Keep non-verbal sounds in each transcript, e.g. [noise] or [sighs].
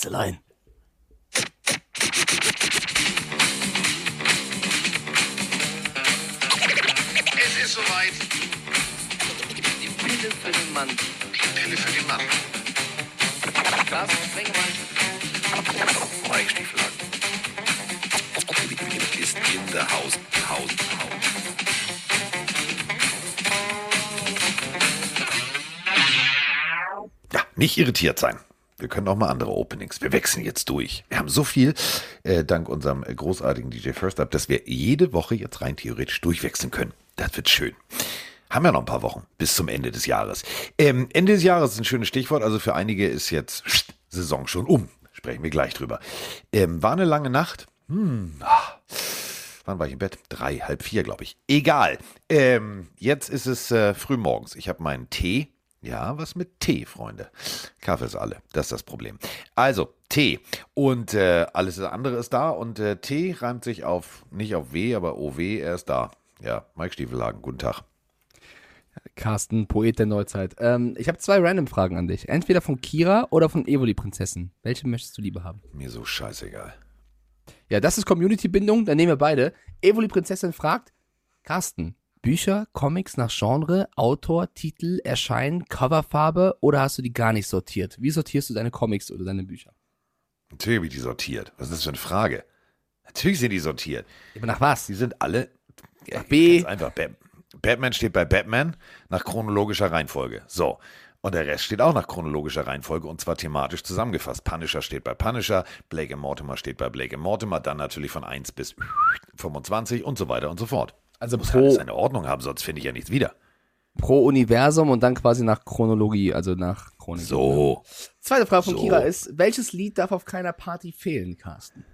Schätzelein. Es ist soweit. Die Pille für den Mann. Die Pille für den Mann. Carsten Sprengemann. Stieflagen. Ist in der Haus. Haus. Haus. Ja, nicht irritiert sein. Wir können auch mal andere Openings. Wir wechseln jetzt durch. Wir haben so viel, äh, dank unserem äh, großartigen DJ First Up, dass wir jede Woche jetzt rein theoretisch durchwechseln können. Das wird schön. Haben ja noch ein paar Wochen bis zum Ende des Jahres. Ähm, Ende des Jahres ist ein schönes Stichwort. Also für einige ist jetzt Saison schon um. Sprechen wir gleich drüber. Ähm, war eine lange Nacht. Hm. ah. Wann war ich im Bett? Drei, halb vier, glaube ich. Egal. Ähm, jetzt ist es äh, früh morgens. Ich habe meinen Tee. Ja, was mit Tee, Freunde. Kaffee ist alle. Das ist das Problem. Also, Tee. Und äh, alles andere ist da. Und äh, Tee reimt sich auf, nicht auf W, aber OW, er ist da. Ja, Mike Stiefelhagen, guten Tag. Carsten, Poet der Neuzeit. Ähm, ich habe zwei Random-Fragen an dich. Entweder von Kira oder von Evoli Prinzessin. Welche möchtest du lieber haben? Mir so scheißegal. Ja, das ist Community-Bindung, dann nehmen wir beide. Evoli Prinzessin fragt, Carsten, Bücher, Comics nach Genre, Autor, Titel, Erscheinen, Coverfarbe oder hast du die gar nicht sortiert? Wie sortierst du deine Comics oder deine Bücher? Natürlich habe ich die sortiert. Was ist das für eine Frage? Natürlich sind die sortiert. Aber nach was? Die sind alle. Ja, B. Ganz einfach. Ba- Batman steht bei Batman nach chronologischer Reihenfolge. So. Und der Rest steht auch nach chronologischer Reihenfolge und zwar thematisch zusammengefasst. Punisher steht bei Punisher, Blake Mortimer steht bei Blake Mortimer, dann natürlich von 1 bis 25 und so weiter und so fort. Also Muss pro, alles seine Ordnung haben, sonst finde ich ja nichts wieder. pro Universum und dann quasi nach Chronologie, also nach Chronik. So. Zweite Frage von So. Kira ist, welches Lied darf auf keiner Party fehlen, Carsten?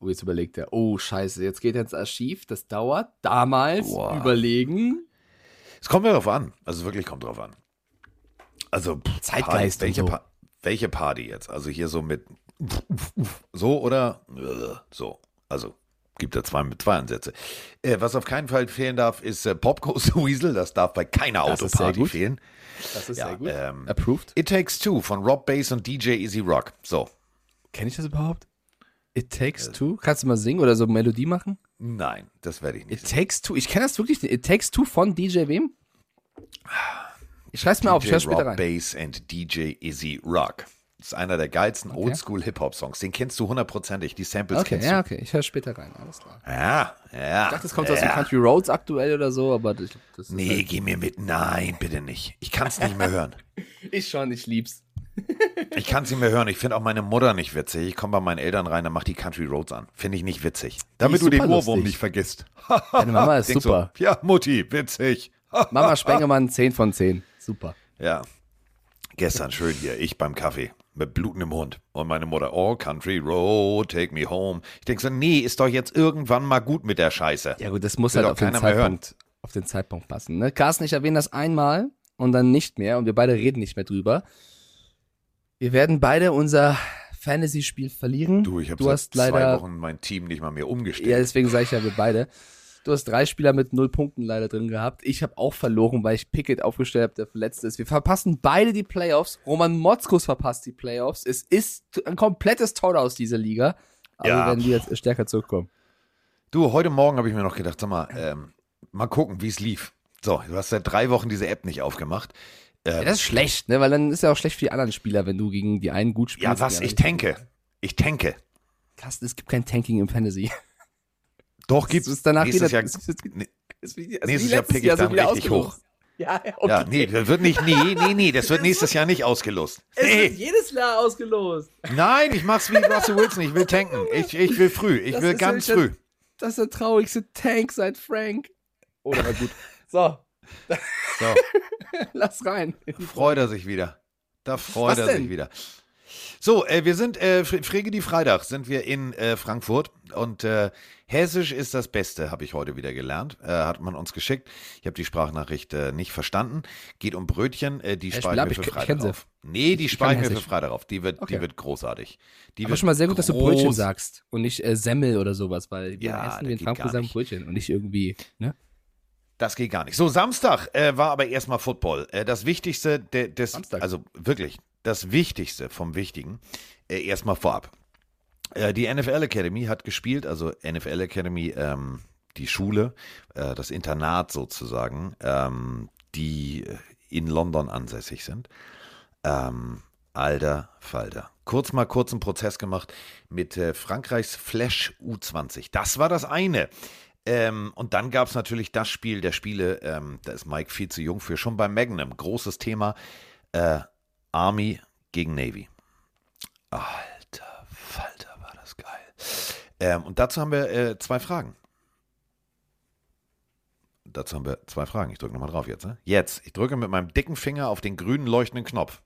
Oh, jetzt überlegt er, oh scheiße, jetzt geht er ins Archiv, das dauert. Damals Boah. überlegen. Es kommt mir darauf an. Also wirklich kommt drauf an. Also pff, Zeitgeist Party, welche, und so. pa welche Party jetzt? Also hier so mit so oder so. Also gibt da zwei mit zwei Ansätze. Äh, was auf keinen Fall fehlen darf, ist äh, Pop Goes the Weasel. Das darf bei keiner Das Autoparty fehlen. Das ist Ja, sehr gut. ähm, Approved. It Takes Two von Rob Bass und DJ Easy Rock. So. Kenne ich das überhaupt? It Takes Two? Kannst du mal singen oder so Melodie machen? Nein, das werde ich nicht. It Takes Two. Ich kenne das wirklich nicht. It Takes Two von DJ wem? Ich schreib's mir auf, ich DJ hör's später Rob rein. Bass and DJ Easy Rock. Das ist einer der geilsten Oldschool-Hip-Hop-Songs. Den kennst du hundertprozentig. Die Samples Okay, kennst ja, okay. Ich hör's später rein. Alles klar. du. Ja, ja. Ich dachte, das kommt ja. aus dem Country Roads aktuell oder so, aber das, das ist Nee, halt- geh mir mit. Nein, bitte nicht. Ich kann es [laughs] [laughs] nicht mehr hören. ich schon, ich lieb's. Ich kann es nicht mehr hören. Ich finde auch meine Mutter nicht witzig. Ich komme bei meinen Eltern rein, dann macht die Country Roads an. Finde ich nicht witzig. Damit du den Ohrwurm lustig. nicht vergisst. [laughs] Deine Mama ist Denk super. So, ja, Mutti, witzig. Mama Spengemann, 10 von 10. Super. Ja. Gestern schön hier, ich beim Kaffee mit blutendem Hund und meine Mutter, oh, Country Road, take me home. Ich denke so, nee, ist doch jetzt irgendwann mal gut mit der Scheiße. Ja gut, das muss Will halt auf den, Zeitpunkt, auf den Zeitpunkt passen. Ne? Carsten, ich erwähne das einmal und dann nicht mehr und wir beide reden nicht mehr drüber. Wir werden beide unser Fantasy-Spiel verlieren. Du, ich habe seit hast zwei leider, Wochen mein Team nicht mal mehr umgestellt. ja, deswegen sage ich ja, wir beide. Du hast drei Spieler mit null Punkten leider drin gehabt. Ich habe auch verloren, weil ich Pickett aufgestellt habe, der verletzt ist. Wir verpassen beide die Playoffs. Roman Motzkus verpasst die Playoffs. Es ist ein komplettes Tor aus dieser Liga. Aber Ja. wir werden die jetzt stärker zurückkommen. Du, heute Morgen habe ich mir noch gedacht, sag mal, ähm, mal gucken, wie es lief. So, du hast seit drei Wochen diese App nicht aufgemacht. Ja, das ist schlecht, ne? Weil dann ist ja auch schlecht für die anderen Spieler, wenn du gegen die einen gut spielst. Ja, was? Ich tanke. Ich tanke. Carsten, es gibt kein Tanking im Fantasy. Doch, Es gibt's. ist danach nächstes wieder. Jahr, es ist- Nee, es ist es nächstes wie Jahr dann so wieder richtig ausgelost. Ja, ja, okay. Ja, nee, das wird nicht, nee, nee, nee, das wird [laughs] nächstes Jahr nicht ausgelost. Es Nee. wird jedes Jahr ausgelost. Nein, ich mach's wie Russell Wilson, ich will tanken. Ich, ich will früh, ich Das will ganz früh. Das ist der traurigste Tank seit Frank. Oder na gut. So, So, [laughs] lass rein. freut er sich wieder. Da freut Was er denn? sich wieder. So, äh, wir sind, äh, Fre- Frege die Freitag, sind wir in äh, Frankfurt und äh, Hessisch ist das Beste, habe ich heute wieder gelernt. Äh, hat man uns geschickt. Ich habe die Sprachnachricht äh, nicht verstanden. Geht um Brötchen, äh, die ich sparen wir ich- für ich Freitag sie. auf. Nee, die Ich sparen wir für. Freitag auf. Die wird, Okay. die wird großartig. Die Aber wird schon mal sehr gut, dass du Brötchen sagst und nicht äh, Semmel oder sowas, weil wir Ja, essen wir in Frankfurt sagen. Brötchen und nicht irgendwie, ne? Das geht gar nicht. So, Samstag äh, war aber erstmal Football. Äh, das Wichtigste de, des, Samstag? also wirklich, das Wichtigste vom Wichtigen, äh, erstmal vorab. Äh, die NFL Academy hat gespielt, also NFL Academy, ähm, die Schule, äh, das Internat sozusagen, ähm, die in London ansässig sind. Ähm, alter Falter. Kurz mal kurzen Prozess gemacht mit äh, Frankreichs Flash U20. Das war das eine. Ähm, und dann gab es natürlich das Spiel der Spiele, ähm, da ist Mike viel zu jung für, schon bei Magnum. Großes Thema. Äh, Army gegen Navy. Alter Falter, war das geil. Ähm, und dazu haben wir äh, zwei Fragen. Dazu haben wir zwei Fragen. Ich drücke nochmal drauf jetzt. Ne? Jetzt. Ich drücke mit meinem dicken Finger auf den grünen leuchtenden Knopf.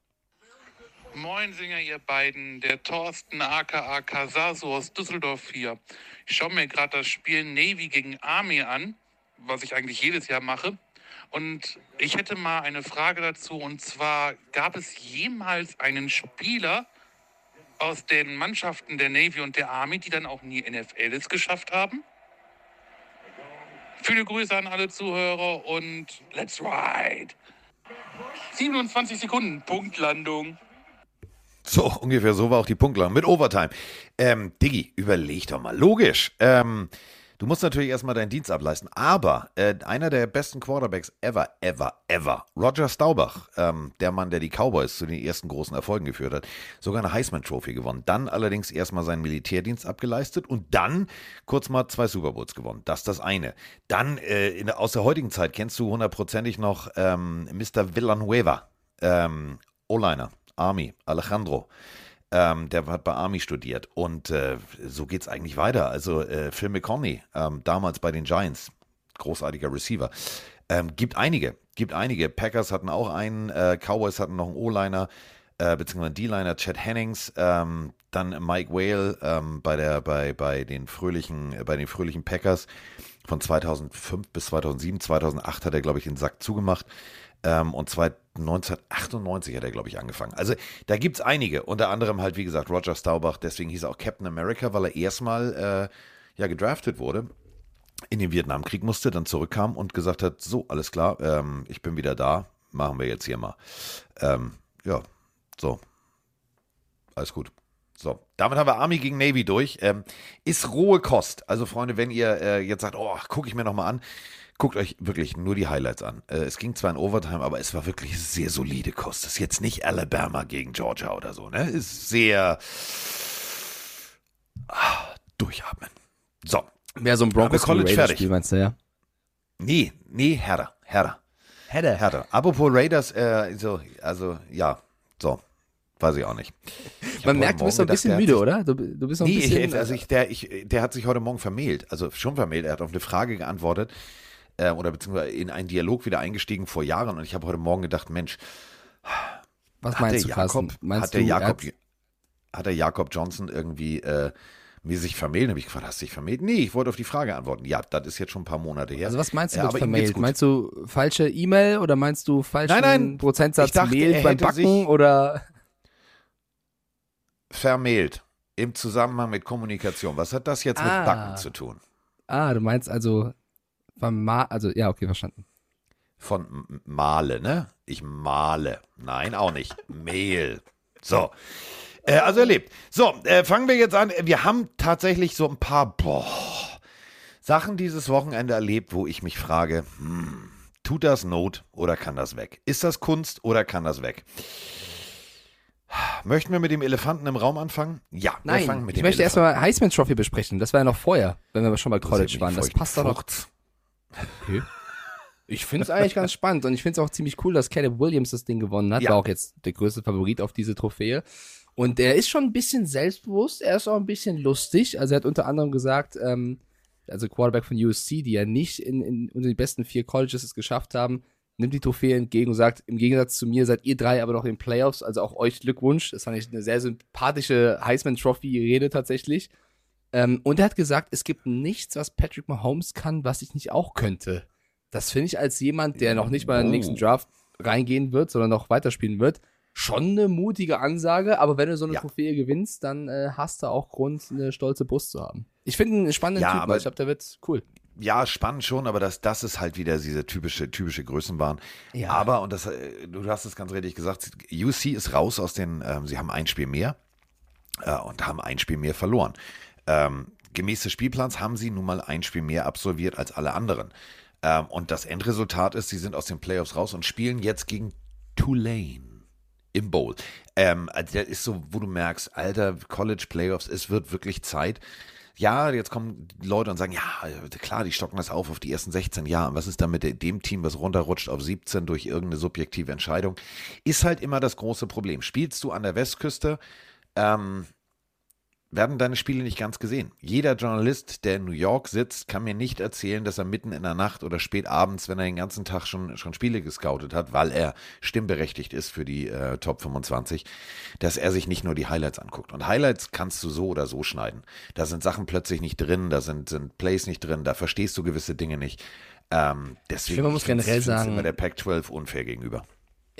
Moin Singer, ihr beiden. Der Thorsten aka Casaso aus Düsseldorf hier. Ich schaue mir gerade das Spiel Navy gegen Army an, was ich eigentlich jedes Jahr mache. Und ich hätte mal eine Frage dazu. Und zwar, gab es jemals einen Spieler aus den Mannschaften der Navy und der Army, die dann auch nie NFL es geschafft haben? Viele Grüße an alle Zuhörer und let's ride! 27 Sekunden, Punktlandung. So, ungefähr so war auch die Punktlandung mit Overtime. Ähm, Diggi, überleg doch mal. Logisch. Ähm, du musst natürlich erstmal deinen Dienst ableisten. Aber äh, einer der besten Quarterbacks ever, ever, ever, Roger Staubach, ähm, der Mann, der die Cowboys zu den ersten großen Erfolgen geführt hat, sogar eine Heisman-Trophy gewonnen. Dann allerdings erstmal seinen Militärdienst abgeleistet und dann kurz mal zwei Super Bowls gewonnen. Das ist das eine. Dann äh, in, aus der heutigen Zeit kennst du hundertprozentig noch ähm, Mr. Villanueva, ähm, O-Liner. Army, Alejandro. Ähm, der hat bei Army studiert und äh, so geht es eigentlich weiter. Also äh, Phil McConney, ähm, damals bei den Giants, großartiger Receiver. Ähm, gibt einige, gibt einige. Packers hatten auch einen, äh, Cowboys hatten noch einen O-Liner, äh, beziehungsweise einen D-Liner, Chad Hennings, ähm, dann Mike Whale ähm, bei, der, bei, bei, den fröhlichen, äh, bei den fröhlichen Packers von 2005 bis 2007. 2008 hat er, glaube ich, den Sack zugemacht. Ähm, und 1998 hat er, glaube ich, angefangen. Also da gibt es einige, unter anderem halt, wie gesagt, Roger Staubach, deswegen hieß er auch Captain America, weil er erstmal äh, ja gedraftet wurde, in den Vietnamkrieg musste, dann zurückkam und gesagt hat, so, alles klar, ähm, ich bin wieder da, machen wir jetzt hier mal. Ähm, ja, so. Alles gut. So, damit haben wir Army gegen Navy durch. Ähm, ist rohe Kost. Also, Freunde, wenn ihr äh, jetzt sagt, oh, gucke ich mir nochmal an, guckt euch wirklich nur die Highlights an. Äh, es ging zwar in Overtime, aber es war wirklich sehr solide Kost. Das ist jetzt nicht Alabama gegen Georgia oder so, ne? Ist sehr ah, durchatmen. So. Mehr so ein Broncos College fertig. Spiel, meinst du, ja? Nee, nee, härter, härter. Hätte. Härter. Apropos Raiders, äh, so, also, ja, so. Weiß ich auch nicht. Ich Man merkt, du bist so ein bisschen müde, der oder? Du, du bist noch ein Nee, bisschen. ich, also ich, der, ich, der hat sich heute Morgen vermählt, also schon vermählt. Er hat auf eine Frage geantwortet äh, oder beziehungsweise in einen Dialog wieder eingestiegen vor Jahren und ich habe heute Morgen gedacht, Mensch, was meinst du? Jakob, Meinst hat der du, Jakob, hat der Jakob Johnson irgendwie äh, mir sich vermählt? Habe ich gefragt, hast du dich vermählt? Nee, ich wollte auf die Frage antworten. Ja, das ist jetzt schon ein paar Monate her. Also was meinst du Ja, mit gut. Meinst du falsche E-Mail oder meinst du falschen Nein, nein. Prozentsatz dachte, Mehl beim Backen oder vermählt im Zusammenhang mit Kommunikation. Was hat das jetzt Ah. mit Backen zu tun? Ah, du meinst also verma also ja, okay, verstanden. Von Male, ne? Ich male. Nein, auch nicht. Mehl. So. Äh, also erlebt. So, äh, fangen wir jetzt an. Wir haben tatsächlich so ein paar boah, Sachen dieses Wochenende erlebt, wo ich mich frage, hm, tut das Not oder kann das weg? Ist das Kunst oder kann das weg? Möchten wir mit dem Elefanten im Raum anfangen? Ja, wir fangen Nein, mit ich dem möchte Elefanten. erstmal Heisman Trophy besprechen. Das war ja noch vorher, wenn wir schon bei College waren. Das passt doch noch. Furcht's. Ich finde es eigentlich ganz spannend und ich finde es auch ziemlich cool, dass Caleb Williams das Ding gewonnen hat. Ja. War auch jetzt der größte Favorit auf diese Trophäe. Und er ist schon ein bisschen selbstbewusst, er ist auch ein bisschen lustig. Also er hat unter anderem gesagt, ähm, also Quarterback von USC, die ja nicht in, in unter die besten vier Colleges es geschafft haben, nimmt die Trophäe entgegen und sagt, im Gegensatz zu mir seid ihr drei aber noch in den Playoffs, also auch euch Glückwunsch. Das fand ich eine sehr sympathische Heisman Trophy-Rede tatsächlich. Ähm, und er hat gesagt, es gibt nichts, was Patrick Mahomes kann, was ich nicht auch könnte. Das finde ich als jemand, der noch nicht mal in den nächsten Draft reingehen wird, sondern noch weiterspielen wird, schon eine mutige Ansage. Aber wenn du so eine Ja. Trophäe gewinnst, dann äh, hast du auch Grund, eine stolze Brust zu haben. Ich finde einen spannenden Ja, Typen, ich glaube, der wird cool. ja, spannend schon, aber das, das ist halt wieder diese typische, typische Größenbahn. Ja. Aber, und das, äh, du hast es ganz richtig gesagt, UC ist raus aus den, ähm, sie haben ein Spiel mehr äh, und haben ein Spiel mehr verloren. Ähm, gemäß des Spielplans haben sie nun mal ein Spiel mehr absolviert als alle anderen. Ähm, und das Endresultat ist, sie sind aus den Playoffs raus und spielen jetzt gegen Tulane im Bowl. Ähm, also der ist so, wo du merkst, alter College Playoffs, es wird wirklich Zeit. Ja, jetzt kommen Leute und sagen, ja, klar, die stocken das auf auf die ersten 16 Jahre. Was ist da mit dem Team, was runterrutscht auf 17 durch irgendeine subjektive Entscheidung? Ist halt immer das große Problem. Spielst du an der Westküste, ähm, werden deine Spiele nicht ganz gesehen. Jeder Journalist, der in New York sitzt, kann mir nicht erzählen, dass er mitten in der Nacht oder spät abends, wenn er den ganzen Tag schon, schon Spiele gescoutet hat, weil er stimmberechtigt ist für die äh, Top 25, dass er sich nicht nur die Highlights anguckt. Und Highlights kannst du so oder so schneiden. Da sind Sachen plötzlich nicht drin, da sind, sind Plays nicht drin, da verstehst du gewisse Dinge nicht. Ähm, deswegen finde, man muss ich generell ich sagen- immer der Pac-12 unfair gegenüber.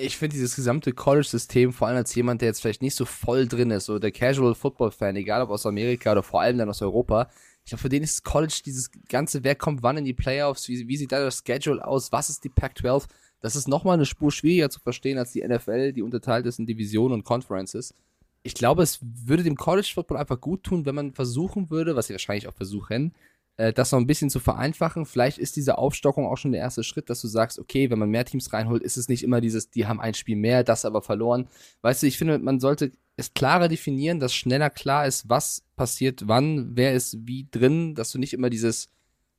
Ich finde dieses gesamte College-System, vor allem als jemand, der jetzt vielleicht nicht so voll drin ist, so der Casual Football-Fan, egal ob aus Amerika oder vor allem dann aus Europa, ich glaube, für den ist College dieses ganze, wer kommt wann in die Playoffs, wie, wie sieht da das Schedule aus, was ist die Pac-12, das ist nochmal eine Spur schwieriger zu verstehen als die NFL, die unterteilt ist in Divisionen und Conferences. Ich glaube, es würde dem College-Football einfach gut tun, wenn man versuchen würde, was sie wahrscheinlich auch versuchen, äh, das noch ein bisschen zu vereinfachen. Vielleicht ist diese Aufstockung auch schon der erste Schritt, dass du sagst, okay, wenn man mehr Teams reinholt, ist es nicht immer dieses, die haben ein Spiel mehr, das aber verloren. Weißt du, ich finde, man sollte es klarer definieren, dass schneller klar ist, was passiert wann, wer ist wie drin, dass du nicht immer dieses,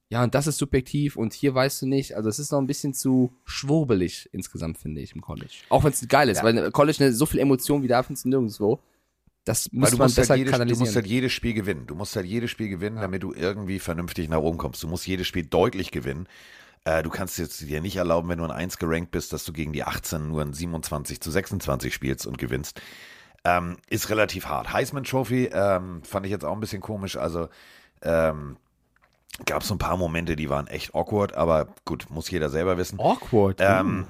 ja, und das ist subjektiv und hier weißt du nicht. Also es ist noch ein bisschen zu schwurbelig insgesamt, finde ich, im College. Auch wenn es geil ist, weil im College ne, so viel Emotion wie da findest du nirgendwo. Das muss du man musst, besser halt jedes, du kanalisieren. musst halt jedes Spiel gewinnen. Du musst halt jedes Spiel gewinnen, damit du irgendwie vernünftig nach oben kommst. Du musst jedes Spiel deutlich gewinnen. Äh, du kannst jetzt dir nicht erlauben, wenn du ein 1 gerankt bist, dass du gegen die 18 nur ein 27 zu 26 spielst und gewinnst. Ähm, ist relativ hart. Heisman Trophy ähm, fand ich jetzt auch ein bisschen komisch. Also ähm, gab so ein paar Momente, die waren echt awkward, aber gut, muss jeder selber wissen. Awkward. Ähm,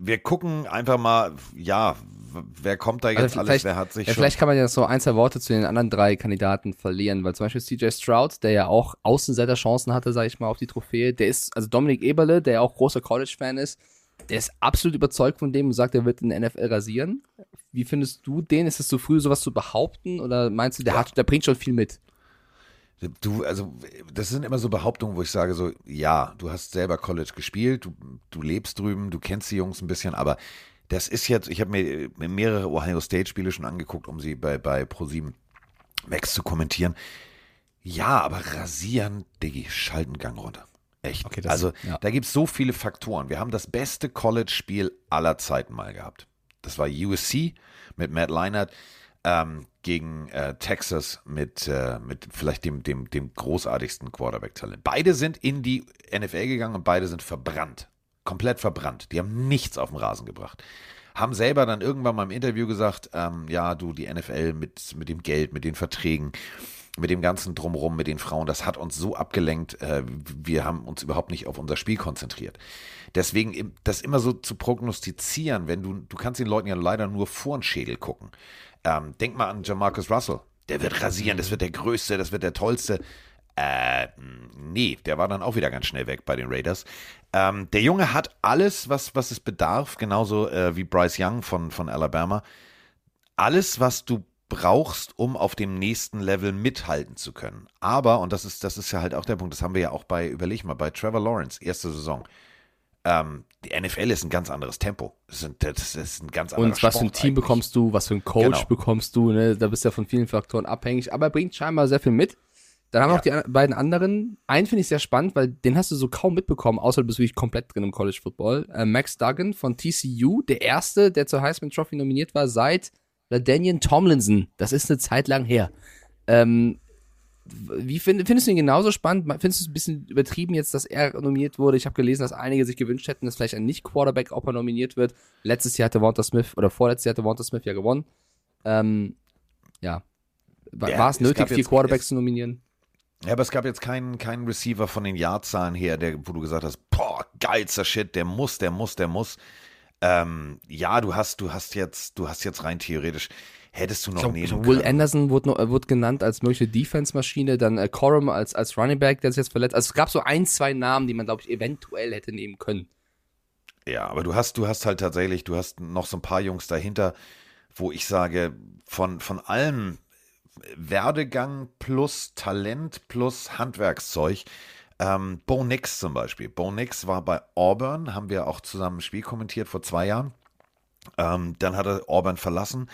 wir gucken einfach mal, ja, wer kommt da jetzt Also alles, vielleicht- wer hat sich Ja, schon vielleicht kann man ja so ein, zwei Worte zu den anderen drei Kandidaten verlieren, weil zum Beispiel CJ Stroud, der ja auch Außenseiter-Chancen hatte, sage ich mal, auf die Trophäe, der ist, also Dominik Eberle, der ja auch großer College-Fan ist, der ist absolut überzeugt von dem und sagt, er wird in der NFL rasieren. Wie findest du den? Ist es zu früh, sowas zu behaupten? Oder meinst du, der, Ja. hat, der bringt schon viel mit? Du, also, das sind immer so Behauptungen, wo ich sage so, ja, du hast selber College gespielt, du, du lebst drüben, du kennst die Jungs ein bisschen, aber das ist jetzt, ich habe mir mehrere Ohio State Spiele schon angeguckt, um sie bei, bei Pro7 Max zu kommentieren. Ja, aber rasieren, Diggi, schalten Gang runter. Echt. Okay, das- also, ja. da gibt es so viele Faktoren. Wir haben das beste College-Spiel aller Zeiten mal gehabt. Das war USC mit Matt Leinart ähm, gegen äh, Texas mit, äh, mit vielleicht dem, dem, dem großartigsten Quarterback-Talent. Beide sind in die NFL gegangen und beide sind verbrannt. Komplett verbrannt. Die haben nichts auf den Rasen gebracht. Haben selber dann irgendwann mal im Interview gesagt, ähm, ja, du, die NFL mit, mit dem Geld, mit den Verträgen, mit dem ganzen Drumrum, mit den Frauen, das hat uns so abgelenkt, äh, wir haben uns überhaupt nicht auf unser Spiel konzentriert. Deswegen das immer so zu prognostizieren, wenn du, du kannst den Leuten ja leider nur vor den Schädel gucken. Ähm, denk mal an Jamarcus Russell. Der wird rasieren, das wird der Größte, das wird der Tollste. Äh, nee, der war dann auch wieder ganz schnell weg bei den Raiders. Ähm, der Junge hat alles, was, was es bedarf, genauso äh, wie Bryce Young von, von Alabama. Alles, was du brauchst, um auf dem nächsten Level mithalten zu können. Aber, und das ist, das ist ja halt auch der Punkt, das haben wir ja auch bei, überleg mal, bei Trevor Lawrence, erste Saison. Ähm, die NFL ist ein ganz anderes Tempo. Das ist ein, das ist ein ganz anderer Und was für ein Sport Team eigentlich. bekommst du, was für ein Coach Genau. bekommst du, ne? Da bist du ja von vielen Faktoren abhängig, aber er bringt scheinbar sehr viel mit. Dann haben wir Ja. noch die beiden anderen. Einen finde ich sehr spannend, weil den hast du so kaum mitbekommen, außer du bist wirklich komplett drin im College Football. Äh, Max Duggan von TCU, der erste, der zur Heisman Trophy nominiert war, seit LaDainian Tomlinson. Das ist eine Zeit lang her. Ähm, wie find, findest du ihn genauso spannend? Findest du es ein bisschen übertrieben jetzt, dass er nominiert wurde? Ich habe gelesen, dass einige sich gewünscht hätten, dass vielleicht ein Nicht-Quarterback mal nominiert wird. Letztes Jahr hatte Walter Smith oder vorletztes Jahr hatte Walter Smith ja gewonnen. Ähm, ja. War, Ja, es nötig, vier Quarterbacks zu nominieren? Ja, aber es gab jetzt keinen, keinen Receiver von den Jahrzahlen her, der, wo du gesagt hast, boah, geilster Shit, der muss, der muss, der muss. Ähm, ja, du hast, du hast jetzt, du hast jetzt rein theoretisch, hättest du noch glaub, nehmen Will können. Anderson wurde, noch, äh, wurde genannt als mögliche Defense-Maschine, dann äh, Corum als, als Running Back, der sich jetzt verletzt. Also es gab so ein, zwei Namen, die man, glaube ich, eventuell hätte nehmen können. Ja, aber du hast, du hast halt tatsächlich, du hast noch so ein paar Jungs dahinter, wo ich sage, von, von allem Werdegang plus Talent plus Handwerkszeug, ähm, Bo Nix zum Beispiel. Bo Nix war bei Auburn, haben wir auch zusammen ein Spiel kommentiert vor zwei Jahren. Ähm, dann hat er Auburn verlassen,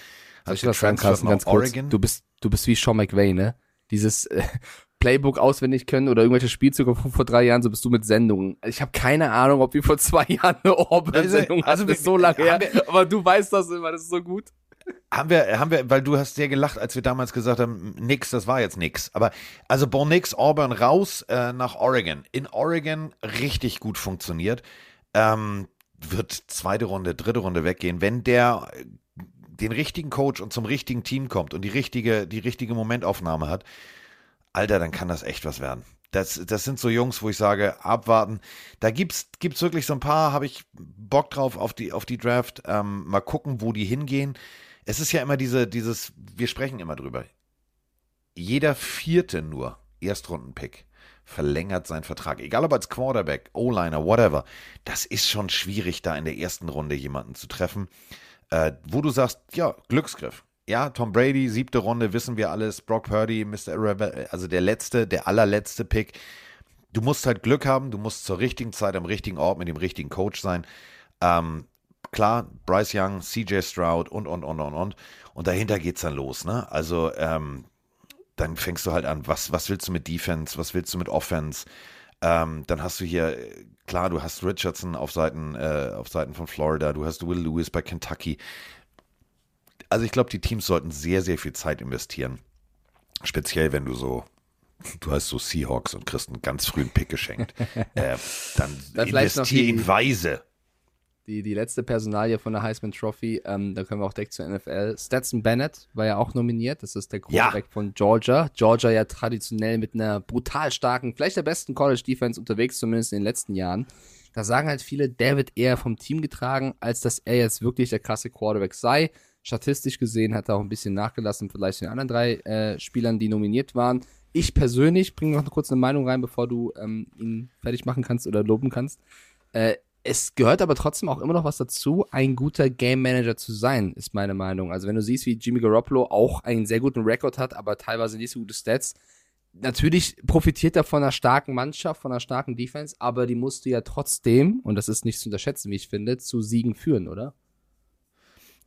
Soll ich was sagen, Carsten, ganz kurz? Du bist, du bist wie Sean McVay, ne? Dieses äh, [laughs] Playbook auswendig können oder irgendwelche Spielzüge von vor drei Jahren, so bist du mit Sendungen. Ich habe keine Ahnung, ob wir vor zwei [laughs] Jahren eine Auburn-Sendung Also, hatten, wir- das ist so lange her, aber du weißt das immer, das ist so gut. Haben wir, haben wir, weil du hast sehr gelacht, als wir damals gesagt haben, nix, das war jetzt nix. Aber also Bo Nix, Auburn raus äh, nach Oregon. In Oregon richtig gut funktioniert. Ähm, wird zweite Runde, dritte Runde weggehen. Wenn der äh, den richtigen Coach und zum richtigen Team kommt und die richtige, die richtige Momentaufnahme hat, Alter, dann kann das echt was werden. Das, das sind so Jungs, wo ich sage, abwarten. Da gibt's, gibt's wirklich so ein paar, habe ich Bock drauf auf die, auf die Draft. Ähm, mal gucken, wo die hingehen. Es ist ja immer diese, dieses, wir sprechen immer drüber. Jeder vierte nur Erstrunden-Pick verlängert seinen Vertrag. Egal ob als Quarterback, O-Liner, whatever. Das ist schon schwierig, da in der ersten Runde jemanden zu treffen, äh, wo du sagst, ja, Glücksgriff. Ja, Tom Brady, siebte Runde, wissen wir alles. Brock Purdy, Mr. Irreve- also der letzte, der allerletzte Pick. Du musst halt Glück haben, du musst zur richtigen Zeit am richtigen Ort mit dem richtigen Coach sein. Ähm, klar, Bryce Young, CJ Stroud und, und, und, und, und. Und dahinter geht's dann los, ne? Also, ähm, dann fängst du halt an, was, was willst du mit Defense, was willst du mit Offense? Ähm, dann hast du hier, klar, du hast Richardson auf Seiten, äh, auf Seiten von Florida, du hast Will Lewis bei Kentucky. Also ich glaube, die Teams sollten sehr, sehr viel Zeit investieren. Speziell, wenn du so, du hast so Seahawks und kriegst einen ganz frühen Pick geschenkt. [laughs] äh, dann Dann investier in Weise. Die, die letzte Personalie von der Heisman Trophy, ähm, da können wir auch direkt zur NFL. Stetson Bennett war ja auch nominiert. Das ist der Quarterback von Georgia. Georgia ja traditionell mit einer brutal starken, vielleicht der besten College Defense unterwegs, zumindest in den letzten Jahren. Da sagen halt viele, der wird eher vom Team getragen, als dass er jetzt wirklich der krasse Quarterback sei. Statistisch gesehen hat er auch ein bisschen nachgelassen zu den anderen drei äh, Spielern, die nominiert waren. Ich persönlich bringe noch kurz eine Meinung rein, bevor du ähm, ihn fertig machen kannst oder loben kannst. Äh, es gehört aber trotzdem auch immer noch was dazu, ein guter Game Manager zu sein, ist meine Meinung. Also wenn du siehst, wie Jimmy Garoppolo auch einen sehr guten Rekord hat, aber teilweise nicht so gute Stats, natürlich profitiert er von einer starken Mannschaft, von einer starken Defense, aber die musst du ja trotzdem, und das ist nicht zu unterschätzen, wie ich finde, zu Siegen führen, oder?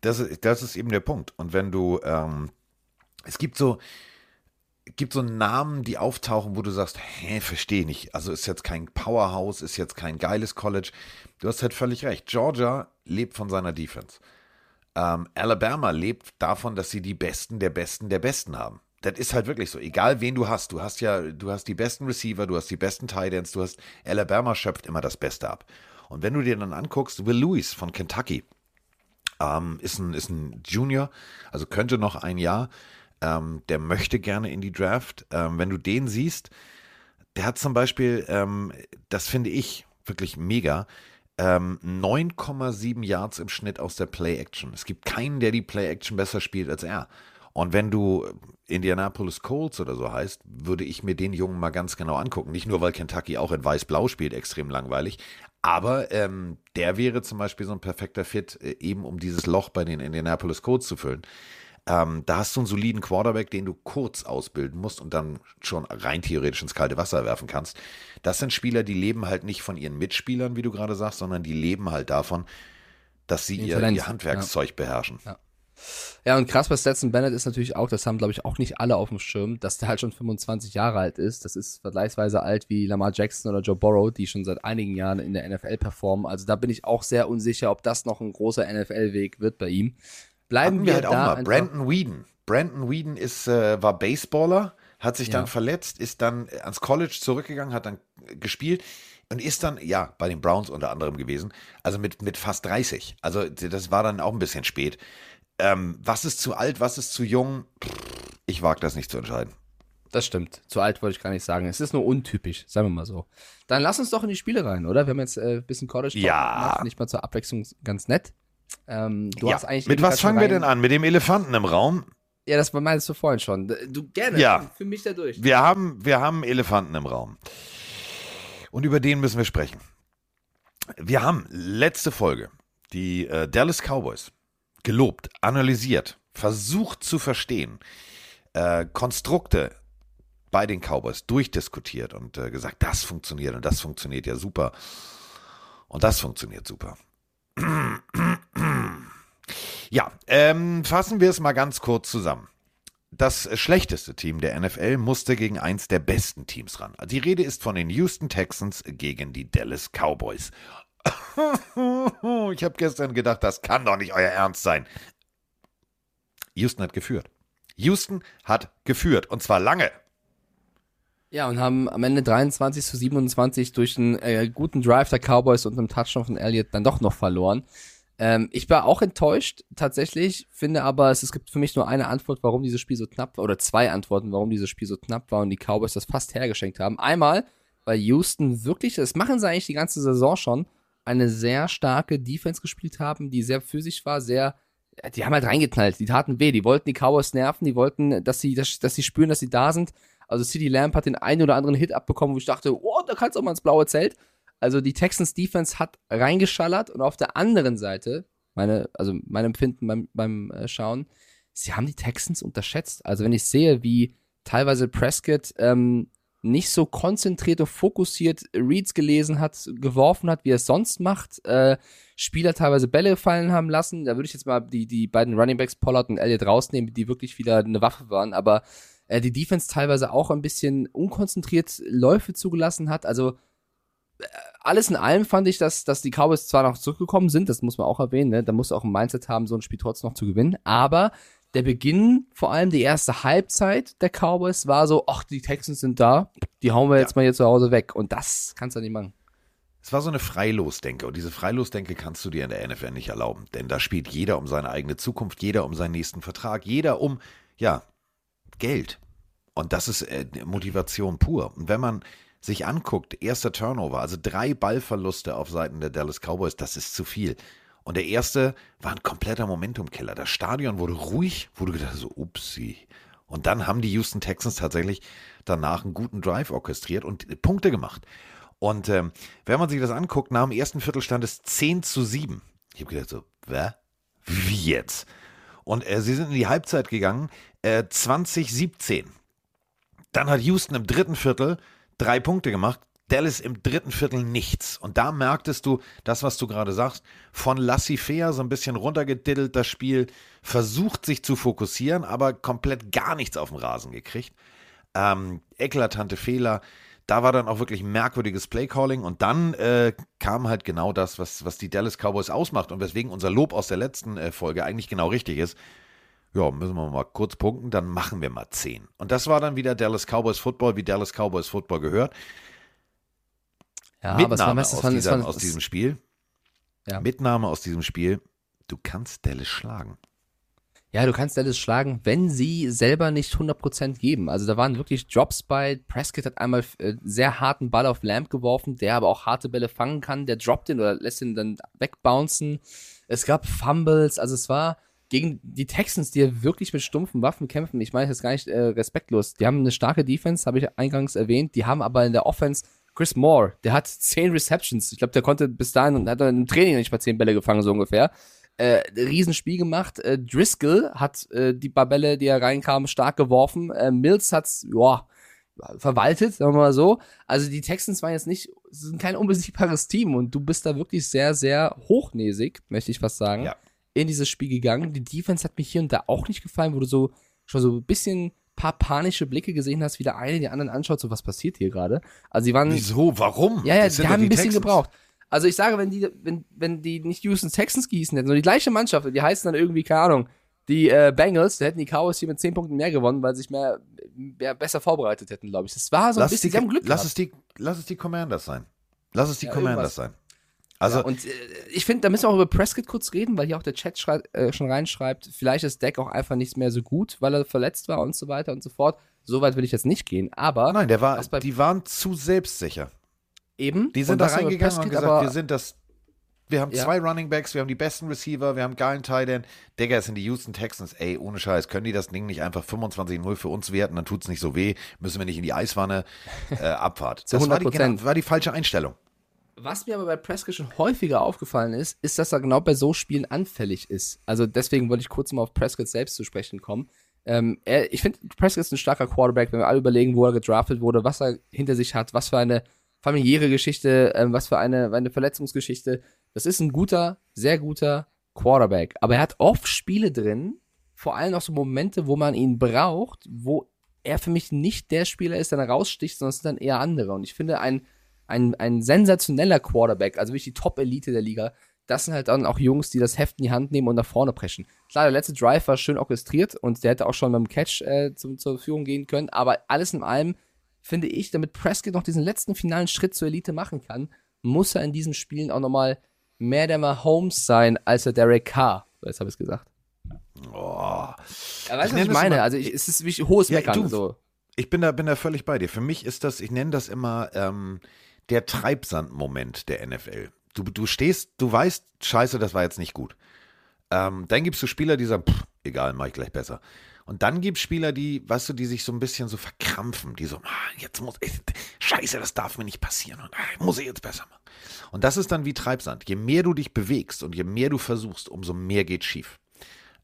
Das, ist- das ist eben der Punkt. Und wenn du, ähm, es gibt so, gibt so Namen, die auftauchen, wo du sagst, hä, verstehe nicht. Also ist jetzt kein Powerhouse, ist jetzt kein geiles College. Du hast halt völlig recht. Georgia lebt von seiner Defense. Ähm, Alabama lebt davon, dass sie die Besten der Besten der Besten haben. Das ist halt wirklich so. Egal wen du hast, du hast ja, du hast die besten Receiver, du hast die besten Tight Ends, du hast Alabama schöpft immer das Beste ab. Und wenn du dir dann anguckst, Will Lewis von Kentucky, ähm, ist, ein, ist ein Junior, also könnte noch ein Jahr. Ähm, der möchte gerne in die Draft. Ähm, wenn du den siehst, der hat zum Beispiel, ähm, das finde ich wirklich mega, ähm, 9,7 Yards im Schnitt aus der Play-Action. Es gibt keinen, der die Play-Action besser spielt als er. Und wenn du Indianapolis Colts oder so heißt, würde ich mir den Jungen mal ganz genau angucken. Nicht nur, weil Kentucky auch in Weiß-Blau spielt, extrem langweilig, aber ähm, der wäre zum Beispiel so ein perfekter Fit, äh, eben um dieses Loch bei den Indianapolis Colts zu füllen. Ähm, da hast du einen soliden Quarterback, den du kurz ausbilden musst und dann schon rein theoretisch ins kalte Wasser werfen kannst. Das sind Spieler, die leben halt nicht von ihren Mitspielern, wie du gerade sagst, sondern die leben halt davon, dass sie Ihr ihr, Handwerkszeug beherrschen. Ja, und krass bei Stetson Bennett ist natürlich auch, das haben, glaube ich, auch nicht alle auf dem Schirm, dass der halt schon 25 Jahre alt ist. Das ist vergleichsweise alt wie Lamar Jackson oder Joe Burrow, die schon seit einigen Jahren in der NFL performen. Also da bin ich auch sehr unsicher, ob das noch ein großer NFL-Weg wird bei ihm. Bleiben wir, wir halt auch da mal. Brandon Whedon. Brandon Whedon ist, äh, war Baseballer, hat sich Ja. dann verletzt, ist dann ans College zurückgegangen, hat dann gespielt und ist dann, ja, bei den Browns unter anderem gewesen, also mit, mit fast 30. Also das war dann auch ein bisschen spät. Ähm, was ist zu alt, was ist zu jung? Ich wage das nicht zu entscheiden. Das stimmt. Zu alt wollte ich gar nicht sagen. Es ist nur untypisch, sagen wir mal so. Dann lass uns doch in die Spiele rein, oder? Wir haben jetzt äh, ein bisschen College Ja. gemacht, nicht mal zur Abwechslung ganz nett. Ähm, du ja. hast eigentlich Mit was fangen wir rein- denn an? Mit dem Elefanten im Raum? Ja, das meinst du vorhin schon. Du gerne. Ja. Für mich da durch. Wir haben, wir haben Elefanten im Raum. Und über den müssen wir sprechen. Wir haben letzte Folge die äh, Dallas Cowboys gelobt, analysiert, versucht zu verstehen, äh, Konstrukte bei den Cowboys durchdiskutiert und äh, gesagt, das funktioniert und das funktioniert ja super. Und das funktioniert super. Ja, ähm, fassen wir es mal ganz kurz zusammen. Das schlechteste Team der NFL musste gegen eins der besten Teams ran. Die Rede ist von den Houston Texans gegen die Dallas Cowboys. [laughs] Ich habe gestern gedacht, das kann doch nicht euer Ernst sein. Houston hat geführt. Houston hat geführt und zwar lange. Ja, und haben am Ende 23 zu 27 durch einen äh, guten Drive der Cowboys und einem Touchdown von Elliott dann doch noch verloren. Ähm, ich war auch enttäuscht, tatsächlich, finde aber, es, es gibt für mich nur eine Antwort, warum dieses Spiel so knapp war, oder zwei Antworten, warum dieses Spiel so knapp war und die Cowboys das fast hergeschenkt haben. Einmal, weil Houston wirklich, das machen sie eigentlich die ganze Saison schon, eine sehr starke Defense gespielt haben, die sehr physisch war, sehr, die haben halt reingeknallt, die taten weh, die wollten die Cowboys nerven, die wollten, dass sie, dass, dass sie spüren, dass sie da sind. Also CD Lamp hat den einen oder anderen Hit abbekommen, wo ich dachte, oh, da kannst du auch mal ins blaue Zelt. Also die Texans Defense hat reingeschallert und auf der anderen Seite, meine, also mein Empfinden beim, beim äh, Schauen, sie haben die Texans unterschätzt. Also wenn ich sehe, wie teilweise Prescott ähm, nicht so konzentriert und fokussiert Reads gelesen hat, geworfen hat, wie er es sonst macht, äh, Spieler teilweise Bälle fallen haben lassen, da würde ich jetzt mal die, die beiden Running Backs Pollard und Elliott rausnehmen, die wirklich wieder eine Waffe waren, aber äh, die Defense teilweise auch ein bisschen unkonzentriert Läufe zugelassen hat, also alles in allem fand ich, dass, dass die Cowboys zwar noch zurückgekommen sind, das muss man auch erwähnen, ne? da musst du auch ein Mindset haben, so ein Spiel trotzdem noch zu gewinnen, aber der Beginn, vor allem die erste Halbzeit der Cowboys, war so, ach, die Texans sind da, die hauen wir jetzt mal hier zu Hause weg. Und das kannst du nicht machen. Es war so eine Freilosdenke und diese Freilosdenke kannst du dir in der NFL nicht erlauben, denn da spielt jeder um seine eigene Zukunft, jeder um seinen nächsten Vertrag, jeder um, ja, Geld. Und das ist äh, Motivation pur. Und wenn man sich anguckt, erster Turnover, also drei Ballverluste auf Seiten der Dallas Cowboys, das ist zu viel. Und der erste war ein kompletter Momentumkiller. Das Stadion wurde ruhig, wurde gedacht, so, upsi. Und dann haben die Houston Texans tatsächlich danach einen guten Drive orchestriert und Punkte gemacht. Und ähm, wenn man sich das anguckt, nach dem ersten Viertel stand es 10 zu 7. Ich habe gedacht so, Wä? wie jetzt? Und äh, sie sind in die Halbzeit gegangen, äh, 2017. Dann hat Houston im dritten Viertel drei Punkte gemacht, Dallas im dritten Viertel nichts. Und da merktest du, das, was du gerade sagst, von Laissez-faire so ein bisschen runtergediddelt das Spiel, versucht sich zu fokussieren, aber komplett gar nichts auf dem Rasen gekriegt. Ähm, eklatante Fehler. Da war dann auch wirklich merkwürdiges Playcalling und dann äh, kam halt genau das, was, was die Dallas Cowboys ausmacht und weswegen unser Lob aus der letzten äh, Folge eigentlich genau richtig ist. Ja, müssen wir mal kurz punkten, dann machen wir mal 10. Und das war dann wieder Dallas Cowboys Football, wie Dallas Cowboys Football gehört. Ja, Mitnahme aus, es war- es dieser, war- aus diesem Spiel. Ja. Mitnahme aus diesem Spiel. Du kannst Dallas schlagen. Ja, du kannst Dallas schlagen, wenn sie selber nicht 100% geben. Also da waren wirklich Drops bei. Prescott hat einmal äh, sehr harten Ball auf Lamp geworfen, der aber auch harte Bälle fangen kann. Der droppt ihn oder lässt ihn dann wegbouncen. Es gab Fumbles. Also es war gegen die Texans, die ja wirklich mit stumpfen Waffen kämpfen. Ich meine, das ist gar nicht äh, respektlos. Die haben eine starke Defense, habe ich eingangs erwähnt. Die haben aber in der Offense Chris Moore, der hat 10 Receptions. Ich glaube, der konnte bis dahin und hat dann im Training nicht mal 10 Bälle gefangen, so ungefähr äh, Riesenspiel gemacht. Äh, Driscoll hat äh, die paar Bälle, die er reinkam, stark geworfen. Äh, Mills hat's, ja, verwaltet, sagen wir mal so. Also die Texans waren jetzt nicht, sind kein unbesiegbares Team und du bist da wirklich sehr, sehr hochnäsig, möchte ich fast sagen, Ja. In dieses Spiel gegangen. Die Defense hat mir hier und da auch nicht gefallen, wo du so schon so ein bisschen paar panische Blicke gesehen hast, wie der eine die anderen anschaut, so was passiert hier gerade. Also die waren Wieso? Warum? ja, ja, die haben ein bisschen Texans. gebraucht. Also ich sage, wenn die, wenn, wenn die nicht Houston Texans gießen hätten, sondern die gleiche Mannschaft, die heißen dann irgendwie, keine Ahnung, die äh, Bengals, da hätten die Cowboys hier mit 10 Punkten mehr gewonnen, weil sie sich mehr, mehr besser vorbereitet hätten, glaube ich. Das war so ein Lass, bisschen, die, sie haben Glück lass, gehabt. es die, lass es die Commanders sein. Lass es die Ja, Commanders irgendwas. sein. Also, ja, und äh, ich finde, da müssen wir auch über Prescott kurz reden, weil hier auch der Chat äh, schon reinschreibt, vielleicht ist Deck auch einfach nicht mehr so gut, weil er verletzt war und so weiter und so fort. So weit will ich jetzt nicht gehen, aber Nein, der war, die waren zu selbstsicher. eben. Die sind da das haben wir reingegangen und gesagt, wir sind das. Wir haben Ja. zwei Running Backs, wir haben die besten Receiver, wir haben geilen Tight End. Digga, es sind die Houston Texans. Ey, ohne Scheiß, können die das Ding nicht einfach 25-0 für uns werten, dann tut's nicht so weh, müssen wir nicht in die Eiswanne äh, [laughs] Abfahrt. Das war die, 100%. genau, war die falsche Einstellung. Was mir aber bei Prescott schon häufiger aufgefallen ist, ist, dass er genau bei so Spielen anfällig ist. Also deswegen wollte ich kurz mal auf Prescott selbst zu sprechen kommen. Ähm, er, ich finde, Prescott ist ein starker Quarterback, wenn wir alle überlegen, wo er gedraftet wurde, was er hinter sich hat, was für eine familiäre Geschichte, ähm, was für eine, eine Verletzungsgeschichte. Das ist ein guter, sehr guter Quarterback. Aber er hat oft Spiele drin, vor allem auch so Momente, wo man ihn braucht, wo er für mich nicht der Spieler ist, der raussticht, sondern es sind dann eher andere. Und ich finde, ein, ein, ein sensationeller Quarterback, also wirklich die Top-Elite der Liga, das sind halt dann auch Jungs, die das Heft in die Hand nehmen und nach vorne preschen. Klar, der letzte Drive war schön orchestriert und der hätte auch schon beim Catch äh, zum, zur Verfügung gehen können, aber alles in allem finde ich, damit Prescott noch diesen letzten finalen Schritt zur Elite machen kann, muss er in diesen Spielen auch nochmal mehr der Mahomes sein, als der Derek Carr. So, Jetzt habe ich es gesagt. Oh. Ja, weißt du, Ich was ich meine? immer- Also ich, es ist wie hohes Ja, Meckern. du- so. Ich bin da, bin da völlig bei dir. Für mich ist das, ich nenne das immer ähm, der Treibsand-Moment der NFL. Du, du stehst, du weißt, scheiße, das war jetzt nicht gut. Ähm, dann gibst du Spieler, die sagen, pff, egal, mach ich gleich besser. Und dann gibt es Spieler, die, weißt du, die sich so ein bisschen so verkrampfen, die so, ah, jetzt muss ich, scheiße, das darf mir nicht passieren und ah, muss ich jetzt besser machen. Und das ist dann wie Treibsand. Je mehr du dich bewegst und je mehr du versuchst, umso mehr geht schief.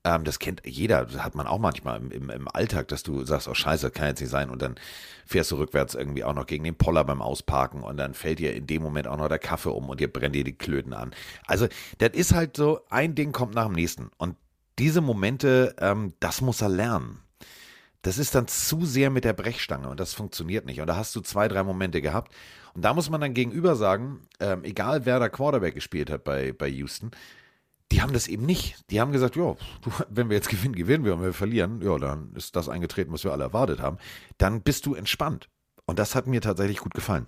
Ähm, das kennt jeder, das hat man auch manchmal im, im, im Alltag, dass du sagst, oh scheiße, kann jetzt nicht sein und dann fährst du rückwärts irgendwie auch noch gegen den Poller beim Ausparken und dann fällt dir in dem Moment auch noch der Kaffee um und dir brennt dir die Klöten an. Also das ist halt so, ein Ding kommt nach dem nächsten und diese Momente, ähm, das muss er lernen. Das ist dann zu sehr mit der Brechstange und das funktioniert nicht. Und da hast du zwei, drei Momente gehabt. Und da muss man dann gegenüber sagen, ähm, egal wer da Quarterback gespielt hat bei, bei Houston, die haben das eben nicht. Die haben gesagt, ja, wenn wir jetzt gewinnen, gewinnen wir und wir verlieren, ja, dann ist das eingetreten, was wir alle erwartet haben. Dann bist du entspannt. Und das hat mir tatsächlich gut gefallen.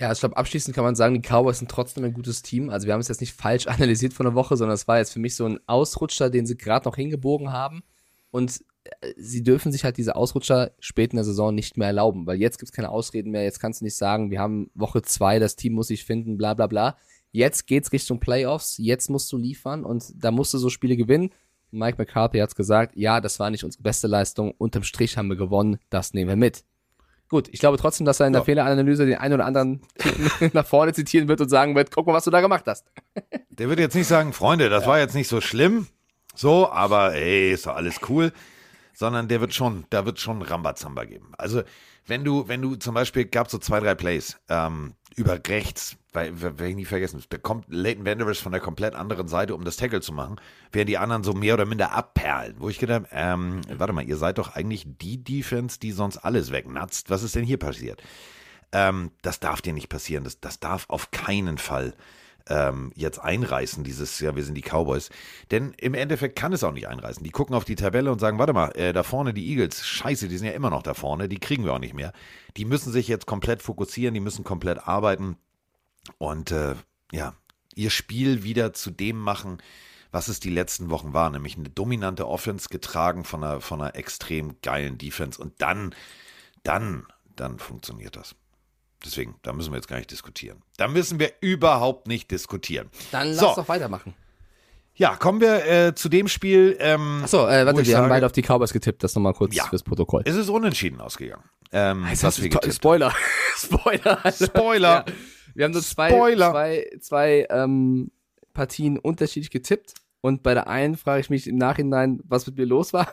Ja, ich glaube, abschließend kann man sagen, die Cowboys sind trotzdem ein gutes Team. Also wir haben es jetzt nicht falsch [laughs] analysiert von der Woche, sondern es war jetzt für mich so ein Ausrutscher, den sie gerade noch hingebogen haben. Und äh, sie dürfen sich halt diese Ausrutscher spät in der Saison nicht mehr erlauben, weil jetzt gibt es keine Ausreden mehr. Jetzt kannst du nicht sagen, wir haben Woche zwei, das Team muss sich finden, bla bla bla. Jetzt geht's Richtung Playoffs, jetzt musst du liefern und da musst du so Spiele gewinnen. Mike McCarthy hat's gesagt, ja, das war nicht unsere beste Leistung. Unterm Strich haben wir gewonnen, das nehmen wir mit. Gut, ich glaube trotzdem, dass er in der Ja. Fehleranalyse den einen oder anderen [laughs] nach vorne zitieren wird und sagen wird, guck mal, was du da gemacht hast. [laughs] Der wird jetzt nicht sagen, Freunde, das war jetzt nicht so schlimm, so, aber ey, ist doch alles cool. Sondern der wird schon, da wird schon Rambazamba geben. Also, wenn du, wenn du zum Beispiel, gab so zwei, drei Plays ähm, über rechts, weil, werde ich nie vergessen, da kommt Leighton Vanderbilt von der komplett anderen Seite, um das Tackle zu machen, während die anderen so mehr oder minder abperlen. Wo ich gedacht habe, ähm, warte mal, ihr seid doch eigentlich die Defense, die sonst alles wegnatzt. Was ist denn hier passiert? Ähm, das darf dir nicht passieren. Das, das darf auf keinen Fall ähm, jetzt einreißen, dieses, ja, wir sind die Cowboys. Denn im Endeffekt kann es auch nicht einreißen. Die gucken auf die Tabelle und sagen, warte mal, äh, da vorne die Eagles, scheiße, die sind ja immer noch da vorne, die kriegen wir auch nicht mehr. Die müssen sich jetzt komplett fokussieren, die müssen komplett arbeiten und äh, ja, ihr Spiel wieder zu dem machen, was es die letzten Wochen war, nämlich eine dominante Offense getragen von einer, von einer extrem geilen Defense und dann, dann, dann funktioniert das. Deswegen, da müssen wir jetzt gar nicht diskutieren. Da müssen wir überhaupt nicht diskutieren. Dann lass So. doch weitermachen. Ja, kommen wir äh, zu dem Spiel. Ähm, Achso, äh, warte, wir haben sage, beide auf die Cowboys getippt, das nochmal kurz Ja. fürs Protokoll. Es ist unentschieden ausgegangen. Ähm, Das was wir getippt [laughs] Spoiler. Spoiler. haben. Spoiler. Ja. Wir haben nur zwei, Spoiler. zwei, zwei ähm, Partien unterschiedlich getippt. Und bei der einen frage ich mich im Nachhinein, was mit mir los war.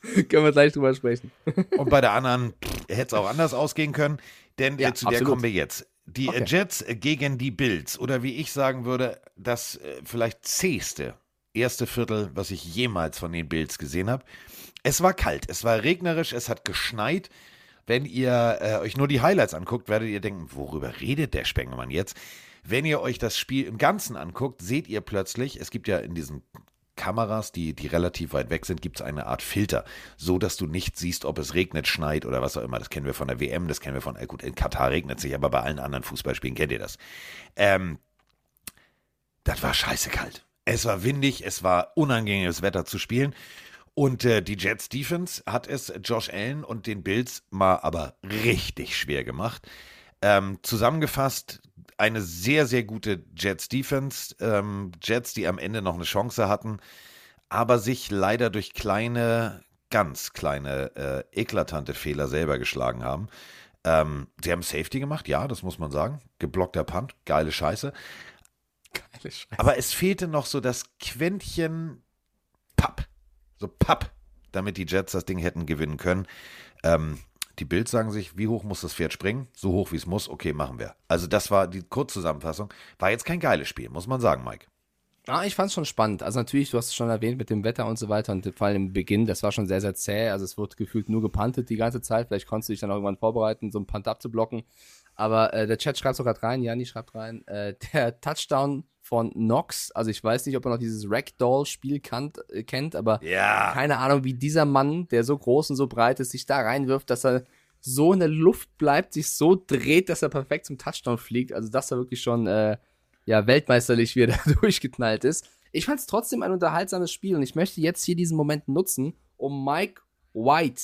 [laughs] Können wir gleich drüber sprechen. Und bei der anderen hätte es auch anders ausgehen können, denn Ja, zu der absolut. kommen wir jetzt. Die Okay. Jets gegen die Bills oder wie ich sagen würde, das äh, vielleicht zähste erste Viertel, was ich jemals von den Bills gesehen habe. Es war kalt, es war regnerisch, es hat geschneit. Wenn ihr äh, euch nur die Highlights anguckt, werdet ihr denken, worüber redet der Spengemann jetzt? Wenn ihr euch das Spiel im Ganzen anguckt, seht ihr plötzlich, es gibt ja in diesen Kameras, die, die relativ weit weg sind, gibt es eine Art Filter, so dass du nicht siehst, ob es regnet, schneit oder was auch immer. Das kennen wir von der WM, das kennen wir von, äh gut, in Katar regnet sich, aber bei allen anderen Fußballspielen kennt ihr das. Ähm, das war scheiße kalt. Es war windig, es war unangenehmes Wetter zu spielen. Und äh, die Jets Defense hat es Josh Allen und den Bills mal aber richtig schwer gemacht. Ähm, zusammengefasst, eine sehr, sehr gute Jets Defense. Ähm, Jets, die am Ende noch eine Chance hatten, aber sich leider durch kleine, ganz kleine, äh, eklatante Fehler selber geschlagen haben. Ähm, sie haben Safety gemacht, ja, das muss man sagen. Geblockter Punt, geile Scheiße. Geile Scheiße. Aber es fehlte noch so das Quäntchen Papp. So Papp, damit die Jets das Ding hätten gewinnen können. Ähm, die Bills sagen sich, wie hoch muss das Pferd springen? So hoch wie es muss, okay, machen wir. Also das war die Kurzzusammenfassung. War jetzt kein geiles Spiel, muss man sagen, Mike. Ah, ich fand es schon spannend. Also natürlich, du hast es schon erwähnt mit dem Wetter und so weiter und vor allem im Beginn, das war schon sehr, sehr zäh. Also es wurde gefühlt nur gepantet die ganze Zeit. Vielleicht konntest du dich dann irgendwann vorbereiten, so einen Punt abzublocken. Aber äh, der Chat schreibt sogar rein, Jani schreibt rein, äh, der Touchdown von Knox, also ich weiß nicht, ob er noch dieses Ragdoll-Spiel äh, kennt, aber Ja. keine Ahnung, wie dieser Mann, der so groß und so breit ist, sich da reinwirft, dass er so in der Luft bleibt, sich so dreht, dass er perfekt zum Touchdown fliegt. Also das war wirklich schon äh, ja weltmeisterlich, wie er [laughs] da durchgeknallt ist. Ich fand es trotzdem ein unterhaltsames Spiel und ich möchte jetzt hier diesen Moment nutzen, um Mike White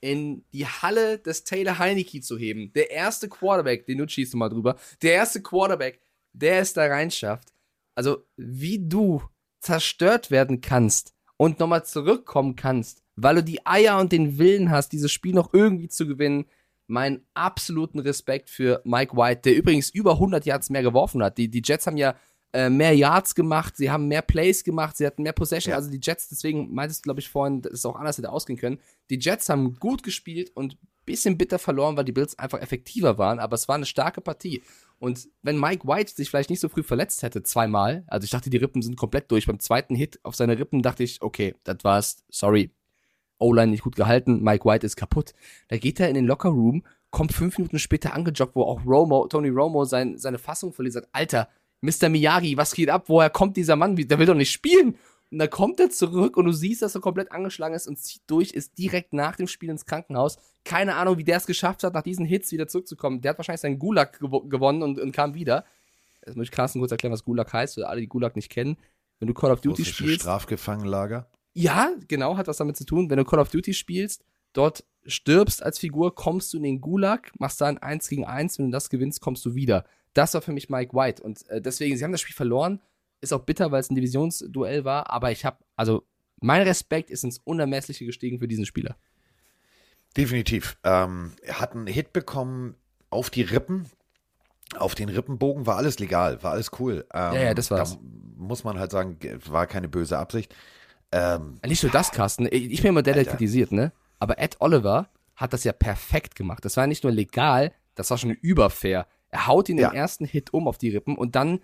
in die Halle des Taylor Heineke zu heben. Der erste Quarterback, den du schießt du mal drüber, der erste Quarterback, der es da reinschafft. Also, wie du zerstört werden kannst und nochmal zurückkommen kannst, weil du die Eier und den Willen hast, dieses Spiel noch irgendwie zu gewinnen. Meinen absoluten Respekt für Mike White, der übrigens über 100 Yards mehr geworfen hat. Die, die Jets haben ja äh, mehr Yards gemacht, sie haben mehr Plays gemacht, sie hatten mehr Possession. Ja. Also die Jets, deswegen meintest du, glaube ich, vorhin, dass es auch anders hätte ausgehen können. Die Jets haben gut gespielt und ein bisschen bitter verloren, weil die Bills einfach effektiver waren, aber es war eine starke Partie. Und wenn Mike White sich vielleicht nicht so früh verletzt hätte, zweimal, also ich dachte, die Rippen sind komplett durch. Beim zweiten Hit auf seine Rippen dachte ich, okay, das war's, sorry. O-Line nicht gut gehalten, Mike White ist kaputt. Da geht er in den Locker Room, kommt fünf Minuten später angejoggt, wo auch Romo, Tony Romo sein, seine Fassung verliert, sagt, Alter, Mr. Miyagi, was geht ab? Woher kommt dieser Mann? Der will doch nicht spielen. Und dann kommt er zurück und du siehst, dass er komplett angeschlagen ist und zieht durch, ist direkt nach dem Spiel ins Krankenhaus. Keine Ahnung, wie der es geschafft hat, nach diesen Hits wieder zurückzukommen. Der hat wahrscheinlich seinen Gulag gewo gewonnen und, und kam wieder. Jetzt muss ich Carsten kurz erklären, was Gulag heißt, für alle, die Gulag nicht kennen. Wenn du Call of Duty spielst. Strafgefangenenlager. Ja, genau, hat was damit zu tun. Wenn du Call of Duty spielst, dort stirbst als Figur, kommst du in den Gulag, machst da ein 1 gegen 1, wenn du das gewinnst, kommst du wieder. Das war für mich Mike White. Und äh, deswegen, sie haben das Spiel verloren. Ist auch bitter, weil es ein Divisionsduell war, aber ich habe, also mein Respekt ist ins Unermessliche gestiegen für diesen Spieler. Definitiv. Ähm, er hat einen Hit bekommen auf die Rippen. Auf den Rippenbogen war alles legal, war alles cool. Ähm, Ja, ja, das war's. Da muss man halt sagen, war keine böse Absicht. Ähm, Nicht nur das, Carsten. Ich bin immer der, der Alter. kritisiert, ne? Aber Ed Oliver hat das ja perfekt gemacht. Das war nicht nur legal, das war schon überfair. Er haut ihn Ja. den ersten Hit um auf die Rippen und dann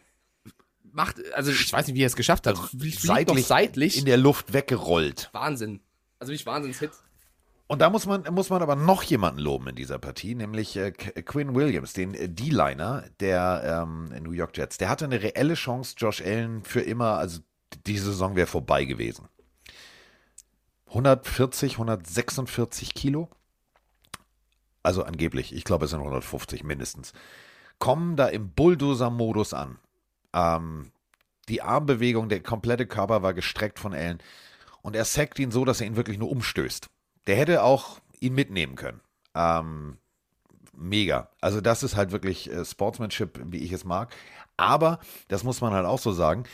macht, also ich weiß nicht, wie er es geschafft hat. Seitlich, seitlich. in der Luft weggerollt. Wahnsinn. Also wirklich Wahnsinnshit. Und da muss man, muss man aber noch jemanden loben in dieser Partie, nämlich äh, Qu- Quinn Williams, den äh, D-Liner der ähm, New York Jets. Der hatte eine reelle Chance, Josh Allen für immer, also die Saison wäre vorbei gewesen. 140, 146 Kilo. Also angeblich, ich glaube es sind 150 mindestens. Kommen da im Bulldozer-Modus an. Ähm, die Armbewegung, der komplette Körper war gestreckt von Allen. Und er sackt ihn so, dass er ihn wirklich nur umstößt. Der hätte auch ihn mitnehmen können. Ähm, mega. Also das ist halt wirklich äh, Sportsmanship, wie ich es mag. Aber, das muss man halt auch so sagen,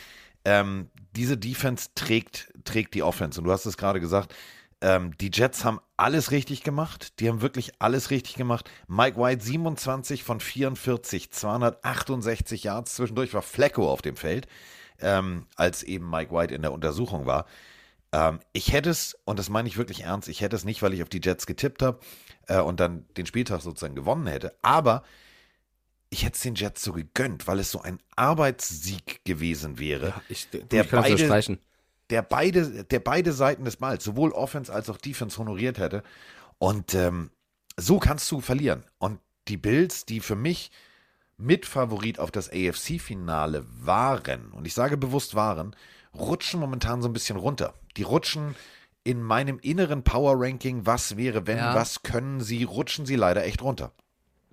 ähm, diese Defense trägt, trägt die Offense. Und du hast es gerade gesagt, ähm, die Jets haben alles richtig gemacht. Die haben wirklich alles richtig gemacht. Mike White 27 von 44, 268 Yards. Zwischendurch war Flecko auf dem Feld, ähm, als eben Mike White in der Untersuchung war. Ähm, ich hätte es, und das meine ich wirklich ernst, ich hätte es nicht, weil ich auf die Jets getippt habe äh, und dann den Spieltag sozusagen gewonnen hätte, aber ich hätte es den Jets so gegönnt, weil es so ein Arbeitssieg gewesen wäre, Ich, Der ich kann das beide- unterstreichen. Der beide, der beide Seiten des Balls, sowohl Offense als auch Defense honoriert hätte. Und ähm, so kannst du verlieren. Und die Bills, die für mich Mitfavorit auf das AFC-Finale waren, und ich sage bewusst waren, rutschen momentan so ein bisschen runter. Die rutschen in meinem inneren Power-Ranking, was wäre, wenn, Ja. was können sie, rutschen sie leider echt runter.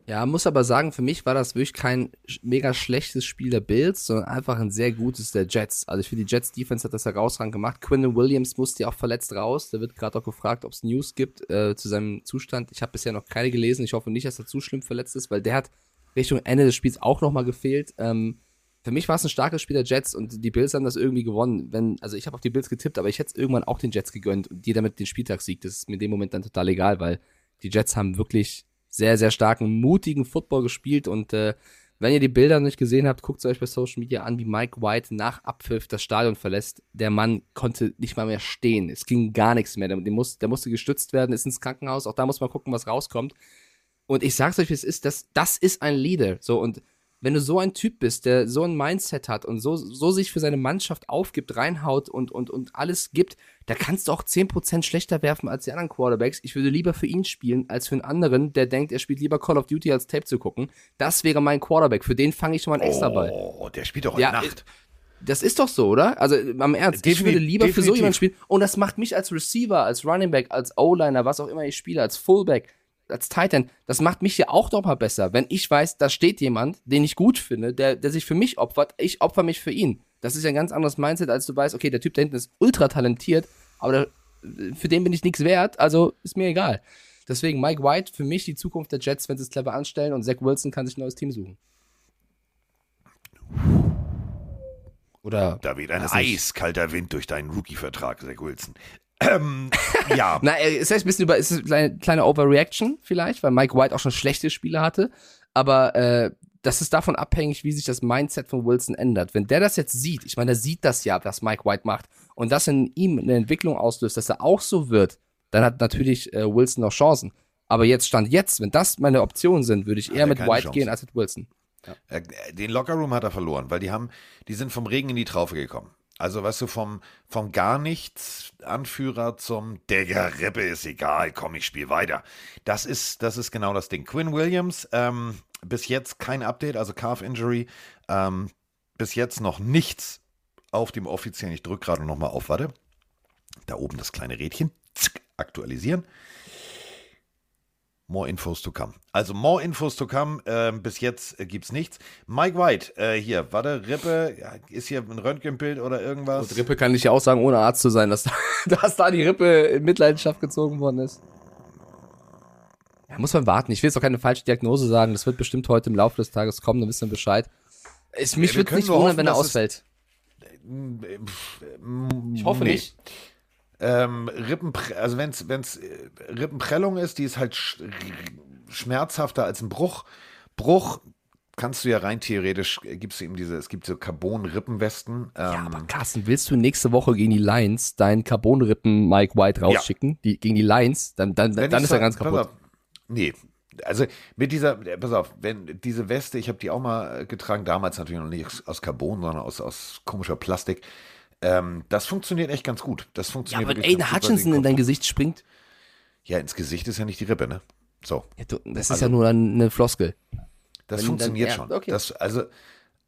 Ja, muss aber sagen, für mich war das wirklich kein mega schlechtes Spiel der Bills, sondern einfach ein sehr gutes der Jets. Also ich finde, die Jets Defense hat das herausragend gemacht. Quinton Williams musste ja auch verletzt raus. Da wird gerade auch gefragt, ob es News gibt äh, zu seinem Zustand. Ich habe bisher noch keine gelesen. Ich hoffe nicht, dass er zu schlimm verletzt ist, weil der hat Richtung Ende des Spiels auch nochmal gefehlt. Ähm, für mich war es ein starkes Spiel der Jets und die Bills haben das irgendwie gewonnen. Wenn, also ich habe auf die Bills getippt, aber ich hätte es irgendwann auch den Jets gegönnt und die damit den Spieltagssieg. Das ist mir in dem Moment dann total egal, weil die Jets haben wirklich sehr, sehr starken, mutigen Football gespielt und äh, wenn ihr die Bilder nicht gesehen habt, guckt es euch bei Social Media an, wie Mike White nach Abpfiff das Stadion verlässt. Der Mann konnte nicht mal mehr stehen. Es ging gar nichts mehr. Der, der, muss, der musste gestützt werden, ist ins Krankenhaus. Auch da muss man gucken, was rauskommt. Und ich sag's euch, wie es ist, das, das ist ein Leader. So, und wenn du so ein Typ bist, der so ein Mindset hat und so, so sich für seine Mannschaft aufgibt, reinhaut und, und, und alles gibt, da kannst du auch 10% schlechter werfen als die anderen Quarterbacks. Ich würde lieber für ihn spielen, als für einen anderen, der denkt, er spielt lieber Call of Duty als Tape zu gucken. Das wäre mein Quarterback. Für den fange ich schon mal einen Extraball. Oh, der spielt doch Ja, Nacht. Das ist doch so, oder? Also am Ernst, ich Defini- würde lieber für so definitiv. jemanden spielen. Und das macht mich als Receiver, als Running Back, als O-Liner, was auch immer ich spiele, als Fullback, als Titan, das macht mich ja auch doch mal besser, wenn ich weiß, da steht jemand, den ich gut finde, der, der sich für mich opfert, ich opfer mich für ihn. Das ist ja ein ganz anderes Mindset, als du weißt, okay, der Typ da hinten ist ultra talentiert, aber der, für den bin ich nichts wert, also ist mir egal. Deswegen Mike White für mich die Zukunft der Jets, wenn sie es clever anstellen und Zach Wilson kann sich ein neues Team suchen. Oder Da weht ein eiskalter Wind durch deinen Rookie-Vertrag, Zach Wilson. Ähm, ja, [laughs] Na, äh, es ist ein bisschen über, es ist eine kleine, kleine Overreaction vielleicht, weil Mike White auch schon schlechte Spiele hatte. Aber äh, das ist davon abhängig, wie sich das Mindset von Wilson ändert. Wenn der das jetzt sieht, ich meine, der sieht das ja, was Mike White macht, und das in ihm eine Entwicklung auslöst, dass er auch so wird, dann hat natürlich äh, Wilson noch Chancen. Aber jetzt stand jetzt, wenn das meine Optionen sind, würde ich eher er mit White Chance. gehen als mit Wilson. Äh, Den Lockerroom hat er verloren, weil die haben, die sind vom Regen in die Traufe gekommen. Also, weißt du, vom, vom gar nichts Anführer zum Digga, Rippe ist egal, komm, ich spiel weiter. Das ist, das ist genau das Ding. Quinn Williams, ähm, bis jetzt kein Update, also Calf Injury, ähm, bis jetzt noch nichts auf dem offiziellen, ich drücke gerade nochmal auf, warte. Da oben das kleine Rädchen, Zick, aktualisieren. More Infos to come. Also more Infos to come. Ähm, bis jetzt äh, gibt's nichts. Mike White, äh, hier, warte, Rippe, ja, ist hier ein Röntgenbild oder irgendwas? Und Rippe kann ich ja auch sagen, ohne Arzt zu sein, dass, [laughs] dass da die Rippe in Mitleidenschaft gezogen worden ist. Ja, muss man warten. Ich will jetzt auch keine falsche Diagnose sagen. Das wird bestimmt heute im Laufe des Tages kommen, dann wissen wir Bescheid. Es, mich wir würde nicht wundern, hoffen, wenn er dass es- ausfällt. Ich hoffe nee. nicht. Ähm, Rippenpre also wenn es äh, Rippenprellung ist, die ist halt sch schmerzhafter als ein Bruch. Bruch kannst du ja rein theoretisch, äh, gibt's eben diese, es gibt so Carbon-Rippenwesten. Ähm, Ja, aber Carsten, willst du nächste Woche gegen die Lions deinen Carbonrippen Mike White rausschicken? Die, gegen die Lions? Dann, dann, Wenn dann ist er ganz kaputt. Auf, nee, also mit dieser, äh, pass auf, wenn diese Weste, ich habe die auch mal äh, getragen, damals natürlich noch nicht aus, aus Carbon, sondern aus, aus komischer Plastik. Ähm, das funktioniert echt ganz gut. Das Ja, funktioniert aber wirklich Aiden Hutchinson in dein Gesicht springt. Ja, ins Gesicht ist ja nicht die Rippe, ne? So, Ja, du, das ist Also- ja nur eine Floskel. das Wenn funktioniert dann- schon. ja, okay. Das, also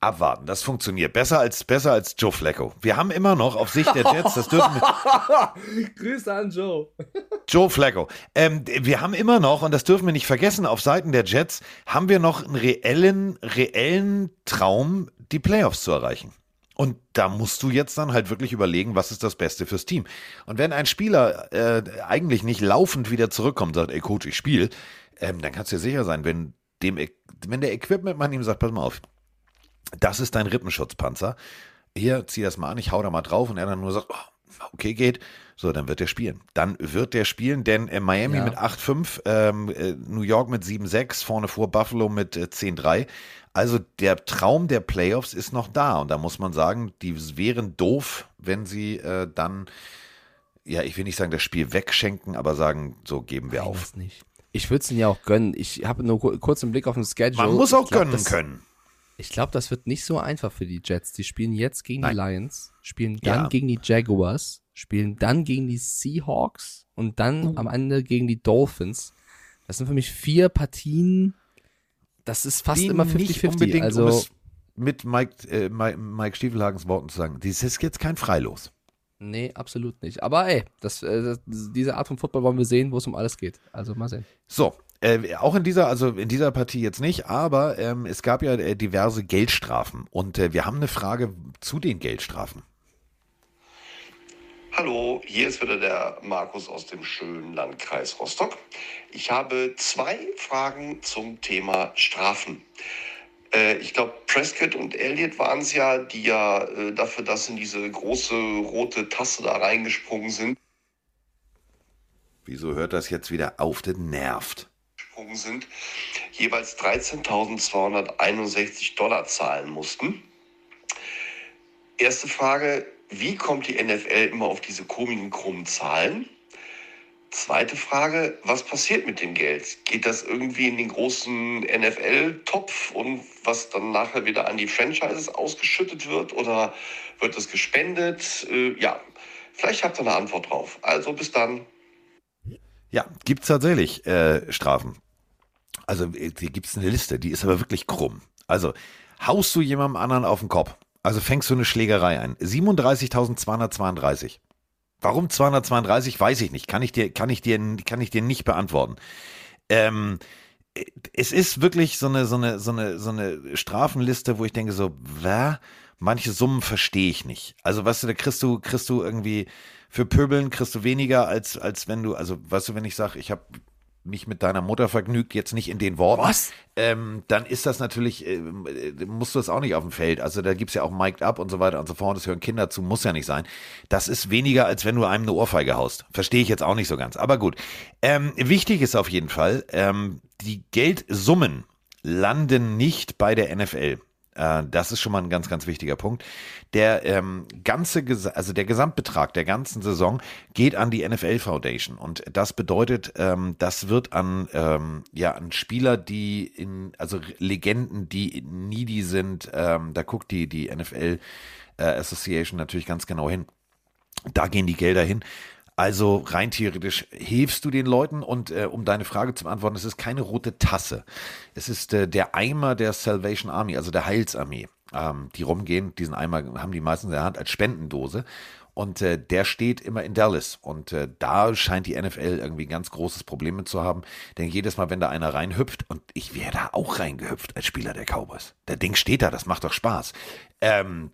abwarten, das funktioniert. Besser als, besser als Joe Flacco. Wir haben immer noch auf Sicht der Jets, das dürfen wir, [laughs] Grüße an Joe. [laughs] Joe Flacco. Ähm, wir haben immer noch, und das dürfen wir nicht vergessen, auf Seiten der Jets haben wir noch einen reellen, reellen Traum, die Playoffs zu erreichen. Und da musst du jetzt dann halt wirklich überlegen, was ist das Beste fürs Team. Und wenn ein Spieler äh, eigentlich nicht laufend wieder zurückkommt sagt, ey Coach, ich spiele, ähm, dann kannst du dir sicher sein, wenn, dem, wenn der Equipment-Mann ihm sagt, pass mal auf, das ist dein Rippenschutzpanzer. Hier, zieh das mal an, ich hau da mal drauf und er dann nur sagt, oh, okay, geht. So, dann wird er spielen. Dann wird er spielen, denn äh, Miami Ja. mit 8-5, ähm, äh, New York mit 7-6, vorne vor Buffalo mit äh, 10-3. Also der Traum der Playoffs ist noch da. Und da muss man sagen, die wären doof, wenn sie äh, dann, ja, ich will nicht sagen, das Spiel wegschenken, aber sagen, so geben wir auf. Das nicht. Ich würde es ihnen ja auch gönnen. Ich habe nur ku- kurz einen Blick auf den Schedule. Man muss auch glaub, gönnen das, können. Ich glaube, das wird nicht so einfach für die Jets. Die spielen jetzt gegen die Lions, spielen dann Ja. gegen die Jaguars, spielen dann gegen die Seahawks und dann am Ende gegen die Dolphins. Das sind für mich vier Partien. Das ist fast die immer nicht 50-50. unbedingt, Also, um mit Mike, äh, Mike, Mike Stiefelhagens Worten zu sagen, dies ist jetzt kein Freilos. nee, absolut nicht. Aber ey, das, äh, das, diese Art von Football wollen wir sehen, wo es um alles geht. Also mal sehen. So, Äh, auch in dieser, also in dieser Partie jetzt nicht, aber ähm, es gab ja äh, diverse Geldstrafen und äh, wir haben eine Frage zu den Geldstrafen. Hallo, hier ist wieder der Markus aus dem schönen Landkreis Rostock. Ich habe zwei Fragen zum Thema Strafen. Äh, ich glaube, Prescott und Elliott waren es ja, die ja äh, dafür, dass in diese große rote Tasse da reingesprungen sind, Wieso hört das jetzt wieder auf? Das nervt. sind, jeweils 13.261 Dollar zahlen mussten. Erste Frage, wie kommt die NFL immer auf diese komischen krummen Zahlen? Zweite Frage, was passiert mit dem Geld? Geht das irgendwie in den großen NFL-Topf und was dann nachher wieder an die Franchises ausgeschüttet wird oder wird das gespendet? Äh, ja, vielleicht habt ihr eine Antwort drauf. Also bis dann. Ja, gibt's tatsächlich äh, Strafen. Also äh, hier gibt's eine Liste, die ist aber wirklich krumm. Also haust du jemandem anderen auf den Kopf, also fängst du eine Schlägerei ein. 37.232. Warum 232, weiß ich nicht. Kann ich dir, kann ich dir, kann ich dir nicht beantworten. Ähm, es ist wirklich so eine, so eine, so eine, so eine Strafenliste, wo ich denke so, wer? Manche Summen verstehe ich nicht. Also, weißt du, da kriegst du, kriegst du irgendwie für Pöbeln kriegst du weniger als, als wenn du, also, weißt du, wenn ich sage, ich habe mich mit deiner Mutter vergnügt, jetzt nicht in den Worten. Was? Ähm, dann ist das natürlich, äh, äh, musst du das auch nicht auf dem Feld. Also da gibt's ja auch Mic'd Up und so weiter und so fort. Das hören Kinder zu, muss ja nicht sein. Das ist weniger, als wenn du einem eine Ohrfeige haust. Verstehe ich jetzt auch nicht so ganz. Aber gut. Ähm, wichtig ist auf jeden Fall, ähm, die Geldsummen landen nicht bei der NFL. Äh, Das ist schon mal ein ganz, ganz wichtiger Punkt. Der ähm, ganze, also der Gesamtbetrag der ganzen Saison geht an die NFL Foundation und das bedeutet, ähm, das wird an ähm, ja an Spieler, die in also Legenden, die needy sind. Ähm, da guckt die die NFL äh, Association natürlich ganz genau hin. Da gehen die Gelder hin. Also rein theoretisch hilfst du den Leuten und äh, um deine Frage zu beantworten, es ist keine rote Tasse. Es ist äh, der Eimer der Salvation Army, also der Heilsarmee, ähm, die rumgehen. Diesen Eimer haben die meisten in der Hand als Spendendose. Und äh, der steht immer in Dallas. Und äh, da scheint die NFL irgendwie ein ganz großes Problem mit zu haben. Denn jedes Mal, wenn da einer reinhüpft, und ich wäre da auch reingehüpft als Spieler der Cowboys. Der Ding steht da, das macht doch Spaß. Ähm,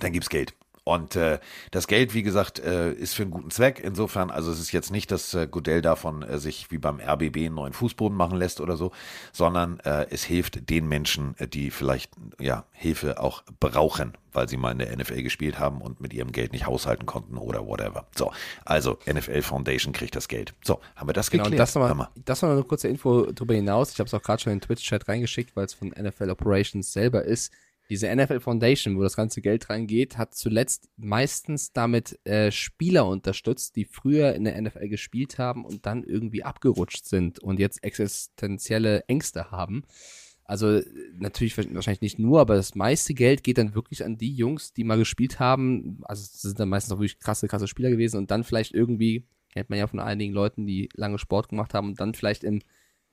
dann gibt's Geld. Und äh, das Geld, wie gesagt, äh, ist für einen guten Zweck. Insofern, also es ist jetzt nicht, dass äh, Godell davon äh, sich wie beim RBB einen neuen Fußboden machen lässt oder so, sondern äh, es hilft den Menschen, äh, die vielleicht ja Hilfe auch brauchen, weil sie mal in der NFL gespielt haben und mit ihrem Geld nicht haushalten konnten oder whatever. So, also NFL Foundation kriegt das Geld. So, haben wir das Genau, geklärt? das nochmal das noch eine kurze Info darüber hinaus. Ich habe es auch gerade schon in den Twitch-Chat reingeschickt, weil es von NFL Operations selber ist. Diese NFL Foundation, wo das ganze Geld reingeht, hat zuletzt meistens damit äh, Spieler unterstützt, die früher in der NFL gespielt haben und dann irgendwie abgerutscht sind und jetzt existenzielle Ängste haben. Also natürlich wahrscheinlich nicht nur, aber das meiste Geld geht dann wirklich an die Jungs, die mal gespielt haben. Also sind dann meistens auch wirklich krasse, krasse Spieler gewesen und dann vielleicht irgendwie, kennt man ja von einigen Leuten, die lange Sport gemacht haben und dann vielleicht im,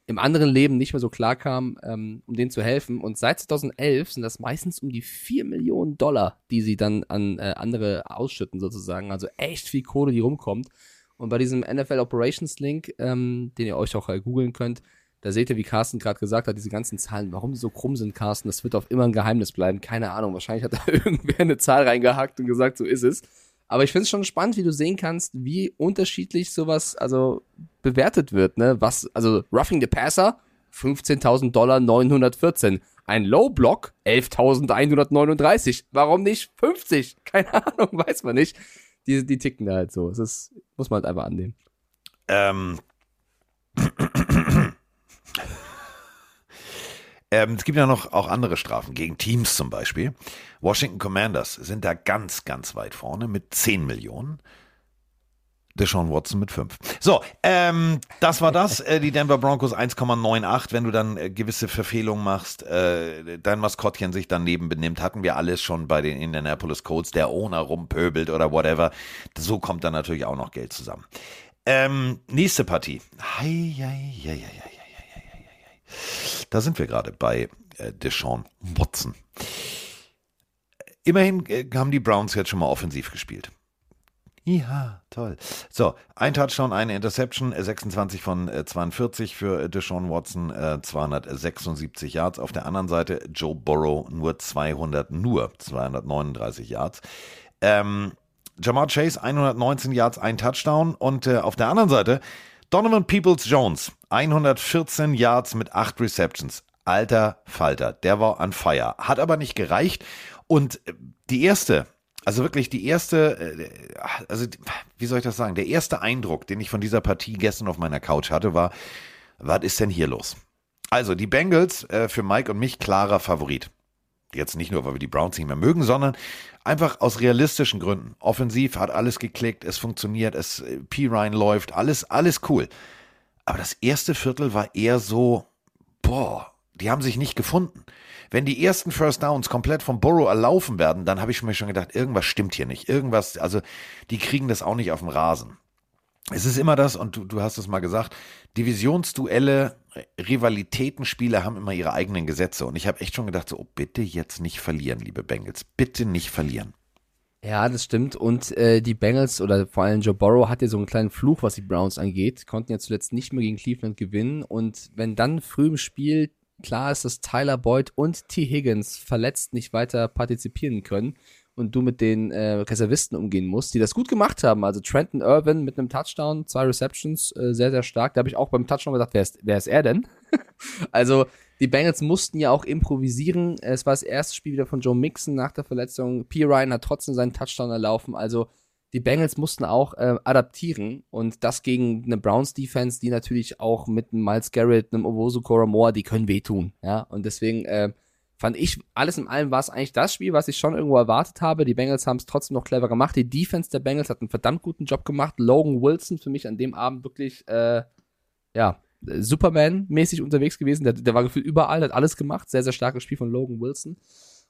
im anderen Leben nicht mehr so klar kam, ähm, um denen zu helfen. Und seit 2011 sind das meistens um die 4 Millionen Dollar, die sie dann an äh, andere ausschütten sozusagen. Also echt viel Kohle, die rumkommt. Und bei diesem NFL Operations Link, ähm, den ihr euch auch äh, googeln könnt, da seht ihr, wie Carsten gerade gesagt hat, diese ganzen Zahlen, warum die so krumm sind, Carsten, das wird auf immer ein Geheimnis bleiben. Keine Ahnung, wahrscheinlich hat [laughs] da irgendwer eine Zahl reingehackt und gesagt, so ist es. Aber ich finde es schon spannend, wie du sehen kannst, wie unterschiedlich sowas also bewertet wird. Ne? Was, also Roughing the Passer, 15.000 Dollar 914. Ein Low Block, 11.139. Warum nicht 50? [laughs] Keine Ahnung, weiß man nicht. Die, die ticken da halt so. Das ist, muss man halt einfach annehmen. Ähm. Ähm, es gibt ja noch auch andere Strafen gegen Teams zum Beispiel. Washington Commanders sind da ganz, ganz weit vorne mit 10 Millionen. Deshaun Watson mit 5. So, ähm, das war das. Äh, die Denver Broncos 1,98. Wenn du dann äh, gewisse Verfehlungen machst, äh, dein Maskottchen sich daneben benimmt, hatten wir alles schon bei den Indianapolis Colts, der Owner rumpöbelt oder whatever. So kommt dann natürlich auch noch Geld zusammen. Ähm, nächste Partie. Hei, hei, hei, hei. Da sind wir gerade bei äh, Deshaun Watson. Immerhin äh, haben die Browns jetzt schon mal offensiv gespielt. Ja, toll. So, ein Touchdown, eine Interception, äh, 26 von äh, 42 für Deshaun Watson, äh, 276 Yards. Auf der anderen Seite Joe Burrow nur 200, nur 239 Yards. Ähm, Jamar Chase 119 Yards, ein Touchdown. Und äh, auf der anderen Seite Donovan Peoples-Jones 114 Yards mit 8 Receptions. Alter Falter, der war on fire. Hat aber nicht gereicht. Und äh, die erste also wirklich die erste, äh, also wie soll ich das sagen? Der erste Eindruck, den ich von dieser Partie gestern auf meiner Couch hatte, war, was ist denn hier los? Also die Bengals äh, für Mike und mich klarer Favorit. Jetzt nicht nur, weil wir die Browns nicht mehr mögen, sondern einfach aus realistischen Gründen. Offensiv hat alles geklickt, es funktioniert, es äh, P. Ryan läuft, alles, alles cool. Aber das erste Viertel war eher so, boah, die haben sich nicht gefunden. Wenn die ersten First Downs komplett vom Burrow erlaufen werden, dann habe ich mir schon gedacht, irgendwas stimmt hier nicht. Irgendwas, also die kriegen das auch nicht auf dem Rasen. Es ist immer das, und du, du hast es mal gesagt, Divisionsduelle, Rivalitätenspiele haben immer ihre eigenen Gesetze. Und ich habe echt schon gedacht, so, oh, bitte jetzt nicht verlieren, liebe Bengals. Bitte nicht verlieren. Ja, das stimmt. Und äh, die Bengals oder vor allem Joe Burrow hat ja so einen kleinen Fluch, was die Browns angeht. Konnten ja zuletzt nicht mehr gegen Cleveland gewinnen. Und wenn dann früh im Spiel klar ist, dass Tyler Boyd und T. Higgins verletzt nicht weiter partizipieren können und du mit den äh, Reservisten umgehen musst, die das gut gemacht haben. Also Trenton Irvin mit einem Touchdown, zwei Receptions, äh, sehr, sehr stark. Da habe ich auch beim Touchdown gesagt, wer ist, wer ist er denn? [laughs] also die Bengals mussten ja auch improvisieren. Es war das erste Spiel wieder von Joe Mixon nach der Verletzung. P. Ryan hat trotzdem seinen Touchdown erlaufen. Also die Bengals mussten auch äh, adaptieren und das gegen eine Browns Defense, die natürlich auch mit einem Miles Garrett, einem Owosu Koromoa, die können wehtun, ja, und deswegen äh, fand ich, alles in allem war es eigentlich das Spiel, was ich schon irgendwo erwartet habe. Die Bengals haben es trotzdem noch clever gemacht. Die Defense der Bengals hat einen verdammt guten Job gemacht. Logan Wilson für mich an dem Abend wirklich, äh, ja, Superman-mäßig unterwegs gewesen. Der, der war gefühlt überall, hat alles gemacht. Sehr, sehr starkes Spiel von Logan Wilson.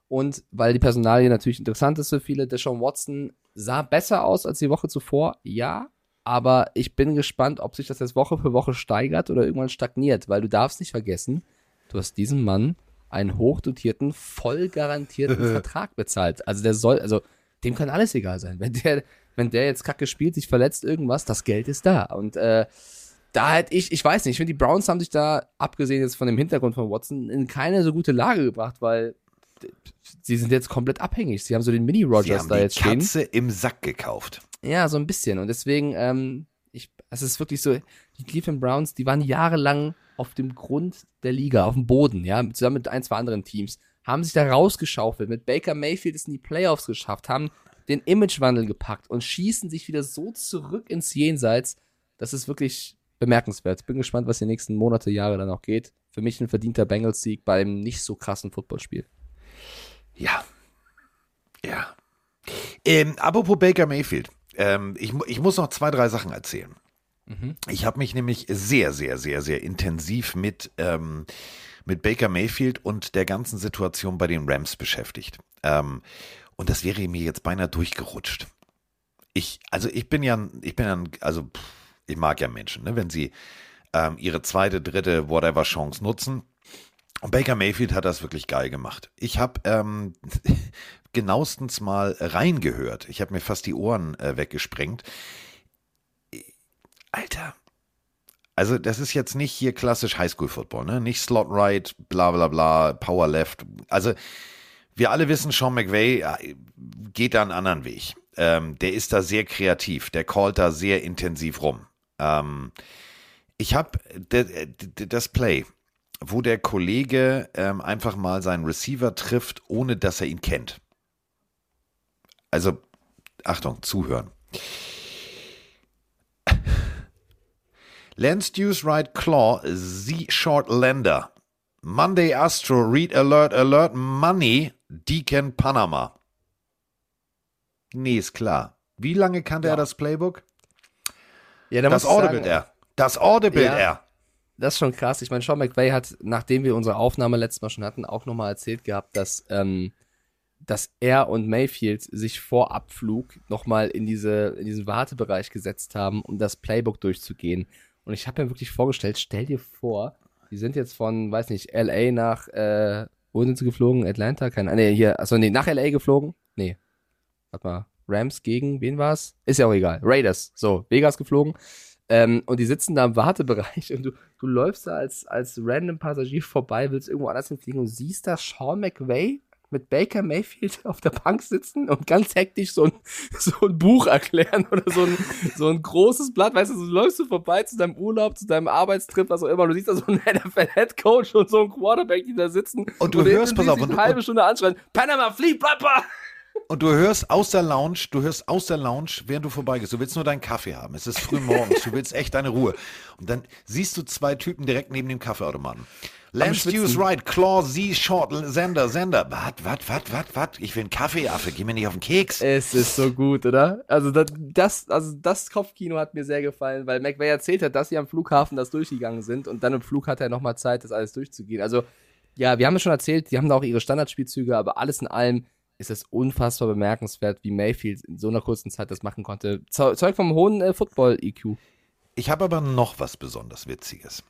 Und weil die Personalie natürlich interessant ist für viele, Deshaun Watson sah besser aus als die Woche zuvor, ja. Aber ich bin gespannt, ob sich das jetzt Woche für Woche steigert oder irgendwann stagniert, weil du darfst nicht vergessen, du hast diesem Mann einen hochdotierten, voll garantierten [laughs] Vertrag bezahlt. Also der soll, also dem kann alles egal sein. Wenn der, wenn der jetzt kacke spielt, sich verletzt, irgendwas, das Geld ist da. Und äh, da hätte ich, ich weiß nicht, ich finde, die Browns haben sich da, abgesehen jetzt von dem Hintergrund von Watson, in keine so gute Lage gebracht, weil sie sind jetzt komplett abhängig. Sie haben so den Mini-Rogers da jetzt stehen. Katze im Sack gekauft. Ja, so ein bisschen. Und deswegen, ähm, ich, es ist wirklich so, die Cleveland Browns, die waren jahrelang auf dem Grund der Liga, auf dem Boden, ja, zusammen mit ein, zwei anderen Teams, haben sich da rausgeschaufelt, mit Baker Mayfield es in die Playoffs geschafft, haben den Imagewandel gepackt und schießen sich wieder so zurück ins Jenseits. Das ist wirklich bemerkenswert. Bin gespannt, was die nächsten Monate, Jahre dann noch geht. Für mich ein verdienter Bengals-Sieg beim nicht so krassen Footballspiel. Ja. Ja. Ähm, apropos Baker Mayfield. Ähm, ich, ich muss noch zwei, drei Sachen erzählen. Ich habe mich nämlich sehr, sehr, sehr, sehr intensiv mit, ähm, mit Baker Mayfield und der ganzen Situation bei den Rams beschäftigt. Ähm, und das wäre mir jetzt beinahe durchgerutscht. Ich, also ich bin ja, ich bin ja, also pff, ich mag ja Menschen, ne, wenn sie ähm, ihre zweite, dritte, whatever Chance nutzen und Baker Mayfield hat das wirklich geil gemacht. Ich habe ähm, [laughs] genauestens mal reingehört. Ich habe mir fast die Ohren äh, weggesprengt. Alter. Also, das ist jetzt nicht hier klassisch Highschool-Football, ne? Nicht Slot Right, bla bla bla, Power Left. Also, wir alle wissen, Sean McVay äh, geht da einen anderen Weg. Ähm, der ist da sehr kreativ, der callt da sehr intensiv rum. Ähm, ich habe das Play wo der Kollege ähm, einfach mal seinen Receiver trifft, ohne dass er ihn kennt. Also, Achtung, zuhören. Lance Deuce Right Claw, Z Short Lender. Monday Astro, Read Alert, Alert, Money, Deacon Panama. Nee, ist klar. Wie lange kannte ja. er das Playbook? Ja, da das Audible R. Das Audible ja. R das ist schon krass. Ich meine, Sean McVay hat, nachdem wir unsere Aufnahme letztes Mal schon hatten, auch nochmal erzählt gehabt, dass, ähm, dass er und Mayfield sich vor Abflug nochmal in, diese, in diesen Wartebereich gesetzt haben, um das Playbook durchzugehen. Und ich habe mir wirklich vorgestellt, stell dir vor, die sind jetzt von, weiß nicht, LA nach, äh, wo sind sie geflogen? Atlanta? Keine Ahnung. Nee, hier, achso, nee, nach LA geflogen? Nee. Warte mal. Rams gegen, wen war's? Ist ja auch egal. Raiders. So, Vegas geflogen. Ähm, und die sitzen da im Wartebereich [laughs] und du, du läufst da als, als random Passagier vorbei, willst irgendwo anders hinfliegen und siehst da Sean McVay mit Baker Mayfield auf der Bank sitzen und ganz hektisch so ein, [laughs] so ein Buch erklären oder so ein, so ein großes Blatt, weißt du, so läufst du vorbei zu deinem Urlaub, zu deinem Arbeitstrip, was auch immer, du siehst da so einen [laughs] NFL-Headcoach und so einen Quarterback, die da sitzen Und du hörst, pass auf, und und- eine halbe und- Stunde anschreien, Panama, flieh, Papa! Und du hörst aus der Lounge, du hörst aus der Lounge, während du vorbeigehst, du willst nur deinen Kaffee haben. Es ist früh morgens, du willst echt deine Ruhe. Und dann siehst du zwei Typen direkt neben dem Kaffeeautomaten. Lance. Hughes right, Claw Z Short, Sender, Sender. Wat, wat, wat, wat, wat? Ich will einen Kaffee, Affe, geh mir nicht auf den Keks. Es ist so gut, oder? Also das, also das Kopfkino hat mir sehr gefallen, weil McVay erzählt hat, dass sie am Flughafen das durchgegangen sind und dann im Flug hat er nochmal Zeit, das alles durchzugehen. Also, ja, wir haben es schon erzählt, die haben da auch ihre Standardspielzüge, aber alles in allem ist es unfassbar bemerkenswert, wie Mayfield in so einer kurzen Zeit das machen konnte. Zeu- Zeug vom hohen äh, Football-EQ. Ich habe aber noch was besonders Witziges.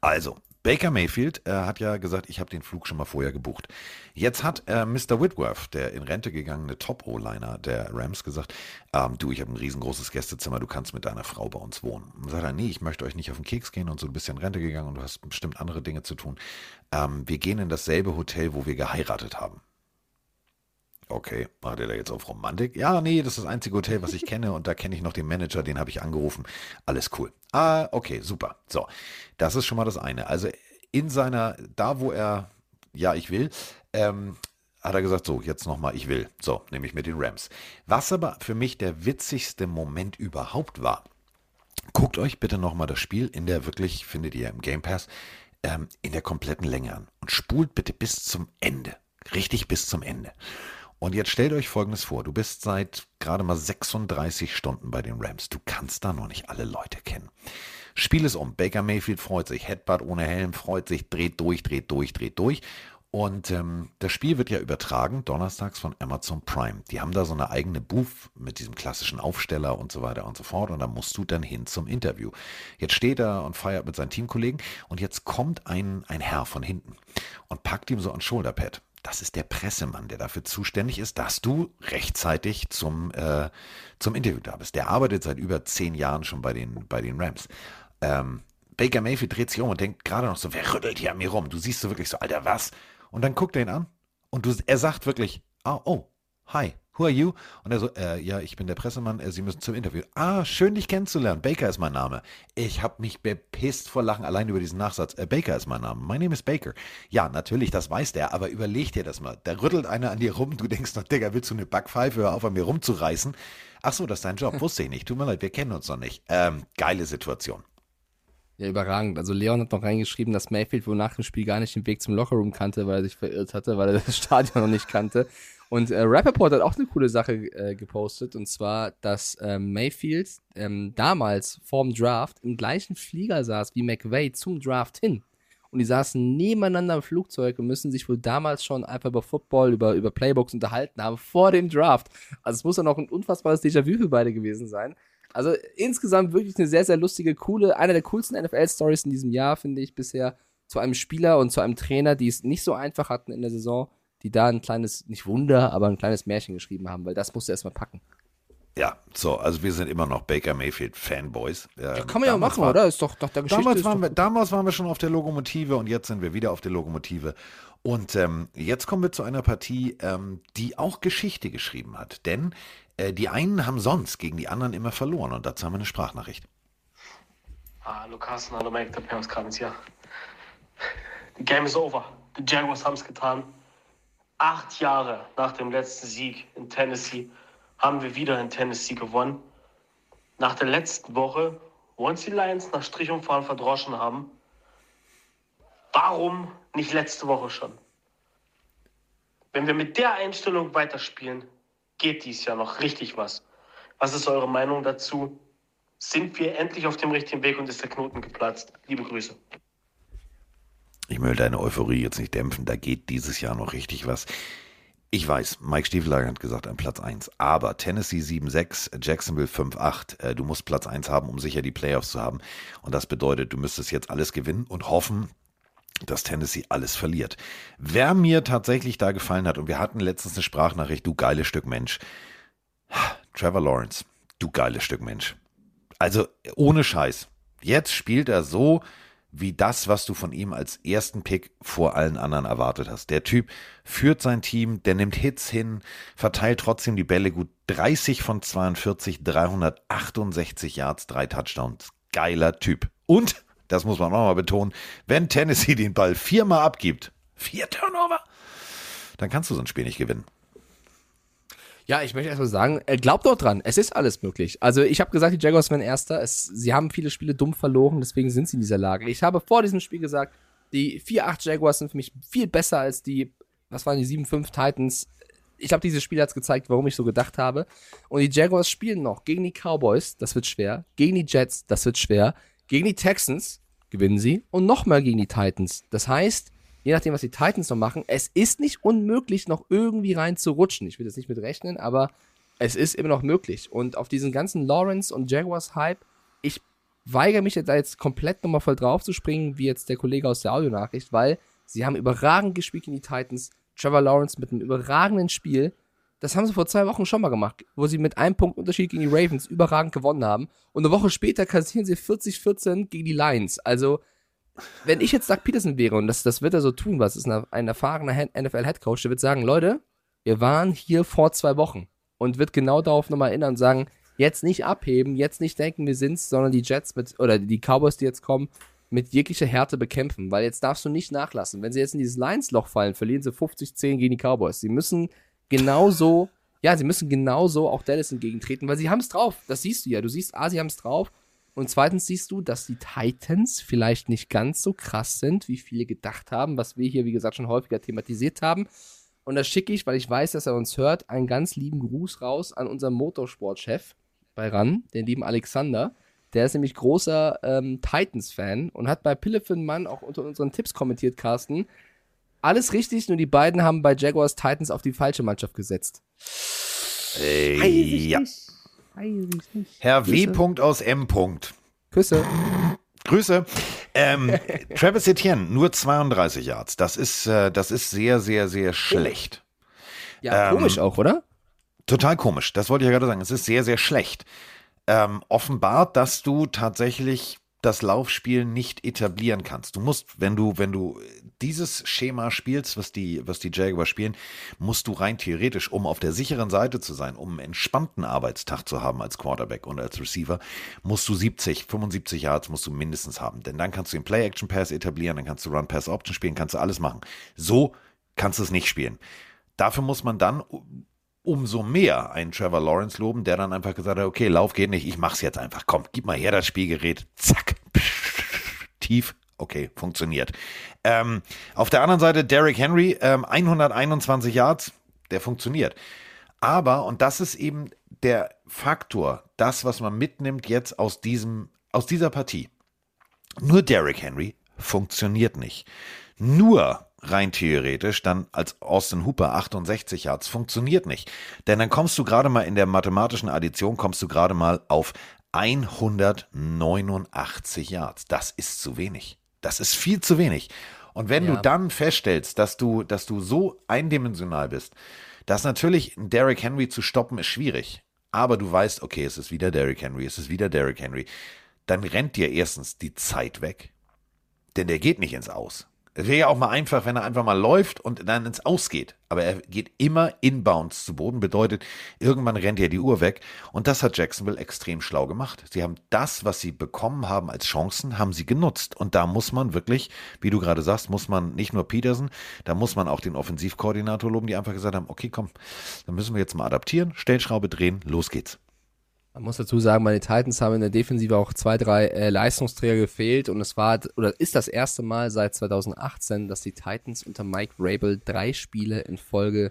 Also, Baker Mayfield äh, hat ja gesagt, ich habe den Flug schon mal vorher gebucht. Jetzt hat äh, Mr. Whitworth, der in Rente gegangene Top-O-Liner der Rams, gesagt, ähm, du, ich habe ein riesengroßes Gästezimmer, du kannst mit deiner Frau bei uns wohnen. Und sagt er, nee, ich möchte euch nicht auf den Keks gehen und so ein bisschen in Rente gegangen und du hast bestimmt andere Dinge zu tun. Ähm, wir gehen in dasselbe Hotel, wo wir geheiratet haben. Okay, macht ihr da jetzt auf Romantik? Ja, nee, das ist das einzige Hotel, was ich kenne und da kenne ich noch den Manager, den habe ich angerufen. Alles cool. Ah, okay, super. So, das ist schon mal das eine. Also in seiner, da wo er, ja, ich will, ähm, hat er gesagt, so, jetzt nochmal, ich will. So, nämlich mit den Rams. Was aber für mich der witzigste Moment überhaupt war, guckt euch bitte nochmal das Spiel in der wirklich, findet ihr im Game Pass, ähm, in der kompletten Länge an und spult bitte bis zum Ende. Richtig bis zum Ende. Und jetzt stellt euch Folgendes vor. Du bist seit gerade mal 36 Stunden bei den Rams. Du kannst da noch nicht alle Leute kennen. Spiel es um. Baker Mayfield freut sich. Headbutt ohne Helm freut sich. Dreht durch, dreht durch, dreht durch. Und ähm, das Spiel wird ja übertragen, donnerstags von Amazon Prime. Die haben da so eine eigene Booth mit diesem klassischen Aufsteller und so weiter und so fort. Und da musst du dann hin zum Interview. Jetzt steht er und feiert mit seinen Teamkollegen. Und jetzt kommt ein, ein Herr von hinten und packt ihm so ein Shoulderpad. Das ist der Pressemann, der dafür zuständig ist, dass du rechtzeitig zum, äh, zum Interview da bist. Der arbeitet seit über zehn Jahren schon bei den, bei den Rams. Ähm, Baker Mayfield dreht sich um und denkt gerade noch so, wer rüttelt hier an mir rum? Du siehst so wirklich so, Alter, was? Und dann guckt er ihn an und du, er sagt wirklich, ah, oh, hi, who are you? Und er so, äh, ja, ich bin der Pressemann, äh, Sie müssen zum Interview. Ah, schön, dich kennenzulernen. Baker ist mein Name. Ich habe mich bepisst vor Lachen allein über diesen Nachsatz. Äh, Baker ist mein Name. My name is Baker. Ja, natürlich, das weiß der, aber überleg dir das mal. Da rüttelt einer an dir rum, du denkst noch, Digga, willst du eine Backpfeife, hör auf an mir rumzureißen? Ach so, das ist dein Job, [laughs] wusste ich nicht. Tut mir leid, wir kennen uns noch nicht. Ähm, geile Situation. Ja, überragend. Also Leon hat noch reingeschrieben, dass Mayfield wohl nach dem Spiel gar nicht den Weg zum Lockerroom kannte, weil er sich verirrt hatte, weil er das [laughs] Stadion noch nicht kannte. Und äh, Rappaport hat auch eine coole Sache äh, gepostet, und zwar, dass ähm, Mayfield ähm, damals vorm Draft im gleichen Flieger saß wie McVay zum Draft hin. Und die saßen nebeneinander im Flugzeug und müssen sich wohl damals schon einfach über Football, über, über Playbooks unterhalten haben vor dem Draft. Also es muss dann auch ein unfassbares Déjà-vu für beide gewesen sein. Also insgesamt wirklich eine sehr, sehr lustige, coole, einer der coolsten NFL-Stories in diesem Jahr, finde ich, bisher zu einem Spieler und zu einem Trainer, die es nicht so einfach hatten in der Saison, die da ein kleines, nicht Wunder, aber ein kleines Märchen geschrieben haben, weil das musst du erstmal packen. Ja, so, also wir sind immer noch Baker Mayfield Fanboys. Ähm, Kann man ja machen, war- oder? Ist doch nach der Geschichte. Damals ist waren, doch wir, damals waren wir schon auf der Lokomotive und jetzt sind wir wieder auf der Lokomotive. Und ähm, jetzt kommen wir zu einer Partie, ähm, die auch Geschichte geschrieben hat. Denn äh, die einen haben sonst gegen die anderen immer verloren und dazu haben wir eine Sprachnachricht. Hallo Carsten, hallo Mike, der Perms Kranz hier. The game is over. Die Jaguars haben es getan. Acht Jahre nach dem letzten Sieg in Tennessee haben wir wieder in Tennessee gewonnen. Nach der letzten Woche, wo uns die Lions nach Strich und Fahren verdroschen haben, warum nicht letzte Woche schon? Wenn wir mit der Einstellung weiterspielen, geht dies Jahr noch richtig was. Was ist eure Meinung dazu? Sind wir endlich auf dem richtigen Weg und ist der Knoten geplatzt? Liebe Grüße. Ich will deine Euphorie jetzt nicht dämpfen, da geht dieses Jahr noch richtig was. Ich weiß, Mike Stiefelager hat gesagt, an Platz 1. Aber Tennessee 7-6, Jacksonville 5-8. Äh, du musst Platz 1 haben, um sicher die Playoffs zu haben. Und das bedeutet, du müsstest jetzt alles gewinnen und hoffen, dass Tennessee alles verliert. Wer mir tatsächlich da gefallen hat, und wir hatten letztens eine Sprachnachricht, du geiles Stück Mensch, Trevor Lawrence, du geiles Stück Mensch. Also ohne Scheiß. Jetzt spielt er so wie das, was du von ihm als ersten Pick vor allen anderen erwartet hast. Der Typ führt sein Team, der nimmt Hits hin, verteilt trotzdem die Bälle gut 30 von 42, 368 Yards, drei Touchdowns. Geiler Typ. Und, das muss man auch mal betonen, wenn Tennessee den Ball viermal abgibt, vier Turnover, dann kannst du so ein Spiel nicht gewinnen. Ja, ich möchte erstmal sagen, äh, glaubt doch dran, es ist alles möglich. Also ich habe gesagt, die Jaguars werden Erster. Es, sie haben viele Spiele dumm verloren, deswegen sind sie in dieser Lage. Ich habe vor diesem Spiel gesagt, die 4-8 Jaguars sind für mich viel besser als die, was waren die 7-5 Titans. Ich glaube, dieses Spiel hat gezeigt, warum ich so gedacht habe. Und die Jaguars spielen noch gegen die Cowboys, das wird schwer. Gegen die Jets, das wird schwer. Gegen die Texans gewinnen sie. Und nochmal gegen die Titans. Das heißt, je nachdem, was die Titans noch machen, es ist nicht unmöglich, noch irgendwie rein zu rutschen. Ich will das nicht mit rechnen, aber es ist immer noch möglich. Und auf diesen ganzen Lawrence und Jaguars Hype, ich weigere mich da jetzt komplett nochmal voll drauf zu springen, wie jetzt der Kollege aus der Audionachricht, weil sie haben überragend gespielt in die Titans. Trevor Lawrence mit einem überragenden Spiel. Das haben sie vor zwei Wochen schon mal gemacht, wo sie mit einem Punkt Unterschied gegen die Ravens überragend gewonnen haben. Und eine Woche später kassieren sie 40-14 gegen die Lions. Also, wenn ich jetzt Doug Peterson wäre, und das, das wird er so tun, was ist ein, erfahrener NFL-Headcoach, der wird sagen, Leute, wir waren hier vor zwei Wochen und wird genau darauf nochmal erinnern und sagen, jetzt nicht abheben, jetzt nicht denken, wir sind's, sondern die Jets mit, oder die Cowboys, die jetzt kommen, mit jeglicher Härte bekämpfen, weil jetzt darfst du nicht nachlassen. Wenn sie jetzt in dieses Lions-Loch fallen, verlieren sie 50-10 gegen die Cowboys. Sie müssen genauso, ja, sie müssen genauso auch Dallas entgegentreten, weil sie haben es drauf. Das siehst du ja. Du siehst, ah, sie haben es drauf. Und zweitens siehst du, dass die Titans vielleicht nicht ganz so krass sind, wie viele gedacht haben, was wir hier, wie gesagt, schon häufiger thematisiert haben. Und das schicke ich, weil ich weiß, dass er uns hört, einen ganz lieben Gruß raus an unseren Motorsportchef bei RAN, den lieben Alexander. Der ist nämlich großer ähm, Titans-Fan und hat bei Pillefin Mann auch unter unseren Tipps kommentiert, Carsten. Alles richtig, nur die beiden haben bei Jaguars Titans auf die falsche Mannschaft gesetzt. Äh, ja. Herr W. Punkt aus M. Punkt. Küsse. Grüße. Ähm, [laughs] Travis Etienne, nur 32 Yards. Das ist, äh, das ist sehr, sehr, sehr schlecht. Ja, Ähm, komisch auch, oder? Total komisch. Das wollte ich ja gerade sagen. Es ist sehr, sehr schlecht. Ähm, offenbart, dass du tatsächlich das Laufspiel nicht etablieren kannst. Du musst, wenn du, wenn du dieses Schema spielst, was die, was die Jaguars spielen, musst du rein theoretisch, um auf der sicheren Seite zu sein, um einen entspannten Arbeitstag zu haben als Quarterback und als Receiver, musst du 70, 75 Yards musst du mindestens haben. Denn dann kannst du den Play-Action-Pass etablieren, dann kannst du Run-Pass-Option spielen, kannst du alles machen. So kannst du es nicht spielen. Dafür muss man dann umso mehr einen Trevor Lawrence loben, der dann einfach gesagt hat, okay, Lauf geht nicht, ich mach's jetzt einfach. Komm, gib mal her das Spielgerät. Zack. [laughs] Tief. Okay, funktioniert. Ähm, auf der anderen Seite Derrick Henry, ähm, 121 Yards, der funktioniert. Aber, und das ist eben der Faktor, das, was man mitnimmt jetzt aus diesem, aus dieser Partie. Nur Derrick Henry funktioniert nicht. Nur rein theoretisch dann als Austin Hooper 68 Yards funktioniert nicht. Denn dann kommst du gerade mal in der mathematischen Addition, kommst du gerade mal auf 189 Yards. Das ist zu wenig. Das ist viel zu wenig. Und wenn Ja. du dann feststellst, dass du, dass du so eindimensional bist, dass natürlich ein Derrick Henry zu stoppen ist schwierig. Aber du weißt, okay, es ist wieder Derrick Henry, es ist wieder Derrick Henry. Dann rennt dir erstens die Zeit weg. Denn der geht nicht ins Aus. Es wäre ja auch mal einfach, wenn er einfach mal läuft und dann ins Aus geht. Aber er geht immer inbounds zu Boden. Bedeutet, irgendwann rennt ja die Uhr weg. Und das hat Jacksonville extrem schlau gemacht. Sie haben das, was sie bekommen haben als Chancen, haben sie genutzt. Und da muss man wirklich, wie du gerade sagst, muss man nicht nur Peterson, da muss man auch den Offensivkoordinator loben, die einfach gesagt haben, okay, komm, dann müssen wir jetzt mal adaptieren, Stellschraube drehen, los geht's. Man muss dazu sagen, meine Titans haben in der Defensive auch zwei, drei äh, Leistungsträger gefehlt und es war oder ist das erste Mal seit 2018, dass die Titans unter Mike Rabel drei Spiele in Folge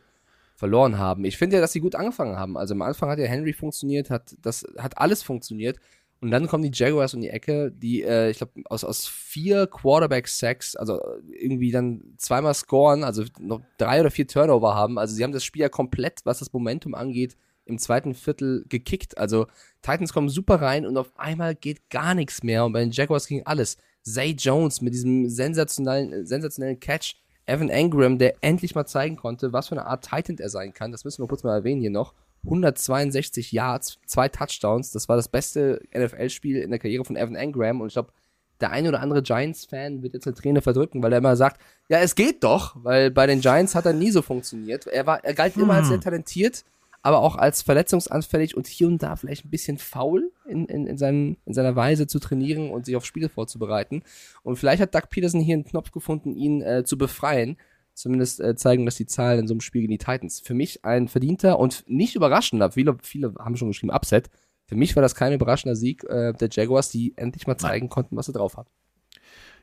verloren haben. Ich finde ja, dass sie gut angefangen haben. Also am Anfang hat ja Henry funktioniert, hat das hat alles funktioniert und dann kommen die Jaguars um die Ecke, die äh, ich glaube aus aus vier Quarterback Sacks, also irgendwie dann zweimal scoren, also noch drei oder vier Turnover haben. Also sie haben das Spiel ja komplett, was das Momentum angeht, im zweiten Viertel gekickt. Also Titans kommen super rein und auf einmal geht gar nichts mehr. Und bei den Jaguars ging alles. Zay Jones mit diesem sensationellen, äh, sensationellen Catch. Evan Engram, der endlich mal zeigen konnte, was für eine Art Titan er sein kann. Das müssen wir kurz mal erwähnen hier noch. 162 Yards, zwei Touchdowns. Das war das beste NFL-Spiel in der Karriere von Evan Engram. Und ich glaube, der eine oder andere Giants-Fan wird jetzt eine Träne verdrücken, weil er immer sagt, ja, es geht doch, weil bei den Giants hat er nie so funktioniert. Er war, er galt immer als sehr talentiert, aber auch als verletzungsanfällig und hier und da vielleicht ein bisschen faul in, in, in, seinen, in seiner Weise zu trainieren und sich auf Spiele vorzubereiten. Und vielleicht hat Doug Peterson hier einen Knopf gefunden, ihn äh, zu befreien. Zumindest äh, zeigen das die Zahlen in so einem Spiel gegen die Titans. Für mich ein verdienter und nicht überraschender, viele, viele haben schon geschrieben, Upset. Für mich war das kein überraschender Sieg äh, der Jaguars, die endlich mal zeigen konnten, was sie drauf haben.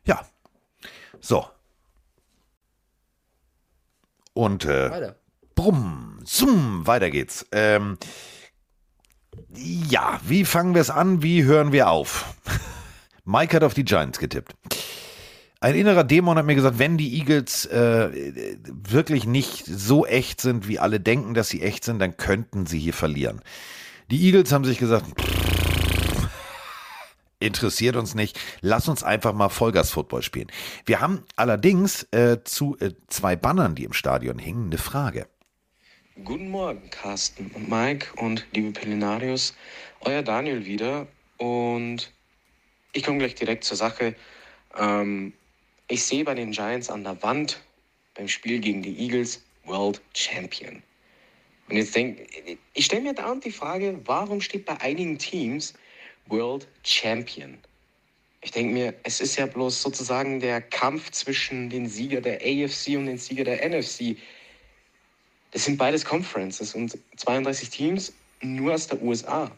Ja. So. Und äh, Weiter. Brumm, zoom, weiter geht's. Ähm, ja, wie fangen wir es an? Wie hören wir auf? [laughs] Mike hat auf die Giants getippt. Ein innerer Dämon hat mir gesagt, wenn die Eagles äh, wirklich nicht so echt sind, wie alle denken, dass sie echt sind, dann könnten sie hier verlieren. Die Eagles haben sich gesagt, [laughs] interessiert uns nicht, lass uns einfach mal Vollgas-Football spielen. Wir haben allerdings äh, zu äh, zwei Bannern, die im Stadion hingen, eine Frage. Guten Morgen, Carsten und Mike und liebe Pelinarius. Euer Daniel wieder und ich komme gleich direkt zur Sache. Ähm, ich sehe bei den Giants an der Wand beim Spiel gegen die Eagles World Champion. Und jetzt denke ich, stelle mir dauernd die Frage, warum steht bei einigen Teams World Champion? Ich denke mir, es ist ja bloß sozusagen der Kampf zwischen den Sieger der AFC und den Sieger der NFC. Das sind beides Conferences und 32 Teams nur aus der USA.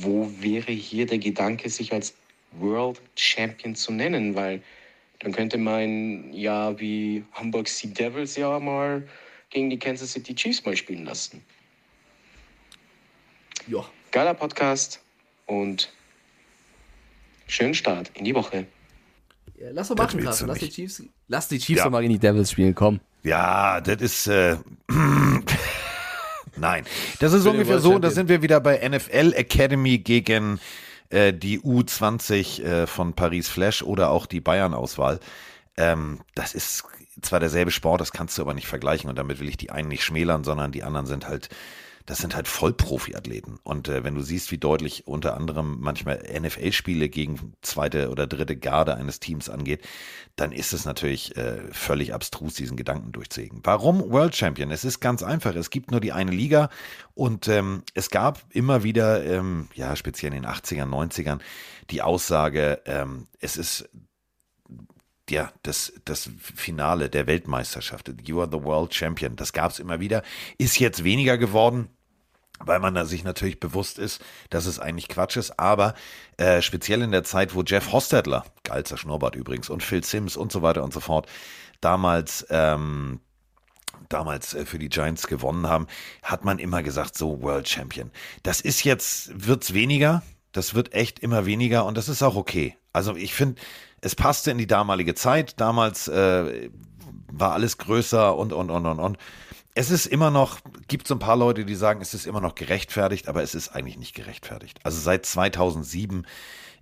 Wo wäre hier der Gedanke, sich als World Champion zu nennen? Weil dann könnte man ja wie Hamburg Sea Devils ja mal gegen die Kansas City Chiefs mal spielen lassen. Ja. Geiler Podcast und schönen Start in die Woche. Ja, lass doch Das machen, Carsten. du Lass die. Chiefs, lass die Chiefs Ja. mal gegen die Devils spielen, komm. Ja, das ist. Äh, [clears throat] Nein, das ist ungefähr so. Da sind wir wieder bei NFL Academy gegen äh, die U20 äh, von Paris Flash oder auch die Bayern-Auswahl. Ähm, das ist zwar derselbe Sport, das kannst du aber nicht vergleichen und damit will ich die einen nicht schmälern, sondern die anderen sind halt, das sind halt Vollprofi-Athleten. Und äh, wenn du siehst, wie deutlich unter anderem manchmal NFL-Spiele gegen zweite oder dritte Garde eines Teams angeht, dann ist es natürlich äh, völlig abstrus, diesen Gedanken durchzuhegen. Warum World Champion? Es ist ganz einfach. Es gibt nur die eine Liga und ähm, es gab immer wieder, ähm, ja, speziell in den 80ern, 90ern, die Aussage, ähm, es ist ja, das, das Finale der Weltmeisterschaft. You are the World Champion. Das gab es immer wieder. Ist jetzt weniger geworden, weil man da sich natürlich bewusst ist, dass es eigentlich Quatsch ist. Aber äh, speziell in der Zeit, wo Jeff Hostetler, geilster Schnurrbart übrigens, und Phil Sims und so weiter und so fort, damals ähm, damals äh, für die Giants gewonnen haben, hat man immer gesagt, so World Champion. Das ist jetzt, wird's weniger. Das wird echt immer weniger und das ist auch okay. Also ich finde, es passte in die damalige Zeit. Damals äh, war alles größer und, und, und, und, und. Es ist immer noch, gibt so ein paar Leute, die sagen, es ist immer noch gerechtfertigt, aber es ist eigentlich nicht gerechtfertigt. Also seit 2007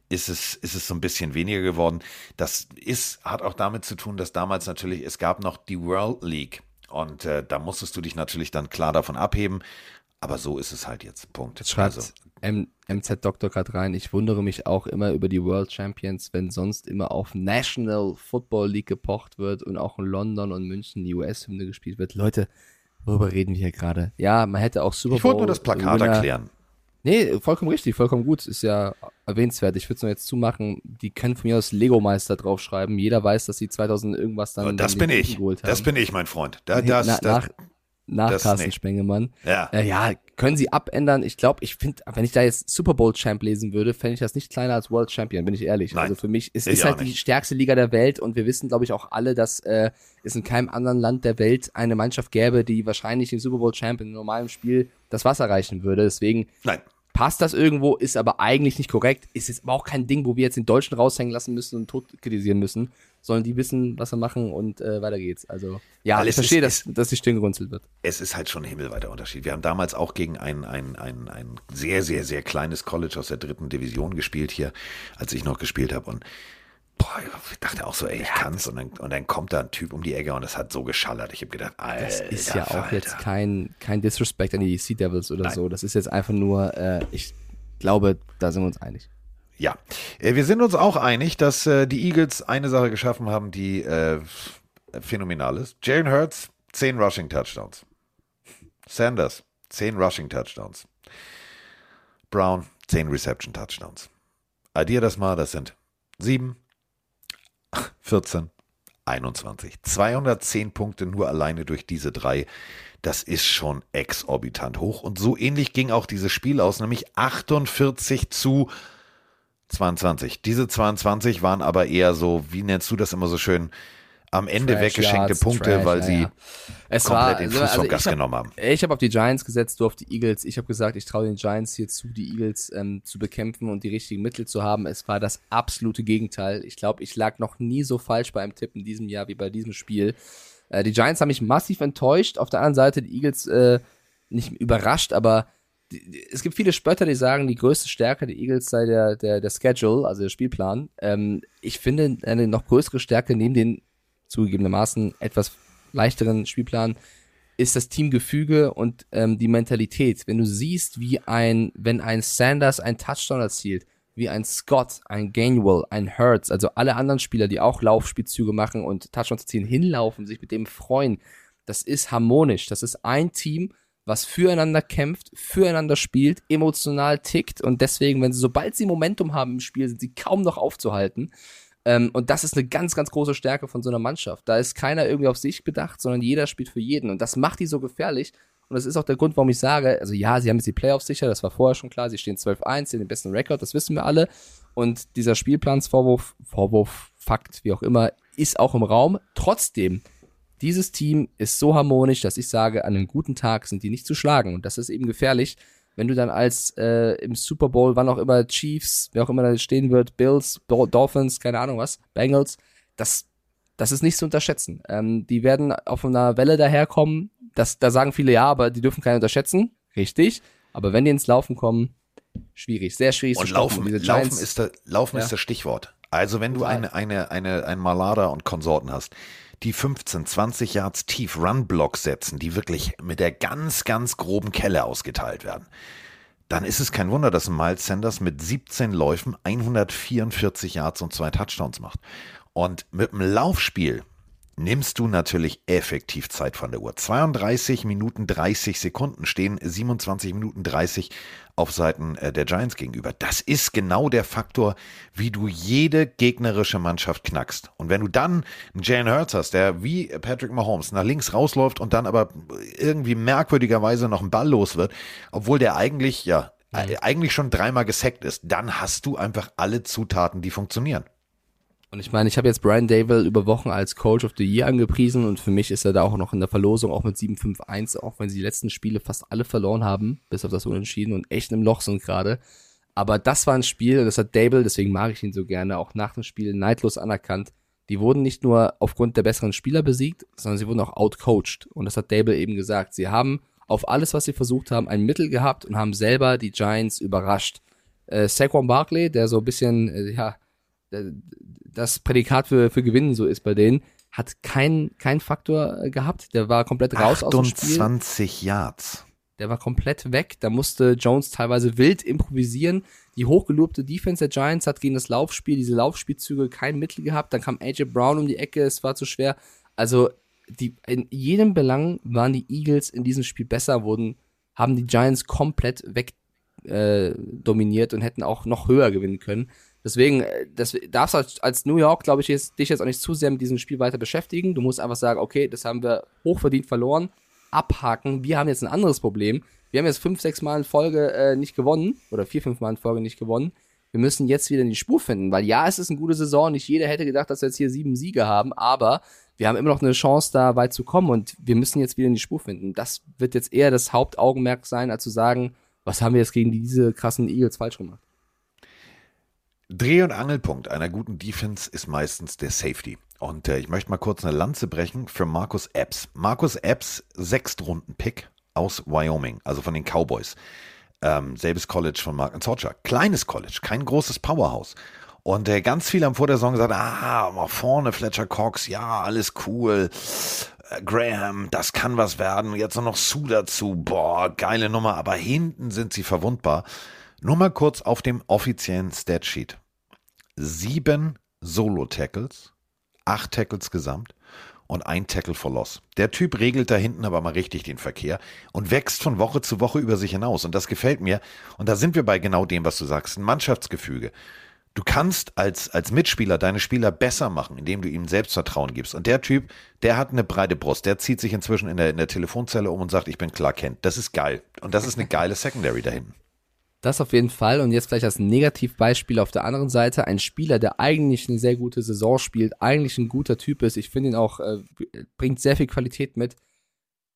ist es, ist es so ein bisschen weniger geworden. Das ist, hat auch damit zu tun, dass damals natürlich, es gab noch die World League. Und äh, da musstest du dich natürlich dann klar davon abheben. Aber so ist es halt jetzt. Punkt. Jetzt schreibt Also, M MZ Doktor gerade rein, ich wundere mich auch immer über die World Champions, wenn sonst immer auf National Football League gepocht wird und auch in London und München die US-Hymne gespielt wird. Leute, worüber reden wir hier gerade? Ja, man hätte auch Super Bowl. ich wollte nur das Plakat erklären. Nee, vollkommen richtig, vollkommen gut. Ist ja erwähnenswert. Ich würde es nur jetzt zumachen. Die können von mir aus Lego-Meister draufschreiben. Jeder weiß, dass sie 2000 irgendwas dann. Und das bin ich. Das bin ich, mein Freund. Da, das, Na, das, nach nach das Carsten nicht. Spengemann. ja. Äh, ja, können sie abändern. Ich glaube, ich finde, wenn ich da jetzt Super Bowl Champ lesen würde, fände ich das nicht kleiner als World Champion, bin ich ehrlich. Nein, also für mich ist auch halt die stärkste Liga der Welt und wir wissen, glaube ich, auch alle, dass äh, es in keinem anderen Land der Welt eine Mannschaft gäbe, die wahrscheinlich den Super Bowl Champ in einem normalen Spiel das Wasser reichen würde. Deswegen Nein. Passt das irgendwo, ist aber eigentlich nicht korrekt. Ist jetzt aber auch kein Ding, wo wir jetzt den Deutschen raushängen lassen müssen und tot kritisieren müssen, sondern die wissen, was sie machen und äh, weiter geht's. Also ja, Weil ich verstehe, ist- dass, dass die Stirn gerunzelt wird. es ist halt schon ein himmelweiter Unterschied. Wir haben damals auch gegen ein, ein, ein, ein sehr, sehr, sehr kleines College aus der dritten Division gespielt hier, als ich noch gespielt habe. Und boah, ich dachte auch so, ey, ich kann's. Und dann, und dann kommt da ein Typ um die Ecke und es hat so geschallert. Ich habe gedacht, Alter, Das ist ja auch Falter. jetzt kein, kein Disrespect an die Sea Devils oder so. Das ist jetzt einfach nur, äh, ich glaube, da sind wir uns einig. Ja, äh, wir sind uns auch einig, dass äh, die Eagles eine Sache geschaffen haben, die äh, phänomenal ist. Jalen Hurts, 10 Rushing Touchdowns. Sanders, 10 Rushing Touchdowns. Brown, 10 Reception Touchdowns. Addier das mal, das sind 7, 14, 21. 210 Punkte nur alleine durch diese drei. Das ist schon exorbitant hoch. Und so ähnlich ging auch dieses Spiel aus, nämlich 48 zu 22. Diese 22 waren aber eher so, wie nennst du das immer so schön, am Ende Trash weggeschenkte Yards, Punkte, Trash, weil sie ja. Es komplett war, den Fuß also vom Gas hab- genommen haben. Ich habe auf die Giants gesetzt, du auf die Eagles. Ich habe gesagt, ich traue den Giants hier zu, die Eagles ähm, zu bekämpfen und die richtigen Mittel zu haben. Es war das absolute Gegenteil. Ich glaube, ich lag noch nie so falsch beim Tipp in diesem Jahr wie bei diesem Spiel. Äh, die Giants haben mich massiv enttäuscht. Auf der anderen Seite die Eagles äh, nicht überrascht, aber es gibt viele Spötter, die sagen, die größte Stärke der Eagles sei der, der, der Schedule, also der Spielplan. Ähm, ich finde, eine noch größere Stärke neben den zugegebenermaßen etwas leichteren Spielplan ist das Teamgefüge und ähm, die Mentalität. Wenn du siehst, wie ein, wenn ein Sanders ein Touchdown erzielt, wie ein Scott, ein Gainwell, ein Hurts, also alle anderen Spieler, die auch Laufspielzüge machen und Touchdowns erzielen, hinlaufen, sich mit dem freuen, das ist harmonisch. Das ist ein Team, was füreinander kämpft, füreinander spielt, emotional tickt und deswegen, wenn sie, sobald sie Momentum haben im Spiel, sind sie kaum noch aufzuhalten. Ähm, und das ist eine ganz, ganz große Stärke von so einer Mannschaft. Da ist keiner irgendwie auf sich bedacht, sondern jeder spielt für jeden. Und das macht die so gefährlich. Und das ist auch der Grund, warum ich sage, also ja, sie haben jetzt die Playoffs sicher, das war vorher schon klar, sie stehen 12-1, sie haben den besten Rekord, das wissen wir alle. Und dieser Spielplansvorwurf, Vorwurf, Fakt, wie auch immer, ist auch im Raum. Trotzdem, dieses Team ist so harmonisch, dass ich sage, an einem guten Tag sind die nicht zu schlagen. Und das ist eben gefährlich, wenn du dann als äh, im Super Bowl, wann auch immer Chiefs, wer auch immer da stehen wird, Bills, Dol- Dolphins, keine Ahnung was, Bengals, das, das ist nicht zu unterschätzen. Ähm, die werden auf einer Welle daherkommen. Das, da sagen viele ja, aber die dürfen keinen unterschätzen. Richtig. Aber wenn die ins Laufen kommen, schwierig, sehr schwierig Und zu laufen, laufen, Giants- ist, da, laufen Ja. ist das Stichwort. Also wenn du eine, eine, eine, ein Malada und Konsorten hast, die 15, 20 Yards tief Run-Block setzen, die wirklich mit der ganz, ganz groben Kelle ausgeteilt werden, dann ist es kein Wunder, dass Miles Sanders mit 17 Läufen 144 Yards und zwei Touchdowns macht. Und mit dem Laufspiel nimmst du natürlich effektiv Zeit von der Uhr. 32 Minuten 30 Sekunden stehen 27 Minuten 30 auf Seiten äh, der Giants gegenüber. Das ist genau der Faktor, wie du jede gegnerische Mannschaft knackst. Und wenn du dann einen Jalen Hurts hast, der wie Patrick Mahomes nach links rausläuft und dann aber irgendwie merkwürdigerweise noch einen Ball los wird, obwohl der eigentlich, ja, äh, eigentlich schon dreimal gesackt ist, dann hast du einfach alle Zutaten, die funktionieren. Und ich meine, ich habe jetzt Brian Dable über Wochen als Coach of the Year angepriesen und für mich ist er da auch noch in der Verlosung, auch mit 7-5-1, auch wenn sie die letzten Spiele fast alle verloren haben, bis auf das Unentschieden und echt im Loch sind gerade. Aber das war ein Spiel, und das hat Dable, deswegen mag ich ihn so gerne, auch nach dem Spiel neidlos anerkannt. Die wurden nicht nur aufgrund der besseren Spieler besiegt, sondern sie wurden auch outcoached. Und das hat Dable eben gesagt. Sie haben auf alles, was sie versucht haben, ein Mittel gehabt und haben selber die Giants überrascht. Äh, Saquon Barkley, der so ein bisschen, äh, ja, der- das Prädikat für, für Gewinnen so ist bei denen, hat keinen kein Faktor äh, gehabt. Der war komplett raus aus dem Spiel. 28 Yards. Der war komplett weg. Da musste Jones teilweise wild improvisieren. Die hochgelobte Defense der Giants hat gegen das Laufspiel, diese Laufspielzüge kein Mittel gehabt. Dann kam AJ Brown um die Ecke, es war zu schwer. Also die, in jedem Belang waren die Eagles in diesem Spiel besser, wurden, haben die Giants komplett weg äh, dominiert und hätten auch noch höher gewinnen können. Deswegen, äh, das darfst du als, New York, glaube ich, jetzt, dich jetzt auch nicht zu sehr mit diesem Spiel weiter beschäftigen. Du musst einfach sagen, okay, das haben wir hochverdient verloren, abhaken. Wir haben jetzt ein anderes Problem. Wir haben jetzt fünf, sechs Mal in Folge äh, nicht gewonnen oder vier, fünf Mal in Folge nicht gewonnen. Wir müssen jetzt wieder in die Spur finden, weil ja, es ist eine gute Saison. Nicht jeder hätte gedacht, dass wir jetzt hier sieben Siege haben, aber wir haben immer noch eine Chance, da weit zu kommen und wir müssen jetzt wieder in die Spur finden. Das wird jetzt eher das Hauptaugenmerk sein, als zu sagen, was haben wir jetzt gegen diese krassen Eagles falsch gemacht. Dreh- und Angelpunkt einer guten Defense ist meistens der Safety. Und äh, ich möchte mal kurz eine Lanze brechen für Markus Epps. Markus Epps, Sechstrunden-Pick aus Wyoming, also von den Cowboys. Ähm, selbes College von Mark Zorcha. Kleines College, kein großes Powerhouse. Und äh, ganz viele haben vor der Saison gesagt, ah, mal vorne Fletcher Cox, ja, alles cool. Äh, Graham, das kann was werden. Jetzt noch Sue dazu. Boah, geile Nummer. Aber hinten sind sie verwundbar. Nur mal kurz auf dem offiziellen Statsheet. Sieben Solo-Tackles, acht Tackles gesamt und ein Tackle for Loss. Der Typ regelt da hinten aber mal richtig den Verkehr und wächst von Woche zu Woche über sich hinaus. Und das gefällt mir. Und da sind wir bei genau dem, was du sagst. Ein Mannschaftsgefüge. Du kannst als, als Mitspieler deine Spieler besser machen, indem du ihnen Selbstvertrauen gibst. Und der Typ, der hat eine breite Brust. Der zieht sich inzwischen in der, in der Telefonzelle um und sagt, ich bin klar Kent. Das ist geil. Und das ist eine geile Secondary da hinten. Das auf jeden Fall. Und jetzt vielleicht als Negativbeispiel auf der anderen Seite. Ein Spieler, der eigentlich eine sehr gute Saison spielt, eigentlich ein guter Typ ist. Ich finde ihn auch, äh, bringt sehr viel Qualität mit.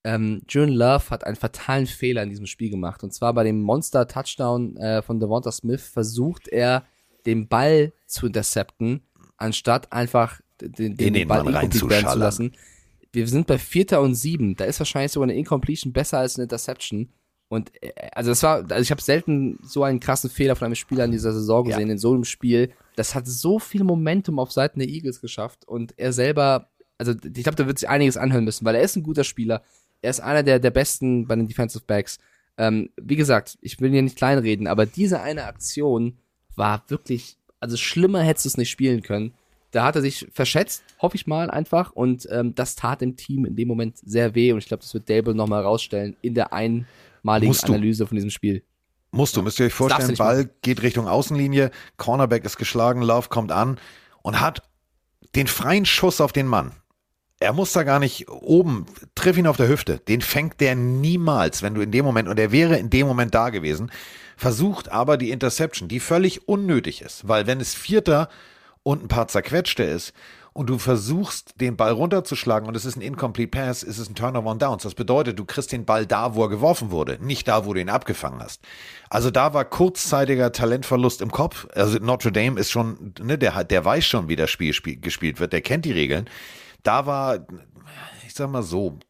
Ähm, Jordan Love hat einen fatalen Fehler in diesem Spiel gemacht. Und zwar bei dem Monster-Touchdown äh, von Devonta Smith versucht er, den Ball zu intercepten, anstatt einfach den, den, den Ball incomplete werden zu lassen. Wir sind bei Vierter und Sieben. Da ist wahrscheinlich sogar eine Incompletion besser als eine Interception. Und äh, also das war, also ich habe selten so einen krassen Fehler von einem Spieler in dieser Saison gesehen, in so einem Spiel. Das hat so viel Momentum auf Seiten der Eagles geschafft und er selber, also ich glaube, da wird sich einiges anhören müssen, weil er ist ein guter Spieler. Er ist einer der, der besten bei den Defensive Backs. Ähm, wie gesagt, ich will hier nicht kleinreden, aber diese eine Aktion war wirklich, also schlimmer hättest du es nicht spielen können. Da hat er sich verschätzt, hoffe ich mal einfach. Und ähm, das tat dem Team in dem Moment sehr weh. Und ich glaube, das wird Dable nochmal rausstellen in der einmaligen Du. Analyse von diesem Spiel. Musst du, müsst ihr euch vorstellen, Ball geht Richtung Außenlinie, Cornerback ist geschlagen, Love kommt an und hat den freien Schuss auf den Mann. Er muss da gar nicht oben, triff ihn auf der Hüfte. Den fängt der niemals, wenn du in dem Moment, und er wäre in dem Moment da gewesen, versucht aber die Interception, die völlig unnötig ist, weil wenn es Vierter und ein paar zerquetschte ist und du versuchst, den Ball runterzuschlagen und es ist ein Incomplete Pass, ist es ein Turnover on Downs. Das bedeutet, du kriegst den Ball da, wo er geworfen wurde, nicht da, wo du ihn abgefangen hast. Also da war kurzzeitiger Talentverlust im Kopf. Also Notre Dame ist schon, ne, der, der weiß schon, wie das Spiel spiel, gespielt wird, der kennt die Regeln. Da war, ich sag mal so,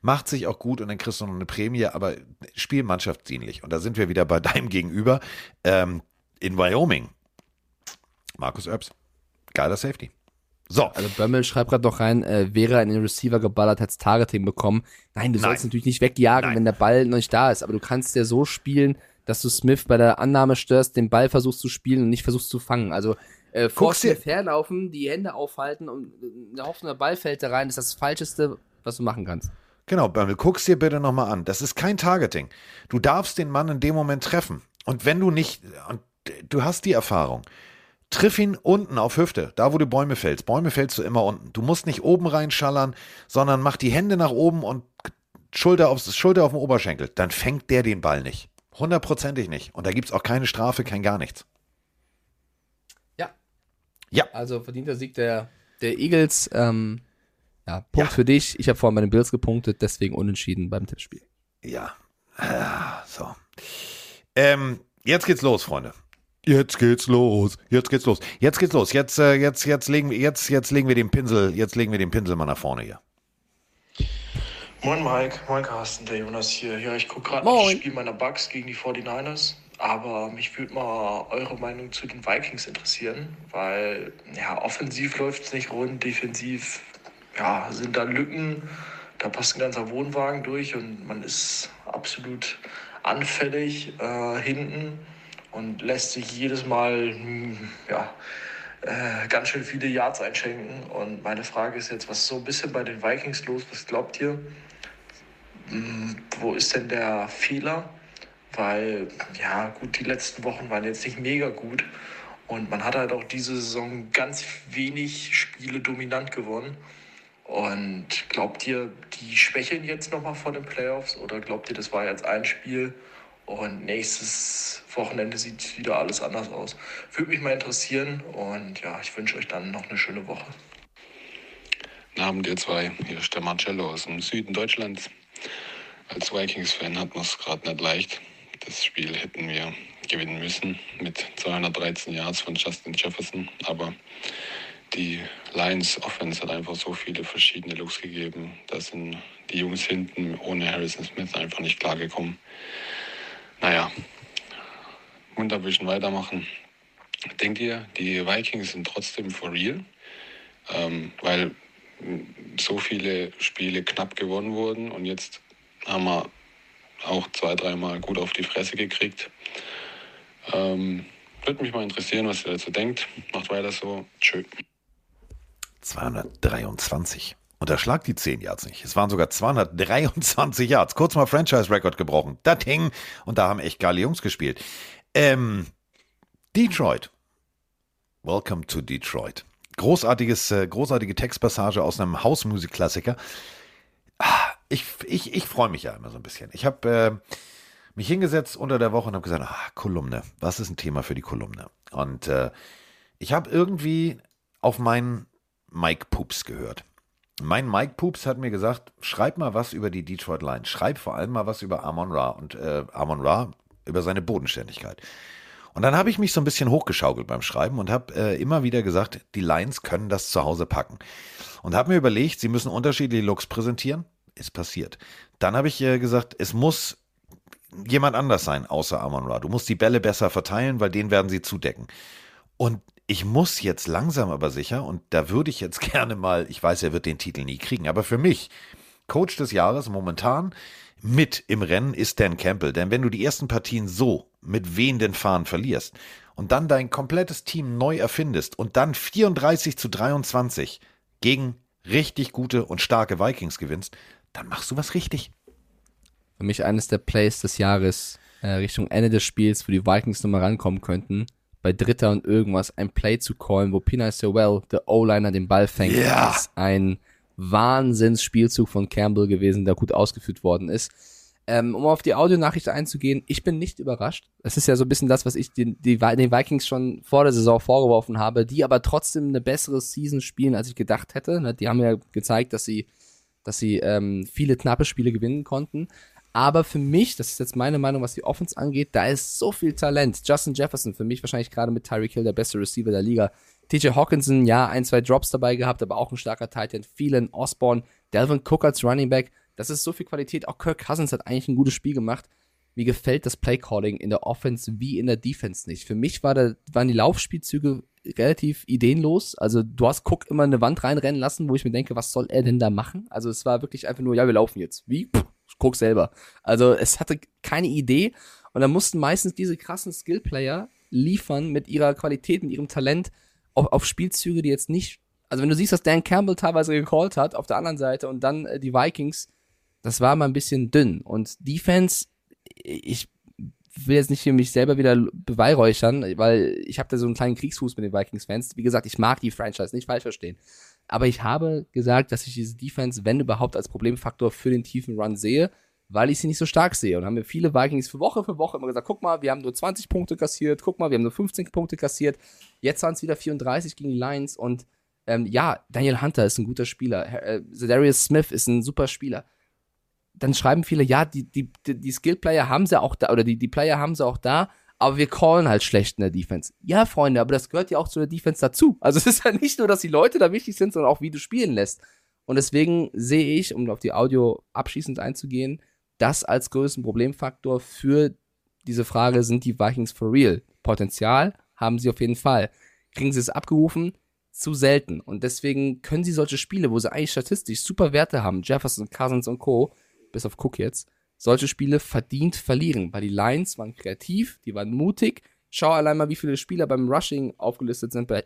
macht sich auch gut und dann kriegst du noch eine Prämie, aber Spiel mannschaftsdienlich. Und da sind wir wieder bei [laughs] deinem Gegenüber ähm, in Wyoming. Markus Erbs. Geiler Safety. So, Also Bömmel schreibt gerade noch rein, äh, wäre er in den Receiver geballert, hätte Targeting bekommen. Nein, du sollst Nein. natürlich nicht wegjagen, Nein. wenn der Ball noch nicht da ist, aber du kannst ja so spielen, dass du Smith bei der Annahme störst, den Ball versuchst zu spielen und nicht versuchst zu fangen. Also äh, vor herlaufen, die Hände aufhalten und der Hoffnung, der Ball fällt da rein, ist das Falscheste, was du machen kannst. Genau, Bömmel, guck's dir bitte nochmal an. Das ist kein Targeting. Du darfst den Mann in dem Moment treffen. Und wenn du nicht, und du hast die Erfahrung, triff ihn unten auf Hüfte, da wo du Bäume fällst. Bäume fällst du immer unten. Du musst nicht oben reinschallern, sondern mach die Hände nach oben und Schulter, aufs, Schulter auf dem Oberschenkel. Dann fängt der den Ball nicht. Hundertprozentig nicht. Und da gibt's auch keine Strafe, kein gar nichts. Ja. Ja. Also verdienter Sieg der, der Eagles. Ähm, ja, Punkt Ja. für dich. Ich habe vorhin bei den Bills gepunktet, deswegen unentschieden beim Tippspiel. Ja. Ah, So. Ähm, jetzt geht's los, Freunde. Jetzt geht's los. Jetzt geht's los. Jetzt geht's los. Jetzt, äh, jetzt, jetzt legen wir, jetzt, jetzt legen wir den Pinsel, jetzt legen wir den Pinsel mal nach vorne hier. Moin Mike, moin Carsten, der Jonas hier. Ja, ich gucke gerade das Spiel meiner Bucks gegen die 49ers, aber mich würde mal eure Meinung zu den Vikings interessieren, weil ja, offensiv läuft es nicht rund, defensiv ja, sind da Lücken, da passt ein ganzer Wohnwagen durch und man ist absolut anfällig äh, hinten und lässt sich jedes Mal ja, äh, ganz schön viele Yards einschenken. Und meine Frage ist jetzt, was ist so ein bisschen bei den Vikings los? Was glaubt ihr? Hm, Wo ist denn der Fehler? Weil, ja, gut, die letzten Wochen waren jetzt nicht mega gut. Und man hat halt auch diese Saison ganz wenig Spiele dominant gewonnen. Und glaubt ihr, die schwächeln jetzt nochmal vor den Playoffs? Oder glaubt ihr, das war jetzt ein Spiel und nächstes Wochenende sieht wieder alles anders aus? Würde mich mal interessieren. Und ja, ich wünsche euch dann noch eine schöne Woche. Guten Abend, ihr zwei. Hier ist der Marcello aus dem Süden Deutschlands. Als Vikings-Fan hat man es gerade nicht leicht. Das Spiel hätten wir gewinnen müssen mit 213 Yards von Justin Jefferson. Aber die Lions Offense hat einfach so viele verschiedene Looks gegeben. Da sind die Jungs hinten ohne Harrison Smith einfach nicht klargekommen. Naja, munter ein bisschen weitermachen. denkt ihr, die Vikings sind trotzdem for real? Ähm, weil so viele Spiele knapp gewonnen wurden und jetzt haben wir auch zwei, dreimal gut auf die Fresse gekriegt. Ähm, würde mich mal interessieren, was ihr dazu denkt. Macht weiter so. Tschö. 223. Unterschlag die 10 Yards nicht. Es waren sogar 223 Yards. Kurz mal Franchise-Record gebrochen. Das hing. Und da haben echt geile Jungs gespielt. Ähm, Detroit. Welcome to Detroit. Großartiges, äh, großartige Textpassage aus einem Hausmusik-Klassiker. Ah, Ich, ich, ich freue mich ja immer so ein bisschen. Ich habe äh, mich hingesetzt unter der Woche und habe gesagt, ah, Kolumne, was ist ein Thema für die Kolumne? Und äh, ich habe irgendwie auf meinen Mike Poops gehört. Mein Mike Poops hat mir gesagt, schreib mal was über die Detroit Lions. Schreib vor allem mal was über Amon Ra und äh, Amon Ra über seine Bodenständigkeit. Und dann habe ich mich so ein bisschen hochgeschaukelt beim Schreiben und habe äh, immer wieder gesagt, die Lions können das zu Hause packen. Und habe mir überlegt, sie müssen unterschiedliche Looks präsentieren. Ist passiert. Dann habe ich äh, gesagt, es muss jemand anders sein außer Amon Ra. Du musst die Bälle besser verteilen, weil den werden sie zudecken. Und ich muss jetzt langsam aber sicher, und da würde ich jetzt [laughs] gerne mal, ich weiß, er wird den Titel nie kriegen, aber für mich, Coach des Jahres momentan mit im Rennen ist Dan Campbell. Denn wenn du die ersten Partien so mit wehenden Fahnen verlierst und dann dein komplettes Team neu erfindest und dann 34 zu 23 gegen richtig gute und starke Vikings gewinnst, dann machst du was richtig. Für mich eines der Plays des Jahres äh, Richtung Ende des Spiels, wo die Vikings nochmal rankommen könnten, bei Dritter und irgendwas ein Play zu callen, wo Pina Sewell, der O-Liner, den Ball fängt, Ja. ist ein Wahnsinnsspielzug von Campbell gewesen, der gut ausgeführt worden ist. Ähm, um auf die Audionachricht einzugehen, ich bin nicht überrascht. Es ist ja so ein bisschen das, was ich den, die, den Vikings schon vor der Saison vorgeworfen habe, die aber trotzdem eine bessere Season spielen, als ich gedacht hätte. Ne, Die haben ja gezeigt, dass sie, dass sie ähm, viele knappe Spiele gewinnen konnten. Aber für mich, das ist jetzt meine Meinung, was die Offense angeht, da ist so viel Talent. Justin Jefferson, für mich wahrscheinlich gerade mit Tyreek Hill der beste Receiver der Liga. TJ Hawkinson, ja, ein, zwei Drops dabei gehabt, aber auch ein starker Tight End. Phelan, Osborne, Delvin Cook als Running Back. Das ist so viel Qualität. Auch Kirk Cousins hat eigentlich ein gutes Spiel gemacht. Mir gefällt das Playcalling in der Offense wie in der Defense nicht. Für mich war da, waren die Laufspielzüge relativ ideenlos. Also du hast Cook immer eine Wand reinrennen lassen, wo ich mir denke, was soll er denn da machen? Also es war wirklich einfach nur, ja, wir laufen jetzt. Wie? Puh, Cook selber. Also es hatte keine Idee und dann mussten meistens diese krassen Skillplayer liefern mit ihrer Qualität, mit ihrem Talent auf, auf Spielzüge, die jetzt nicht, also wenn du siehst, dass Dan Campbell teilweise gecallt hat auf der anderen Seite und dann äh, die Vikings, das war mal ein bisschen dünn und Defense, ich will jetzt nicht hier mich selber wieder beweihräuchern, weil ich habe da so einen kleinen Kriegsfuß mit den Vikings-Fans. Wie gesagt, ich mag die Franchise, nicht falsch verstehen. Aber ich habe gesagt, dass ich diese Defense, wenn überhaupt, als Problemfaktor für den tiefen Run sehe, weil ich sie nicht so stark sehe. Und haben mir viele Vikings für Woche für Woche immer gesagt, guck mal, wir haben nur 20 Punkte kassiert, guck mal, wir haben nur 15 Punkte kassiert. Jetzt waren es wieder 34 gegen die Lions und ähm, ja, Daniel Hunter ist ein guter Spieler. Äh, Zedarius Smith ist ein super Spieler. Dann schreiben viele, ja, die, die, die, die Skill-Player haben sie auch da, oder die, die Player haben sie auch da, aber wir callen halt schlecht in der Defense. Ja, Freunde, aber das gehört ja auch zu der Defense dazu. Also [laughs] es ist ja nicht nur, dass die Leute da wichtig sind, sondern auch, wie du spielen lässt. Und deswegen sehe ich, um auf die Audio abschließend einzugehen, das als größten Problemfaktor für diese Frage, sind die Vikings for real? Potenzial haben sie auf jeden Fall. Kriegen sie es abgerufen? Zu selten. Und deswegen können sie solche Spiele, wo sie eigentlich statistisch super Werte haben, Jefferson, Cousins und Co., bis auf Cook jetzt, solche Spiele verdient verlieren, weil die Lions waren kreativ, die waren mutig. Schau allein mal, wie viele Spieler beim Rushing aufgelistet sind bei,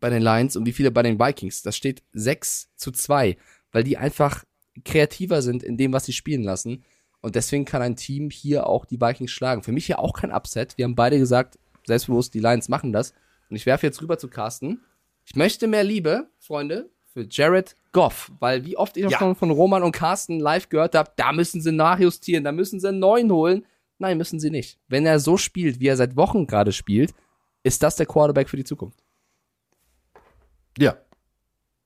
bei den Lions und wie viele bei den Vikings. Das steht 6 zu 2, weil die einfach kreativer sind in dem, was sie spielen lassen. Und deswegen kann ein Team hier auch die Vikings schlagen. Für mich hier auch kein Upset. Wir haben beide gesagt, selbstbewusst, die Lions machen das. Und ich werfe jetzt rüber zu Carsten. Ich möchte mehr Liebe, Freunde, für Jared Goff, weil wie oft ich auch Ja. schon von Roman und Carsten live gehört habe, da müssen sie nachjustieren, da müssen sie einen neuen holen. Nein, müssen sie nicht. Wenn er so spielt, wie er seit Wochen gerade spielt, ist das der Quarterback für die Zukunft. Ja.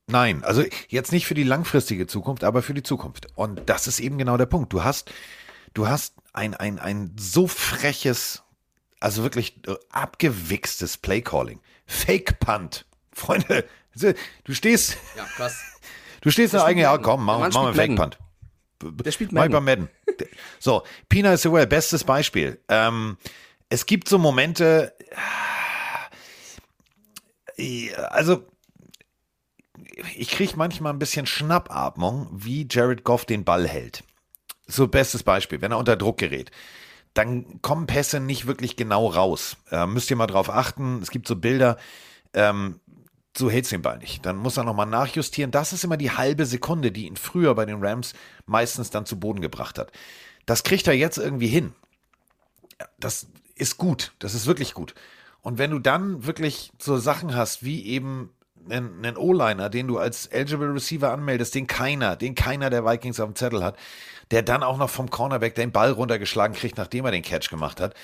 Nein, also jetzt nicht für die langfristige Zukunft, aber für die Zukunft. Und das ist eben genau der Punkt. Du hast, du hast ein, ein, ein so freches, also wirklich äh, abgewichstes Playcalling. Fake Punt. Freunde, du stehst, Ja, krass. [laughs] du stehst da eigentlich, ja Madden. komm, mach, mach mal spielt Fake Punt. Der spielt Madden. beim Madden. [laughs] So, Pina Sewell, bestes Beispiel. Ähm, es gibt so Momente, also ich kriege manchmal ein bisschen Schnappatmung, wie Jared Goff den Ball hält. So bestes Beispiel, wenn er unter Druck gerät. Dann kommen Pässe nicht wirklich genau raus. Äh, müsst ihr mal drauf achten. Es gibt so Bilder, ähm, so hältst den Ball nicht. Dann muss er nochmal nachjustieren. Das ist immer die halbe Sekunde, die ihn früher bei den Rams meistens dann zu Boden gebracht hat. Das kriegt er jetzt irgendwie hin. Das ist gut. Das ist wirklich gut. Und wenn du dann wirklich so Sachen hast, wie eben einen, einen O-Liner, den du als eligible Receiver anmeldest, den keiner, den keiner der Vikings auf dem Zettel hat, der dann auch noch vom Cornerback den Ball runtergeschlagen kriegt, nachdem er den Catch gemacht hat,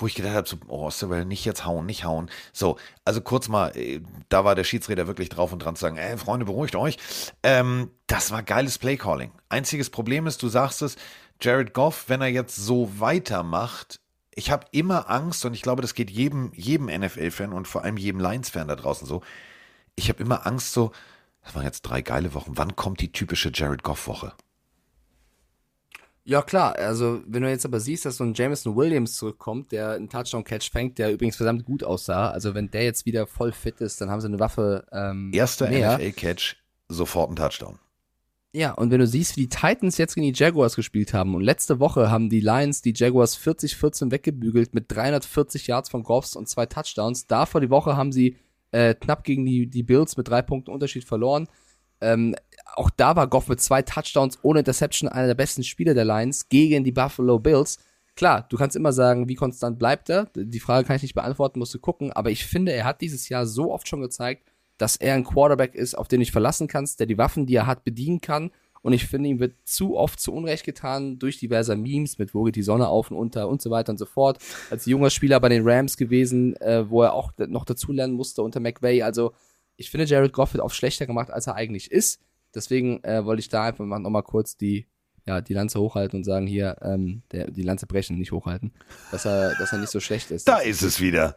wo ich gedacht habe, so, oh, Sewell, nicht jetzt hauen, nicht hauen. So, also kurz mal, äh, da war der Schiedsrichter wirklich drauf und dran zu sagen, ey, Freunde, beruhigt euch. Ähm, das war geiles Playcalling. Einziges Problem ist, du sagst es, Jared Goff, wenn er jetzt so weitermacht, ich habe immer Angst und ich glaube, das geht jedem, jedem NFL-Fan und vor allem jedem Lions-Fan da draußen so. Ich habe immer Angst so, das waren jetzt drei geile Wochen. Wann kommt die typische Jared Goff-Woche? Ja, klar. Also, wenn du jetzt aber siehst, dass so ein Jameson Williams zurückkommt, der einen Touchdown-Catch fängt, der übrigens verdammt gut aussah. Also, wenn der jetzt wieder voll fit ist, dann haben sie eine Waffe. Ähm, Erster. NFL-Catch, sofort ein Touchdown. Ja, und wenn du siehst, wie die Titans jetzt gegen die Jaguars gespielt haben und letzte Woche haben die Lions die Jaguars 40-14 weggebügelt mit 340 Yards von Goffs und zwei Touchdowns. Davor die Woche haben sie äh, knapp gegen die, die Bills mit drei Punkten Unterschied verloren. Ähm, auch da war Goff mit zwei Touchdowns ohne Interception einer der besten Spieler der Lions gegen die Buffalo Bills. Klar, du kannst immer sagen, wie konstant bleibt er. Die Frage kann ich nicht beantworten, musst du gucken. Aber ich finde, er hat dieses Jahr so oft schon gezeigt, dass er ein Quarterback ist, auf den du dich verlassen kannst, der die Waffen, die er hat, bedienen kann. Und ich finde, ihm wird zu oft zu Unrecht getan durch diverse Memes mit wo geht die Sonne auf und unter und so weiter und so fort. Als junger Spieler bei den Rams gewesen, äh, wo er auch noch dazulernen musste unter McVay. Also ich finde, Jared Goff wird oft schlechter gemacht, als er eigentlich ist. Deswegen äh, wollte ich da einfach mal nochmal kurz die, ja, die Lanze hochhalten und sagen, hier, ähm, der, die Lanze brechen, nicht hochhalten, dass er, dass er nicht so schlecht ist. Da ist es wieder.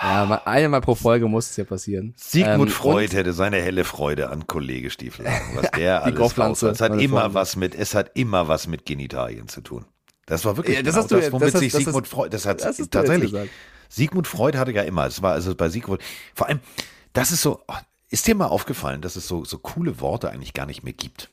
Ja, mal, einmal pro Folge muss es ja passieren. Sigmund Ähm, Freud hätte seine helle Freude an Kollege Stieflagen, was der [laughs] alles raus hat. Es hat immer Freunde. was mit, es hat immer was mit Genitalien zu tun. Das war wirklich Ja, das genau hast du das, womit das hast- sich das Sigmund hast- Freud, das hat das hast tatsächlich. gesagt. Sigmund Freud hatte ja immer, es war also bei Sigmund, vor allem, das ist so, oh, ist dir mal aufgefallen, dass es so, so coole Worte eigentlich gar nicht mehr gibt?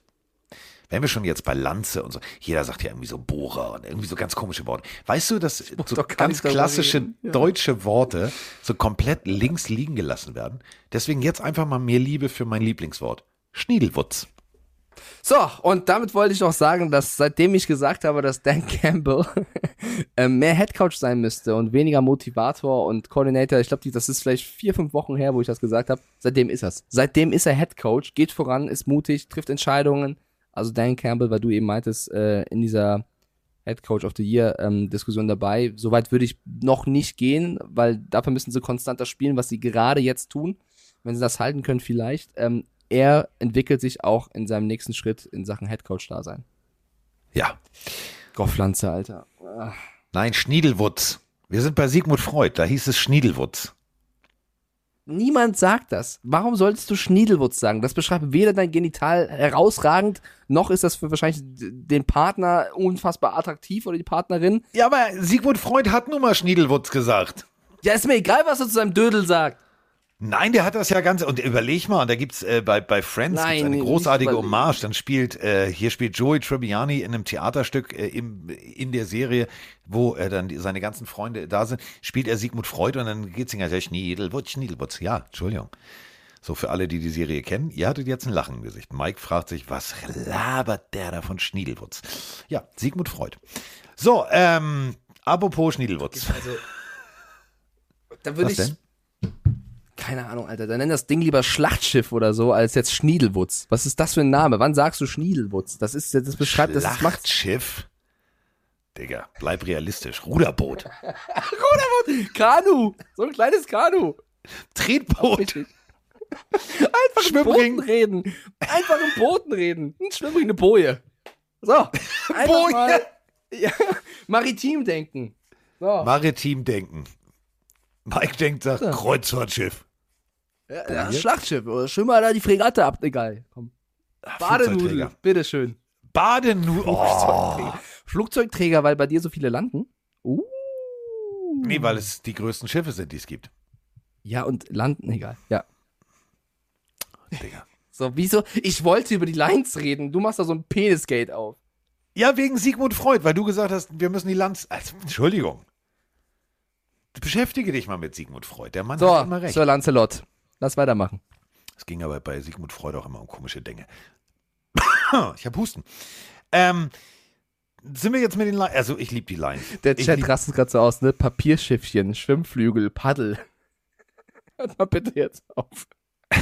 Wenn wir schon jetzt bei Lanze und so, jeder sagt ja irgendwie so Bohrer und irgendwie so ganz komische Worte. Weißt du, dass so ganz klassische. Ja. deutsche Worte so komplett links liegen gelassen werden? Deswegen jetzt einfach mal mehr Liebe für mein Lieblingswort. Schniedelwutz. So, und damit wollte ich auch sagen, dass seitdem ich gesagt habe, dass Dan [laughs] Campbell äh, mehr Headcoach sein müsste und weniger Motivator und Coordinator, ich glaube, das ist vielleicht vier, fünf Wochen her, wo ich das gesagt habe, seitdem ist er's. Seitdem ist er Headcoach, geht voran, ist mutig, trifft Entscheidungen. Also Dan Campbell, weil du eben meintest, äh, in dieser Headcoach of the Year ähm, Diskussion dabei. Soweit würde ich noch nicht gehen, weil dafür müssen sie konstanter spielen, was sie gerade jetzt tun. Wenn sie das halten können, vielleicht. Ähm, er entwickelt sich auch in seinem nächsten Schritt in Sachen Headcoach da sein. Ja. Gofflanze, Alter. Ah. Nein, Schniedelwutz. Wir sind bei Sigmund Freud, da hieß es Schniedelwutz. Niemand sagt das. Warum solltest du Schniedelwutz sagen? Das beschreibt weder dein Genital herausragend, noch ist das für wahrscheinlich den Partner unfassbar attraktiv oder die Partnerin. Ja, aber Sigmund Freud hat nun mal Schniedelwutz gesagt. Ja, ist mir egal, was er zu seinem Dödel sagt. Nein, der hat das ja ganz. Und überleg mal, und da gibt's äh, bei, bei Friends Nein, gibt's eine großartige. Hommage. Dann spielt, äh, hier spielt Joey Tribbiani in einem Theaterstück äh, im, in der Serie, wo äh, dann die, seine ganzen Freunde da sind, spielt er Sigmund Freud und dann geht's ihm ja Schniedelwutz, Schniedelwutz. Ja, Entschuldigung. So, für alle, die die Serie kennen, ihr hattet jetzt ein Lachen im Gesicht. Mike fragt sich, was labert der da von Schniedelwutz? Ja, Sigmund Freud. So, ähm, apropos Schniedelwutz. Also, da würde Was ich. denn? Keine Ahnung, Alter. Dann nenn das Ding lieber Schlachtschiff oder so, als jetzt Schniedelwutz. Was ist das für ein Name? Wann sagst du Schniedelwutz? Das ist, das beschreibt, das macht. Schlachtschiff. Digga, bleib realistisch. [laughs] Ruderboot. Kanu! So ein kleines Kanu. Tretboot. Einfach im. Booten reden. Einfach im Booten reden. Ein Schwimmring, eine Boje. So. Einfach Boje. Mal, ja, maritim denken. So. Maritim denken. Mike denkt, sagt Kreuzfahrtschiff. Ja, das Schlachtschiff. Oder schwimm mal da die Fregatte ab, egal. Komm. Badenudel. Flugzeugträger. Bitteschön. Badenu. Oh. Flugzeugträger. Flugzeugträger, weil bei dir so viele landen? Uh. Nee, weil es die größten Schiffe sind, die es gibt. Ja, und landen, egal. Ja. Digga. So, wieso? Ich wollte über die Lines reden. Du machst da so ein Penisgate auf. Ja, wegen Sigmund Freud, weil du gesagt hast, wir müssen die Lanz. Also, Entschuldigung. Beschäftige dich mal mit Sigmund Freud. Der Mann So, hat immer recht. Sir Lancelot. Lass weitermachen. Es ging aber bei Sigmund Freud auch immer um komische Dinge. [coughs] ich habe Husten. Ähm, sind wir jetzt mit den Lines? Also, ich liebe die Lines. Der Chat rastet gerade so aus, ne? Papierschiffchen, Schwimmflügel, Paddel. [laughs] Hört mal bitte jetzt auf. [laughs]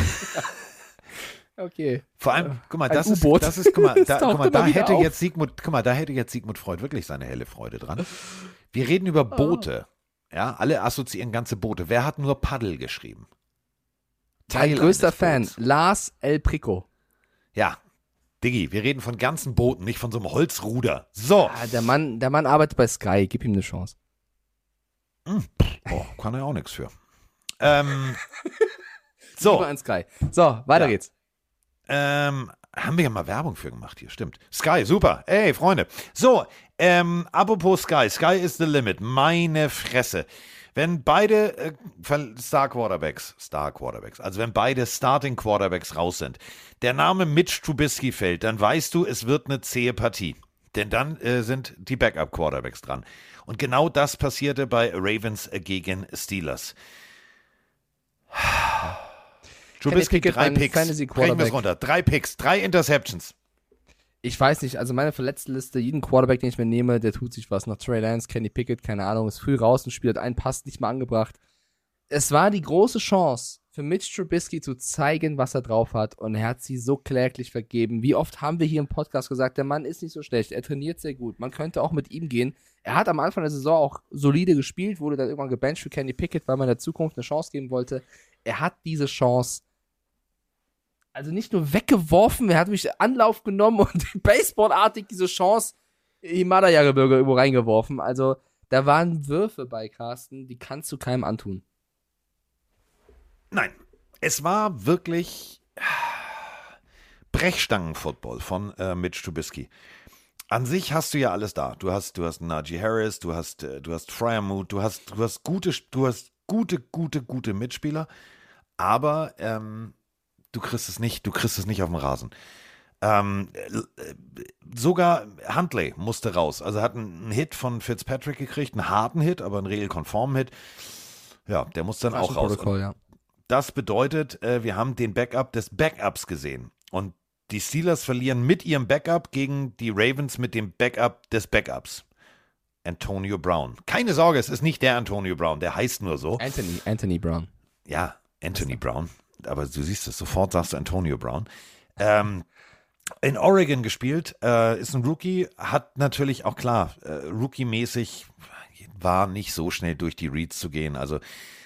okay. Vor allem, guck mal, das ist, das ist, guck mal, [laughs] da, guck mal, da immer wieder hätte jetzt Sigmund, guck mal, da hätte jetzt Sigmund Freud wirklich seine helle Freude dran. Wir reden über Oh. Boote. Ja, alle assoziieren ganze Boote. Wer hat nur Paddel geschrieben? Mein Teil größter Fan. Lars El Prico. Ja. Diggi, wir reden von ganzen Booten, nicht von so einem Holzruder. So. Ah, der, Mann, der Mann arbeitet bei Sky, gib ihm eine Chance. Oh, kann er auch nichts für. Ähm, [laughs] So. so, an Sky. So, weiter Ja. geht's. ähm, haben wir ja mal Werbung für gemacht hier, stimmt. Sky, super. Ey, Freunde. So, ähm, apropos Sky, Sky is the limit. Meine Fresse. Wenn beide äh, Star Quarterbacks, Star Quarterbacks, also wenn beide Starting Quarterbacks raus sind, der Name Mitch Trubisky fällt, dann weißt du, es wird eine zähe Partie. Denn dann äh, sind die Backup Quarterbacks dran. Und genau das passierte bei Ravens äh, gegen Steelers. [sighs] Trubisky, drei Picks. Brechen wir es runter. Drei Picks, drei Interceptions. Ich weiß nicht, also meine verletzte Liste, jeden Quarterback, den ich mir nehme, der tut sich was. Noch Trey Lance, Kenny Pickett, keine Ahnung, ist früh raus und spielt einen Pass nicht mal angebracht. Es war die große Chance für Mitch Trubisky zu zeigen, was er drauf hat und er hat sie so kläglich vergeben. Wie oft haben wir hier im Podcast gesagt, der Mann ist nicht so schlecht, er trainiert sehr gut, man könnte auch mit ihm gehen. Er hat am Anfang der Saison auch solide gespielt, wurde dann irgendwann gebencht für Kenny Pickett, weil man der Zukunft eine Chance geben wollte. Er hat diese Chance also nicht nur weggeworfen, er hat mich Anlauf genommen und [laughs] baseballartig diese Chance im Himalaya-Gebirge irgendwo reingeworfen. Also da waren Würfe bei Carsten, die kannst du keinem antun. Nein, es war wirklich Brechstangen-Football von äh, Mitch Trubisky. An sich hast du ja alles da. Du hast, du hast Najee Harris, du hast, äh, du hast Fryermuth, du hast, du hast gute, du hast gute, gute, gute Mitspieler, aber ähm, du kriegst es nicht, du kriegst es nicht auf dem Rasen. Ähm, äh, sogar Huntley musste raus. Also hat einen, Hit von Fitzpatrick gekriegt, einen harten Hit, aber einen regelkonformen Hit. Ja, der muss dann auch raus. Ja. Das bedeutet, äh, wir haben den Backup des Backups gesehen. Und die Steelers verlieren mit ihrem Backup gegen die Ravens mit dem Backup des Backups. Antonio Brown. Keine Sorge, es ist nicht der Antonio Brown, der heißt nur so. Anthony, Anthony Brown. Ja, Anthony Brown. Aber du siehst es, sofort sagst du Antonio Brown. Ähm, in Oregon gespielt, äh, ist ein Rookie, hat natürlich auch klar, äh, Rookie-mäßig war nicht so schnell durch die Reads zu gehen, also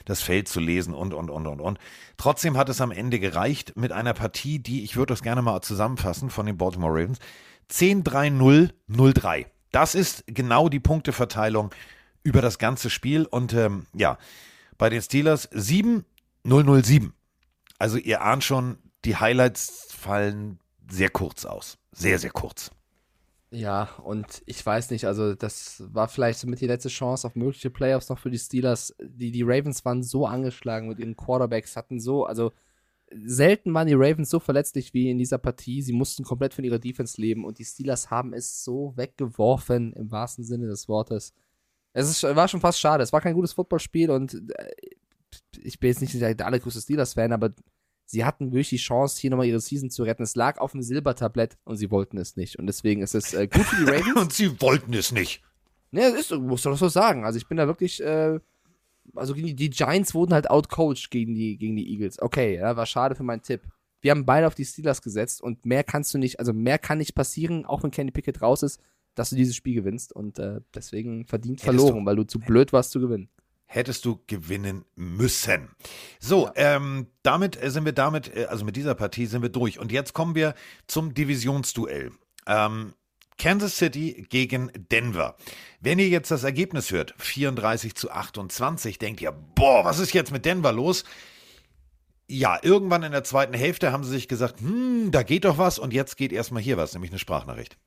das Feld zu lesen und, und, und, und, und. Trotzdem hat es am Ende gereicht mit einer Partie, die, ich würde das gerne mal zusammenfassen von den Baltimore Ravens, 10-3-0-0-3. Das ist genau die Punkteverteilung über das ganze Spiel und ähm, ja, bei den Steelers 7-0-0-7. Also ihr ahnt schon, die Highlights fallen sehr kurz aus. Sehr, sehr kurz. Ja, und ich weiß nicht, also das war vielleicht somit die letzte Chance auf mögliche Playoffs noch für die Steelers. Die, die Ravens waren so angeschlagen mit ihren Quarterbacks, hatten so, also selten waren die Ravens so verletzlich wie in dieser Partie. Sie mussten komplett von ihrer Defense leben und die Steelers haben es so weggeworfen, im wahrsten Sinne des Wortes. Es ist, war schon fast schade. Es war kein gutes Footballspiel und äh, ich bin jetzt nicht der allergrößte Steelers-Fan, aber sie hatten wirklich die Chance, hier nochmal ihre Season zu retten. Es lag auf dem Silbertablett und sie wollten es nicht. Und deswegen ist es äh, gut für die [laughs] Ravens. Und sie wollten es nicht. Ne, das ist, musst du doch so sagen. Also ich bin da wirklich, äh, also gegen die, die Giants wurden halt outcoached gegen die, gegen die Eagles. Okay, ja, war schade für meinen Tipp. Wir haben beide auf die Steelers gesetzt und mehr kannst du nicht, also mehr kann nicht passieren, auch wenn Kenny Pickett raus ist, dass du dieses Spiel gewinnst und äh, deswegen verdient verloren, weil du zu blöd warst zu gewinnen. Hättest du gewinnen müssen. So, ähm, damit äh, sind wir damit, äh, also mit dieser Partie sind wir durch. Und jetzt kommen wir zum Divisionsduell. Ähm, Kansas City gegen Denver. Wenn ihr jetzt das Ergebnis hört, 34 zu 28, denkt ihr, boah, was ist jetzt mit Denver los? Ja, irgendwann in der zweiten Hälfte haben sie sich gesagt, hm, da geht doch was und jetzt geht erstmal hier was, nämlich eine Sprachnachricht.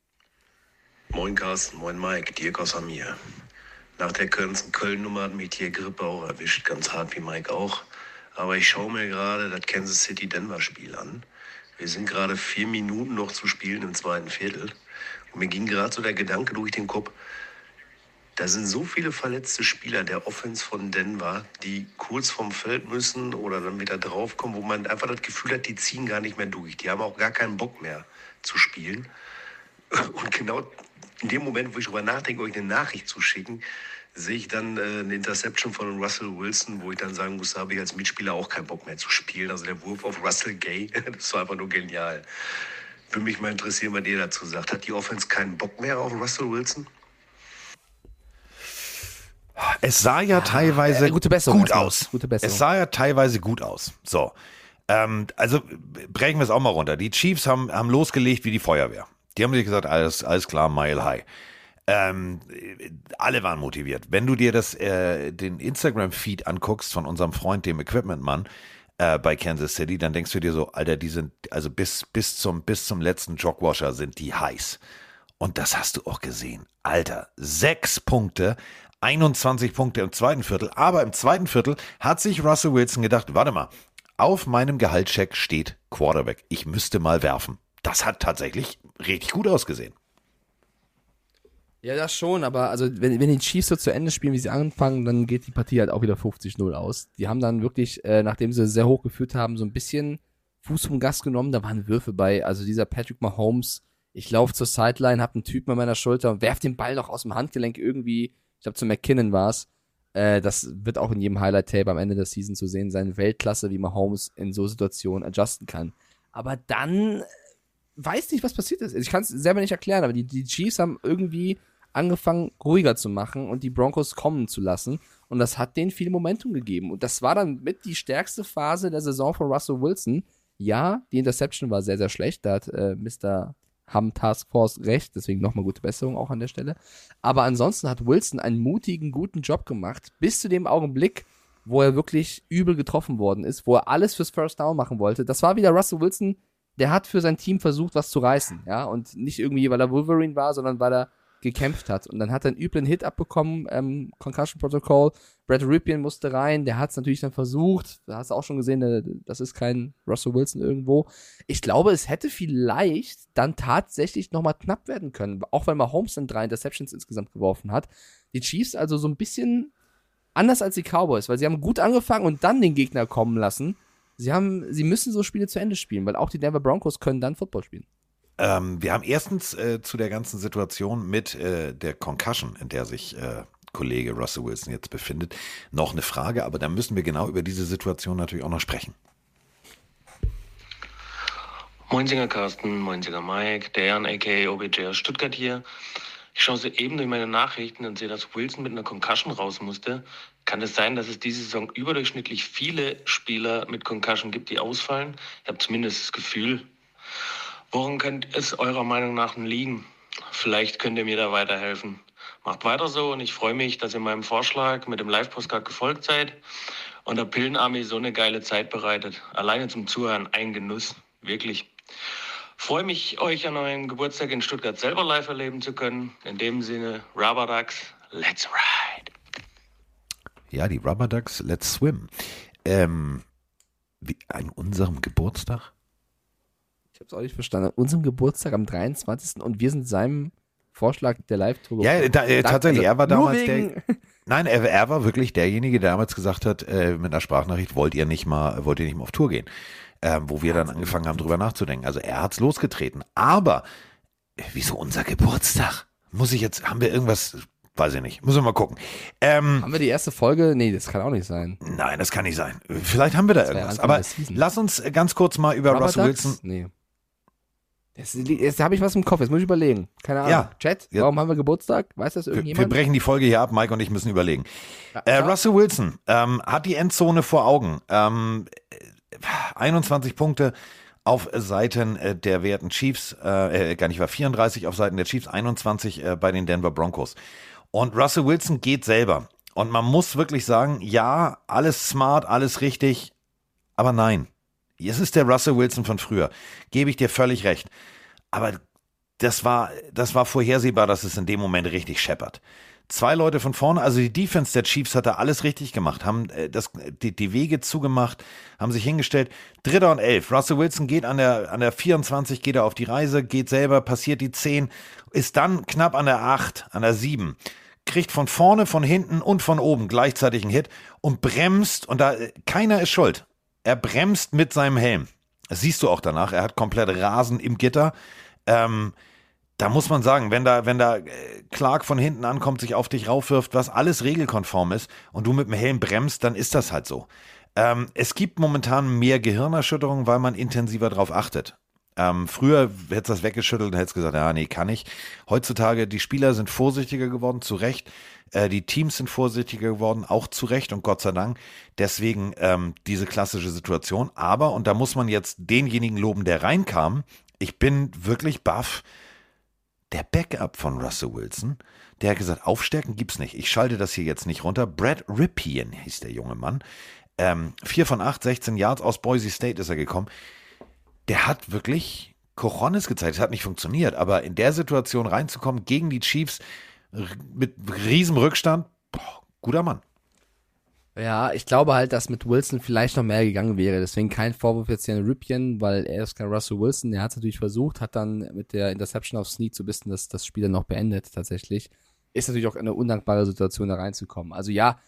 Moin Carsten, moin Mike, Dirk aus Amir. Nach der Köln-Nummer hat mich die Grippe auch erwischt, ganz hart wie Mike auch. aber ich schaue mir gerade das Kansas City-Denver-Spiel an. Wir sind gerade vier Minuten noch zu spielen im zweiten Viertel. Und mir ging gerade so der Gedanke durch den Kopf, da sind so viele verletzte Spieler der Offense von Denver, die kurz vom Feld müssen oder dann wieder draufkommen, wo man einfach das Gefühl hat, die ziehen gar nicht mehr durch. Die haben auch gar keinen Bock mehr zu spielen. Und genau in dem Moment, wo ich darüber nachdenke, euch eine Nachricht zu schicken, sehe ich dann äh, eine Interception von Russell Wilson, wo ich dann sagen muss, da habe ich als Mitspieler auch keinen Bock mehr zu spielen. Also der Wurf auf Russell Gay, [laughs] das war einfach nur genial. Würde mich mal interessieren, was ihr dazu sagt. Hat die Offense keinen Bock mehr auf Russell Wilson? Es sah ja teilweise äh, gute Besserung gut aus. Gute Besserung. Es sah ja teilweise gut aus. So. Ähm, also brechen wir es auch mal runter. Die Chiefs haben, haben losgelegt wie die Feuerwehr. Die haben sich gesagt, alles, alles klar, Mile High. Ähm, alle waren motiviert. Wenn du dir das, äh, den Instagram-Feed anguckst von unserem Freund, dem Equipment-Mann, äh, bei Kansas City, dann denkst du dir so, Alter, die sind, also bis, bis zum, bis zum letzten Jogwasher sind die heiß. Und das hast du auch gesehen. Alter, sechs Punkte, 21 Punkte im zweiten Viertel. Aber im zweiten Viertel hat sich Russell Wilson gedacht, warte mal, auf meinem Gehaltscheck steht Quarterback. Ich müsste mal werfen. Das hat tatsächlich richtig gut ausgesehen. Ja, das schon, aber also wenn, wenn die Chiefs so zu Ende spielen, wie sie anfangen, dann geht die Partie halt auch wieder 50-0 aus. Die haben dann wirklich, äh, nachdem sie sehr hoch geführt haben, so ein bisschen Fuß vom Gas genommen, da waren Würfe bei. Also dieser Patrick Mahomes, ich laufe zur Sideline, hab einen Typen an meiner Schulter und werf den Ball noch aus dem Handgelenk irgendwie, ich glaube zu McKinnon war's. Äh, das wird auch in jedem Highlight-Tape am Ende der Season zu sehen sein. Weltklasse, wie Mahomes in so Situationen adjusten kann. Aber dann weiß nicht, was passiert ist. Ich kann es selber nicht erklären, aber die, die Chiefs haben irgendwie angefangen, ruhiger zu machen und die Broncos kommen zu lassen. Und das hat denen viel Momentum gegeben. Und das war dann mit die stärkste Phase der Saison von Russell Wilson. Ja, die Interception war sehr, sehr schlecht. Da hat äh, Mr. Ham Task Force recht. Deswegen nochmal gute Besserung auch an der Stelle. Aber ansonsten hat Wilson einen mutigen, guten Job gemacht. Bis zu dem Augenblick, wo er wirklich übel getroffen worden ist, wo er alles fürs First Down machen wollte. Das war wieder Russell Wilson, der hat für sein Team versucht, was zu reißen, ja, und nicht irgendwie, weil er Wolverine war, sondern weil er gekämpft hat. Und dann hat er einen üblen Hit abbekommen, ähm, Concussion Protocol. Brad Ripien musste rein, der hat es natürlich dann versucht. Da hast du auch schon gesehen, das ist kein Russell Wilson irgendwo. Ich glaube, es hätte vielleicht dann tatsächlich nochmal knapp werden können, auch weil Mahomes dann drei Interceptions insgesamt geworfen hat. Die Chiefs also so ein bisschen anders als die Cowboys, weil sie haben gut angefangen und dann den Gegner kommen lassen. Sie haben, sie müssen so Spiele zu Ende spielen, weil auch die Denver Broncos können dann Football spielen. Ähm, wir haben erstens äh, zu der ganzen Situation mit äh, der Concussion, in der sich äh, Kollege Russell Wilson jetzt befindet, noch eine Frage, aber da müssen wir genau über diese Situation natürlich auch noch sprechen. Moinsinger Carsten, Moinsinger Mike, der Jan aka OBJ aus Stuttgart hier. Ich schaue soeben durch meine Nachrichten und sehe, dass Wilson mit einer Concussion raus musste. Kann es sein, dass es diese Saison überdurchschnittlich viele Spieler mit Concussion gibt, die ausfallen? Ich habe zumindest das Gefühl. Woran könnte es eurer Meinung nach liegen? Vielleicht könnt ihr mir da weiterhelfen. Macht weiter so und ich freue mich, dass ihr meinem Vorschlag mit dem Live-Postcard gefolgt seid und der Pillenarmee so eine geile Zeit bereitet. Alleine zum Zuhören ein Genuss. Wirklich. Freue mich, euch an eurem Geburtstag in Stuttgart selber live erleben zu können. In dem Sinne, Rubber Ducks, let's ride. Ja, die Rubber Ducks, let's swim. Ähm, wie, an unserem Geburtstag? Ich habe es auch nicht verstanden. An unserem Geburtstag am 23. und wir sind seinem Vorschlag der Live-Tour. Ja, da, äh, tatsächlich, er war damals der. [laughs] Nein, er, er war wirklich derjenige, der damals gesagt hat, äh, mit einer Sprachnachricht, wollt ihr nicht mal, wollt ihr nicht mal auf Tour gehen? Ähm, wo wir dann angefangen haben, drüber nachzudenken. Also er hat's losgetreten. Aber äh, wieso unser Geburtstag? Muss ich jetzt, haben wir irgendwas, weiß ich nicht, müssen wir mal gucken. Ähm, Haben wir die erste Folge? Nee, das kann auch nicht sein. nein, das kann nicht sein. Vielleicht haben wir da ja irgendwas. Aber lass uns äh, ganz kurz mal über Russell? Wilson. Nee. Jetzt, jetzt habe ich was im Kopf, jetzt muss ich überlegen. Keine Ahnung. Ja. Chat, Ja. warum haben wir Geburtstag? Weiß das Wir, wir irgendjemand? brechen die Folge hier ab, Mike und ich müssen überlegen. Ja, Äh, ja. Russell Wilson ähm, hat die Endzone vor Augen. Ähm, äh, 21 Punkte auf Seiten äh, der werten Chiefs, äh, äh, gar nicht war 34 auf Seiten der Chiefs, 21 äh, bei den Denver Broncos. Und Russell Wilson geht selber. Und man muss wirklich sagen, ja, alles smart, alles richtig, aber nein. Es ist der Russell Wilson von früher. Gebe ich dir völlig recht. Aber das war, das war vorhersehbar, dass es in dem Moment richtig scheppert. Zwei Leute von vorne, also die Defense der Chiefs hat da alles richtig gemacht, haben äh, das, die, die Wege zugemacht, haben sich hingestellt. Dritter und elf. Russell Wilson geht an der, an der 24, geht er auf die Reise, geht selber, passiert die 10, ist dann knapp an der 8, an der 7 kriegt von vorne, von hinten und von oben gleichzeitig einen Hit und bremst und da keiner ist schuld. Er bremst mit seinem Helm. Das siehst du auch danach. Er hat komplett Rasen im Gitter. Ähm, da muss man sagen, wenn da, wenn da äh, Clark von hinten ankommt, sich auf dich raufwirft, was alles regelkonform ist und du mit dem Helm bremst, dann ist das halt so. Ähm, es gibt momentan mehr Gehirnerschütterung, weil man intensiver drauf achtet. Ähm, früher hättest du das weggeschüttelt und hättest gesagt, ja, nee, kann ich. Heutzutage, die Spieler sind vorsichtiger geworden, zu Recht. Äh, die Teams sind vorsichtiger geworden, auch zu Recht und Gott sei Dank. Deswegen ähm, diese klassische Situation. Aber, und da muss man jetzt denjenigen loben, der reinkam, ich bin wirklich baff. Der Backup von Russell Wilson, der hat gesagt, aufstärken gibt's nicht. Ich schalte das hier jetzt nicht runter. Brad Ripien hieß der junge Mann. Ähm, vier von acht, 16 Yards aus Boise State ist er gekommen der hat wirklich Cojones gezeigt. Es hat nicht funktioniert, aber in der Situation reinzukommen gegen die Chiefs mit riesem Rückstand, boah, guter Mann. Ja, ich glaube halt, dass mit Wilson vielleicht noch mehr gegangen wäre. Deswegen kein Vorwurf jetzt hier an Ripien, weil er ist kein Russell Wilson. Er hat es natürlich versucht, hat dann mit der Interception auf Sneak so ein bisschen das, das Spiel dann noch beendet tatsächlich. Ist natürlich auch eine undankbare Situation, da reinzukommen. Also ja,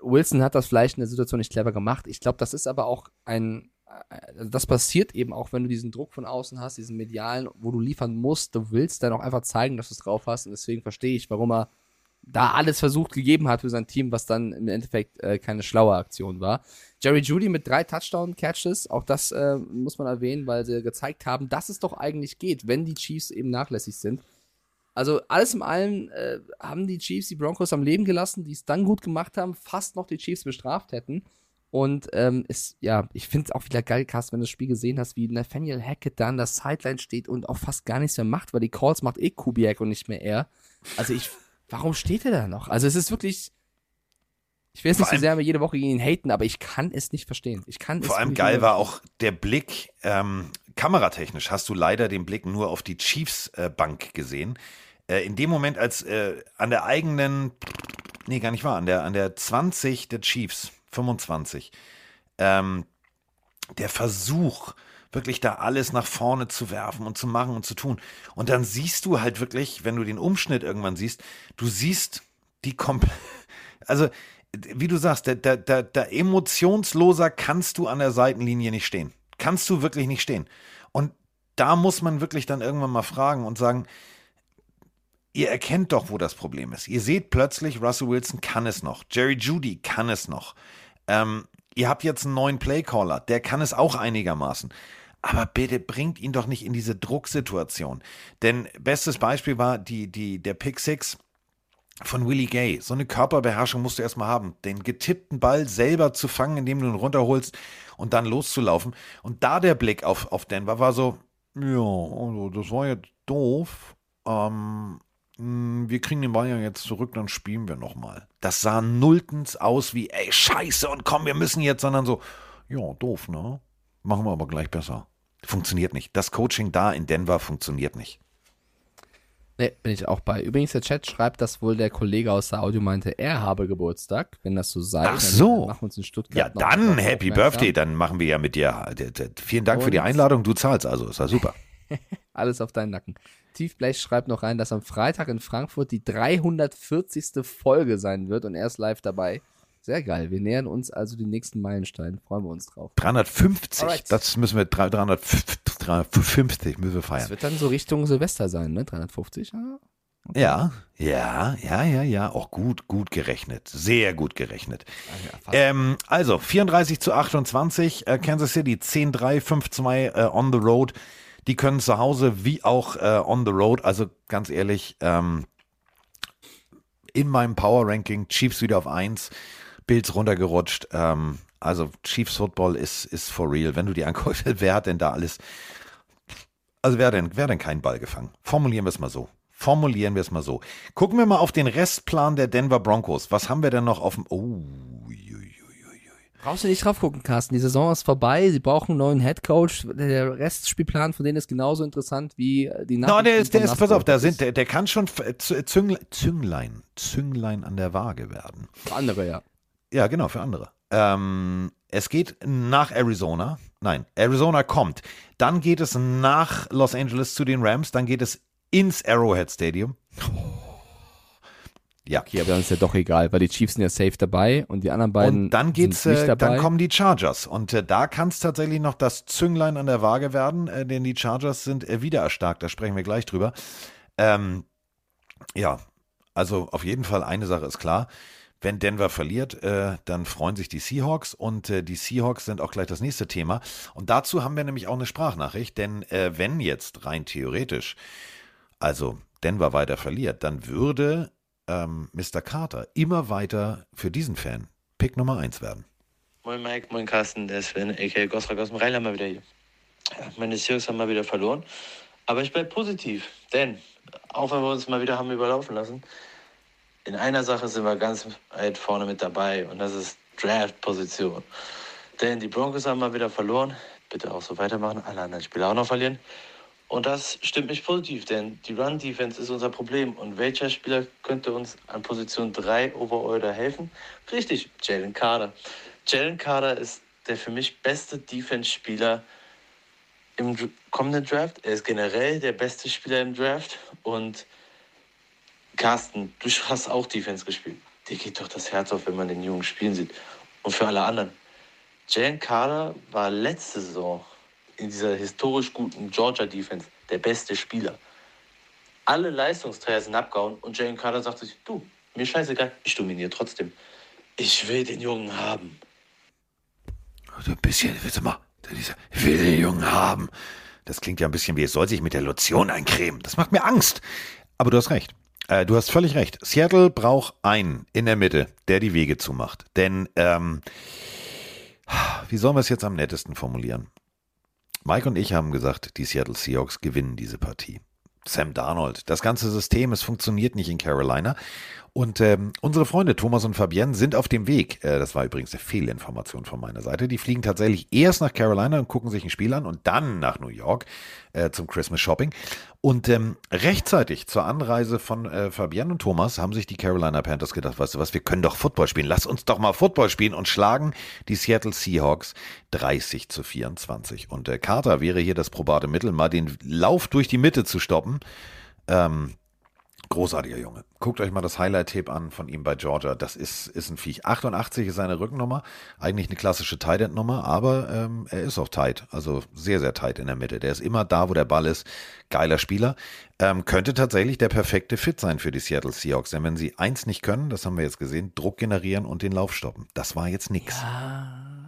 Wilson hat das vielleicht in der Situation nicht clever gemacht. Ich glaube, das ist aber auch ein, also das passiert eben auch, wenn du diesen Druck von außen hast, diesen medialen, wo du liefern musst. Du willst dann auch einfach zeigen, dass du es drauf hast. Und deswegen verstehe ich, warum er da alles versucht gegeben hat für sein Team, was dann im Endeffekt äh, keine schlaue Aktion war. Jerry Judy mit drei Touchdown-Catches, auch das äh, muss man erwähnen, weil sie gezeigt haben, dass es doch eigentlich geht, wenn die Chiefs eben nachlässig sind. Also alles in allem äh, haben die Chiefs die Broncos am Leben gelassen, die es dann gut gemacht haben, fast noch die Chiefs bestraft hätten. Und ähm, ist, ja, ich finde es auch wieder geil, Carsten, wenn du das Spiel gesehen hast, wie Nathaniel Hackett da an der Sideline steht und auch fast gar nichts mehr macht, weil die Calls macht eh Kubiak und nicht mehr er. Also ich, warum steht er da noch? Also es ist wirklich, ich will jetzt nicht so sehr jede Woche gegen ihn haten, aber ich kann es nicht verstehen. Ich kann Vor allem geil war auch der Blick, ähm, kameratechnisch hast du leider den Blick nur auf die Chiefs-Bank äh, gesehen. Äh, in dem Moment, als äh, an der eigenen, nee, gar nicht wahr, an der, an der 20 der Chiefs, 25. Ähm, der Versuch, wirklich da alles nach vorne zu werfen und zu machen und zu tun. Und dann siehst du halt wirklich, wenn du den Umschnitt irgendwann siehst, du siehst die komplett, [laughs] also wie du sagst, da, da, da, da emotionsloser kannst du an der Seitenlinie nicht stehen. Kannst du wirklich nicht stehen. Und da muss man wirklich dann irgendwann mal fragen und sagen, ihr erkennt doch, wo das Problem ist. Ihr seht plötzlich, Russell Wilson kann es noch. Jerry Judy kann es noch. Ähm, ihr habt jetzt einen neuen Playcaller, der kann es auch einigermaßen. Aber bitte bringt ihn doch nicht in diese Drucksituation. Denn bestes Beispiel war die, die, der Pick Six von Willie Gay. So eine Körperbeherrschung musst du erstmal haben. Den getippten Ball selber zu fangen, indem du ihn runterholst und dann loszulaufen. Und da der Blick auf, auf Denver war so, ja, also das war jetzt doof. Ähm, hm, wir kriegen den Ball ja jetzt zurück, dann spielen wir nochmal. Das sah nulltens aus wie, ey, scheiße und komm, wir müssen jetzt, sondern so, ja, doof, ne? Machen wir aber gleich besser. Funktioniert nicht. Das Coaching da in Denver funktioniert nicht. Ne, bin ich auch bei. Übrigens, der Chat schreibt, dass wohl der Kollege aus der Audio meinte, er habe Geburtstag. Wenn das so sei, Ach so. machen wir uns in Stuttgart. Ja, dann Happy Birthday. Dann machen wir ja mit dir. Vielen Dank und für die Einladung. Du zahlst also. Ist ja super. [laughs] Alles auf deinen Nacken. Tiefblech schreibt noch rein, dass am Freitag in Frankfurt die 340. Folge sein wird und er ist live dabei. Sehr geil. Wir nähern uns also den nächsten Meilenstein. Freuen wir uns drauf. 350. Alright. Das müssen wir 350 müssen wir feiern. Das wird dann so Richtung Silvester sein, ne? 350. Ah, okay. Ja, ja, ja, ja, ja. Auch gut, gut gerechnet. Sehr gut gerechnet. Ja, ähm, also 34 zu 28. Äh, Kansas City 10-3, 5-2 äh, on the road. Die können zu Hause wie auch äh, on the road. Also ganz ehrlich, ähm, in meinem Power Ranking Chiefs wieder auf 1, Bills runtergerutscht. Ähm, also Chiefs Football ist, ist for real. Wenn du dir anguckst, [laughs] wer hat denn da alles, also wer hat denn, wer hat denn keinen Ball gefangen? Formulieren wir es mal so. Formulieren wir es mal so. Gucken wir mal auf den Restplan der Denver Broncos. Was haben wir denn noch auf dem, oh, Brauchst du nicht drauf gucken, Carsten. Die Saison ist vorbei. Sie brauchen einen neuen Headcoach. Der Restspielplan von denen ist genauso interessant wie äh, die No, der ist, der ist, pass auf, da sind, der, der kann schon Zünglein, Zünglein, an der Waage werden. andere, ja. Ja, genau, für andere. Ähm, es geht nach Arizona. Nein, Arizona kommt. Dann geht es nach Los Angeles zu den Rams. Dann geht es ins Arrowhead Stadium. Ja. Okay, aber dann ist ja doch egal, weil die Chiefs sind ja safe dabei und die anderen beiden Und dann geht's, sind nicht äh, dabei. dann kommen die Chargers. Und äh, da kann es tatsächlich noch das Zünglein an der Waage werden, äh, denn die Chargers sind äh, wieder erstarkt. Da sprechen wir gleich drüber. Ähm, ja, also auf jeden Fall eine Sache ist klar. Wenn Denver verliert, äh, dann freuen sich die Seahawks und äh, die Seahawks sind auch gleich das nächste Thema. Und dazu haben wir nämlich auch eine Sprachnachricht, denn äh, wenn jetzt rein theoretisch, also Denver weiter verliert, dann würde ähm, Mr. Carter immer weiter für diesen Fan Pick Nummer 1 werden. Moin Mike, moin Carsten, der Sven, a.k.a. Gosrak aus dem Rheinland mal wieder hier. Meine Seahawks haben mal wieder verloren, aber ich bleibe positiv, denn auch wenn wir uns mal wieder haben überlaufen lassen, in einer Sache sind wir ganz weit vorne mit dabei und das ist Draft-Position. Denn die Broncos haben mal wieder verloren, bitte auch so weitermachen, alle anderen Spieler auch noch verlieren. Und das stimmt mich positiv, denn die Run-Defense ist unser Problem. Und welcher Spieler könnte uns an Position 3 overall da helfen? Richtig, Jalen Carter. Jalen Carter ist der für mich beste Defense-Spieler im kommenden Draft. Er ist generell der beste Spieler im Draft. Und Carsten, du hast auch Defense gespielt. Dir geht doch das Herz auf, wenn man den Jungen spielen sieht. Und für alle anderen. Jalen Carter war letzte Saison in dieser historisch guten Georgia Defense der beste Spieler. Alle Leistungsträger sind abgehauen und Jalen Carter sagt sich, du, mir scheißegal, ich dominiere trotzdem. Ich will den Jungen haben. So ein bisschen, warte mal, ich will den Jungen haben. Das klingt ja ein bisschen wie, es soll sich mit der Lotion eincremen. Das macht mir Angst. Aber du hast recht. Äh, du hast völlig recht. Seattle braucht einen in der Mitte, der die Wege zumacht. Denn, ähm, wie sollen wir es jetzt am nettesten formulieren? Mike und ich haben gesagt, die Seattle Seahawks gewinnen diese Partie. Sam Darnold, das ganze System, es funktioniert nicht in Carolina. Und ähm, unsere Freunde Thomas und Fabienne sind auf dem Weg. Äh, das war übrigens eine Fehlinformation von meiner Seite. Die fliegen tatsächlich erst nach Carolina und gucken sich ein Spiel an und dann nach New York äh, zum Christmas Shopping. Und ähm, rechtzeitig zur Anreise von äh, Fabienne und Thomas haben sich die Carolina Panthers gedacht, weißt du was, wir können doch Football spielen. Lass uns doch mal Football spielen und schlagen die Seattle Seahawks 30 zu 24. Und äh, Carter wäre hier das probate Mittel, mal den Lauf durch die Mitte zu stoppen. Ähm, Großartiger Junge. Guckt euch mal das Highlight-Tape an von ihm bei Georgia. Das ist, ist ein Viech. 88 ist seine Rückennummer. Eigentlich eine klassische Tight End-Nummer, aber ähm, er ist auch tight. Also sehr, sehr tight in der Mitte. Der ist immer da, wo der Ball ist. Geiler Spieler. Ähm, könnte tatsächlich der perfekte Fit sein für die Seattle Seahawks. Denn wenn sie eins nicht können, das haben wir jetzt gesehen, Druck generieren und den Lauf stoppen. Das war jetzt nix.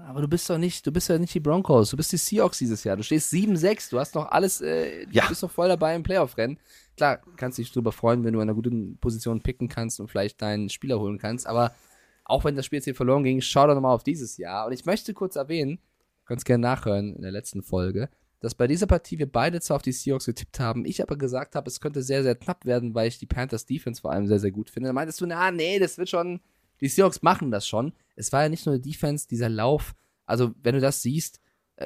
Aber du bist doch nicht, du bist ja nicht die Broncos, du bist die Seahawks dieses Jahr. Du stehst 7-6, du hast noch alles, äh, Ja. du bist noch voll dabei im Playoff-Rennen. Klar, kannst dich drüber freuen, wenn du in einer guten Position picken kannst und vielleicht deinen Spieler holen kannst, aber auch wenn das Spiel jetzt hier verloren ging, schau doch nochmal auf dieses Jahr. Und ich möchte kurz erwähnen, ganz gerne nachhören in der letzten Folge, dass bei dieser Partie wir beide zwar auf die Seahawks getippt haben, ich aber gesagt habe, es könnte sehr, sehr knapp werden, weil ich die Panthers Defense vor allem sehr, sehr gut finde. Da meintest du, na, nee, das wird schon, die Seahawks machen das schon. Es war ja nicht nur die Defense, dieser Lauf. Also, wenn du das siehst,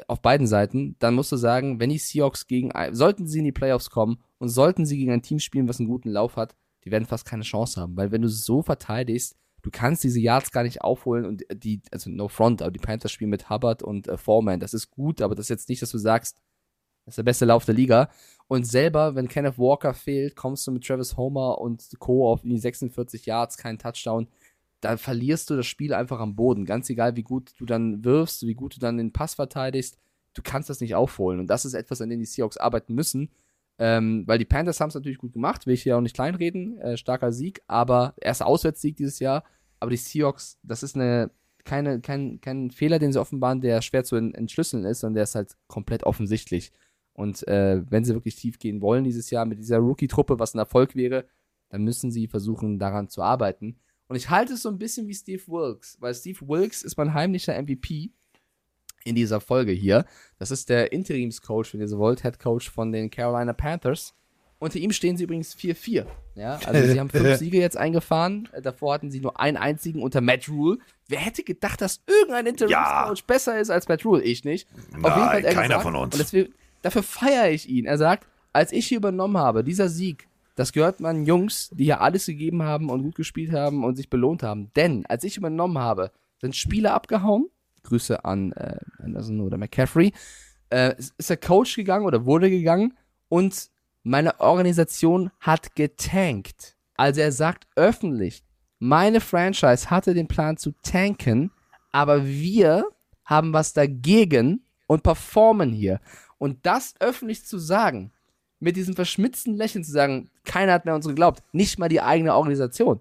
auf beiden Seiten, dann musst du sagen, wenn die Seahawks gegen, sollten sie in die Playoffs kommen und sollten sie gegen ein Team spielen, was einen guten Lauf hat, die werden fast keine Chance haben. Weil wenn du so verteidigst, du kannst diese Yards gar nicht aufholen und die, also no front, aber die Panthers spielen mit Hubbard und äh, Foreman, das ist gut, aber das ist jetzt nicht, dass du sagst, das ist der beste Lauf der Liga. Und selber, wenn Kenneth Walker fehlt, kommst du mit Travis Homer und Co. auf die 46 Yards, kein Touchdown. Da verlierst du das Spiel einfach am Boden. Ganz egal, wie gut du dann wirfst, wie gut du dann den Pass verteidigst, du kannst das nicht aufholen. Und das ist etwas, an dem die Seahawks arbeiten müssen. Ähm, weil die Panthers haben es natürlich gut gemacht, will ich hier auch nicht kleinreden. Äh, starker Sieg, aber erster Auswärtssieg dieses Jahr. Aber die Seahawks, das ist eine, keine, kein, kein Fehler, den sie offenbaren, der schwer zu ent- entschlüsseln ist, sondern der ist halt komplett offensichtlich. Und äh, wenn sie wirklich tief gehen wollen dieses Jahr mit dieser Rookie-Truppe, was ein Erfolg wäre, dann müssen sie versuchen, daran zu arbeiten. Und ich halte es so ein bisschen wie Steve Wilkes, weil Steve Wilkes ist mein heimlicher MVP in dieser Folge hier. Das ist der Interimscoach, wenn ihr so wollt, Head Coach von den Carolina Panthers. Unter ihm stehen sie übrigens 4-4. Ja, also sie haben fünf [laughs] Siege jetzt eingefahren. Davor hatten sie nur einen einzigen unter Matt Rule. Wer hätte gedacht, dass irgendein Interimscoach besser ist als Matt Rule? Ich nicht. Nein, er keiner von uns. Und deswegen, dafür feiere ich ihn. Er sagt, als ich hier übernommen habe, dieser Sieg, das gehört meinen Jungs, die hier alles gegeben haben und gut gespielt haben und sich belohnt haben. Denn als ich übernommen habe, sind Spieler abgehauen. Grüße an äh, Anderson oder McCaffrey. Äh, ist der Coach gegangen oder wurde gegangen und meine Organisation hat getankt. Also er sagt öffentlich, meine Franchise hatte den Plan zu tanken, aber wir haben was dagegen und performen hier. Und das öffentlich zu sagen, mit diesem verschmitzten Lächeln zu sagen, keiner hat mehr uns geglaubt, nicht mal die eigene Organisation.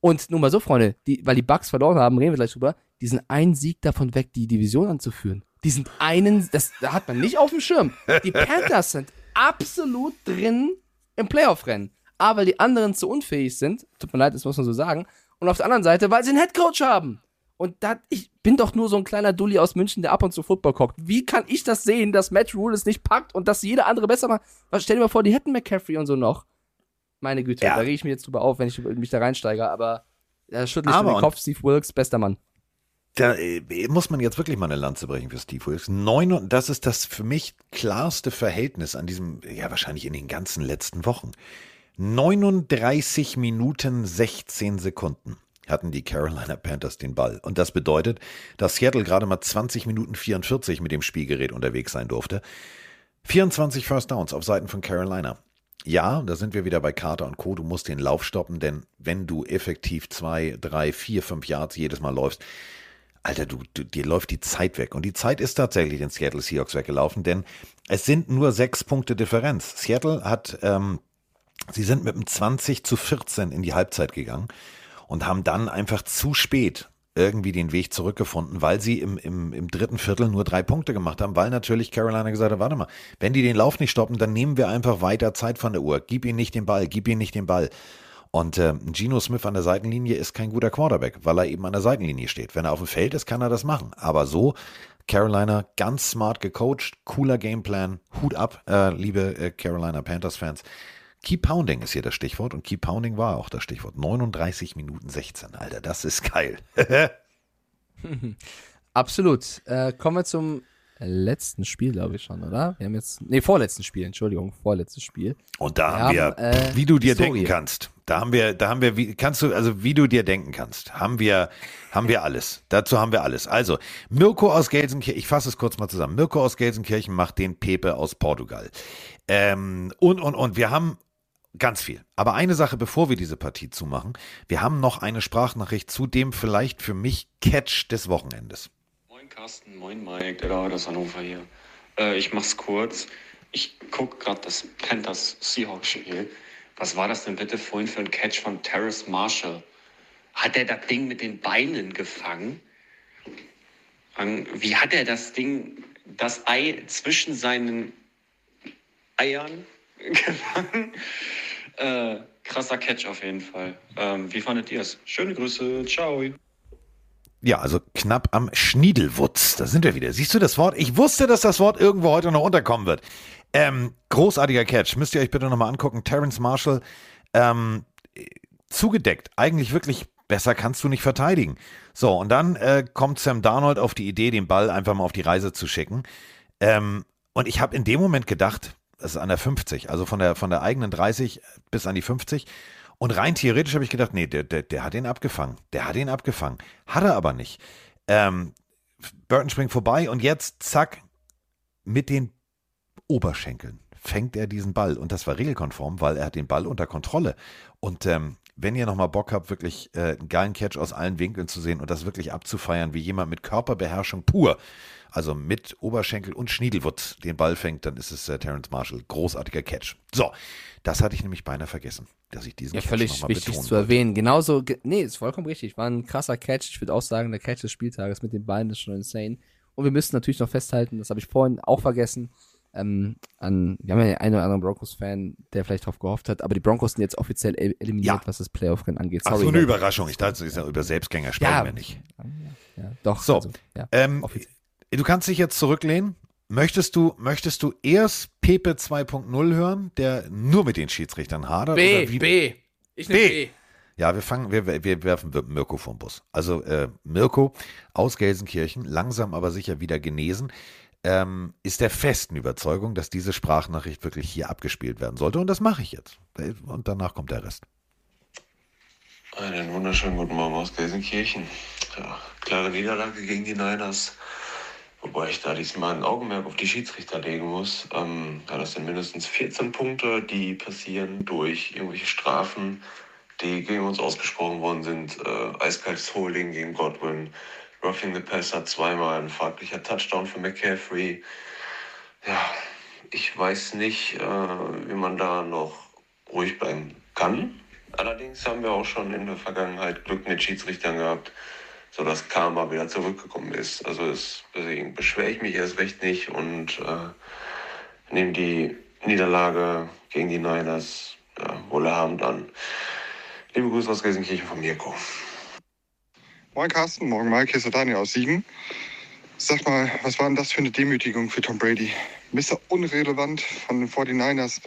Und nur mal so, Freunde, die, weil die Bucks verloren haben, reden wir gleich drüber, die sind einen Sieg davon weg, die Division anzuführen. Die sind einen, das da hat man nicht auf dem Schirm. Die Panthers sind absolut drin im Playoff-Rennen. Aber weil die anderen zu unfähig sind, tut mir leid, das muss man so sagen, und auf der anderen Seite, weil sie einen Headcoach haben. Und da, ich bin doch nur so ein kleiner Dulli aus München, der ab und zu Football guckt. Wie kann ich das sehen, dass Matt Rule es nicht packt und dass jeder andere besser macht? Stell dir mal vor, die hätten McCaffrey und so noch. Meine Güte, Ja. da rege ich mich jetzt drüber auf, wenn ich mich da reinsteige, aber da schüttle ich den Kopf. Steve Wilkes, bester Mann. Da äh, muss man jetzt wirklich mal eine Lanze brechen für Steve Wilkes. Neun, das ist das für mich klarste Verhältnis an diesem, ja wahrscheinlich in den ganzen letzten Wochen. 39 Minuten 16 Sekunden hatten die Carolina Panthers den Ball. Und das bedeutet, dass Seattle gerade mal 20 Minuten 44 mit dem Spielgerät unterwegs sein durfte. 24 First Downs auf Seiten von Carolina. Ja, da sind wir wieder bei Carter und Co. Du musst den Lauf stoppen, denn wenn du effektiv zwei, drei, vier, fünf Yards jedes Mal läufst, Alter, du, du, dir läuft die Zeit weg. Und die Zeit ist tatsächlich den Seattle Seahawks weggelaufen, denn es sind nur sechs Punkte Differenz. Seattle hat, ähm, sie sind mit einem 20 zu 14 in die Halbzeit gegangen und haben dann einfach zu spät irgendwie den Weg zurückgefunden, weil sie im, im, im dritten Viertel nur drei Punkte gemacht haben, weil natürlich Carolina gesagt hat, warte mal, wenn die den Lauf nicht stoppen, dann nehmen wir einfach weiter Zeit von der Uhr. Gib ihnen nicht den Ball, gib ihnen nicht den Ball. Und äh, Geno Smith an der Seitenlinie ist kein guter Quarterback, weil er eben an der Seitenlinie steht. Wenn er auf dem Feld ist, kann er das machen. Aber so, Carolina ganz smart gecoacht, cooler Gameplan, Hut ab, äh, liebe äh, Carolina Panthers-Fans. Keep Pounding ist hier das Stichwort und Keep Pounding war auch das Stichwort. 39 Minuten 16, Alter, das ist geil. [laughs] Absolut. Äh, kommen wir zum letzten Spiel, glaube ich schon, oder? Wir haben jetzt, nee, vorletzten Spiel, Entschuldigung, vorletztes Spiel. Und da haben wir, äh, wie du dir Historie. denken kannst, da haben wir, da haben wir, wie, kannst du, also wie du dir denken kannst, haben wir, haben wir alles. Dazu haben wir alles. Also, Mirko aus Gelsenkirchen, ich fasse es kurz mal zusammen. Mirko aus Gelsenkirchen macht den Pepe aus Portugal. Ähm, und, und, und wir haben ganz viel. Aber eine Sache, bevor wir diese Partie zumachen, wir haben noch eine Sprachnachricht zu dem vielleicht für mich Catch des Wochenendes. Moin Carsten, moin Mike, der David aus Hannover hier. Äh, ich mach's kurz. Ich guck gerade das Panthers Seahawks Spiel. Was war das denn bitte vorhin für ein Catch von Terrace Marshall? Hat er das Ding mit den Beinen gefangen? An- Wie hat er das Ding, das Ei zwischen seinen Eiern gefangen? [laughs] Äh, krasser Catch auf jeden Fall. Ähm, wie fandet ihr es? Schöne Grüße, ciao. Ja, also knapp am Schniedelwutz. Da sind wir wieder. Siehst du das Wort? Ich wusste, dass das Wort irgendwo heute noch unterkommen wird. Ähm, großartiger Catch. Müsst ihr euch bitte nochmal angucken. Terrence Marshall, ähm, zugedeckt. Eigentlich wirklich besser kannst du nicht verteidigen. So, und dann äh, kommt Sam Darnold auf die Idee, den Ball einfach mal auf die Reise zu schicken. Ähm, und ich habe in dem Moment gedacht, das ist an der 50, also von der, von der eigenen 30 bis an die 50. Und rein theoretisch habe ich gedacht, nee, der, der, der hat ihn abgefangen. Der hat ihn abgefangen. Hat er aber nicht. Ähm, Burton springt vorbei und jetzt, zack, mit den Oberschenkeln fängt er diesen Ball. Und das war regelkonform, weil er hat den Ball unter Kontrolle. Und ähm, wenn ihr nochmal Bock habt, wirklich äh, einen geilen Catch aus allen Winkeln zu sehen und das wirklich abzufeiern, wie jemand mit Körperbeherrschung pur, also mit Oberschenkel und Schniedelwutz den Ball fängt, dann ist es äh, Terrence Marshall. Großartiger Catch. So, das hatte ich nämlich beinahe vergessen, dass ich diesen Ja, Catch völlig wichtig zu wollte. erwähnen. Genauso, ge- nee, ist vollkommen richtig. War ein krasser Catch. Ich würde auch sagen, der Catch des Spieltages mit den Beinen ist schon insane. Und wir müssen natürlich noch festhalten, das habe ich vorhin auch vergessen, ähm, an, wir haben ja den einen oder anderen Broncos-Fan, der vielleicht drauf gehofft hat, aber die Broncos sind jetzt offiziell el- eliminiert, was das Playoff-Rennen angeht. Ach, Sorry, so eine. Überraschung. Ich dachte, ist ja über Selbstgänger sprechen Ja. wir nicht. Ja, doch. So, also, ja, ähm, offiziell. Du kannst dich jetzt zurücklehnen. möchtest du, möchtest du erst Pepe 2.0 hören, der nur mit den Schiedsrichtern hadert? B, oder wie? B. Ich nehme B. B. Ja, wir fangen, wir, wir werfen Mirko vom Bus. Also äh, Mirko aus Gelsenkirchen, langsam aber sicher wieder genesen, ähm, ist der festen Überzeugung, dass diese Sprachnachricht wirklich hier abgespielt werden sollte. Und das mache ich jetzt. Und danach kommt der Rest. Einen wunderschönen guten Morgen aus Gelsenkirchen. Ja, klare Niederlage gegen die Niners. Wobei ich da diesmal ein Augenmerk auf die Schiedsrichter legen muss. Ähm, ja, das sind mindestens 14 Punkte, die passieren durch irgendwelche Strafen, die gegen uns ausgesprochen worden sind. Äh, eiskaltes Holding gegen Godwin, Roughing the Passer zweimal, ein fraglicher Touchdown für McCaffrey. Ja, ich weiß nicht, äh, wie man da noch ruhig bleiben kann. Allerdings haben wir auch schon in der Vergangenheit Glück mit Schiedsrichtern gehabt, sodass Karma wieder zurückgekommen ist. Also es, deswegen beschwere ich mich erst recht nicht und äh, nehme die Niederlage gegen die Niners ja, wohlhabend an. Liebe Grüße aus Gelsenkirchen von Mirko. Moin Carsten, morgen Mike, hier ist der Daniel aus Siegen. Sag mal, was war denn das für eine Demütigung für Tom Brady? Mr. Unrelevant von den 49ers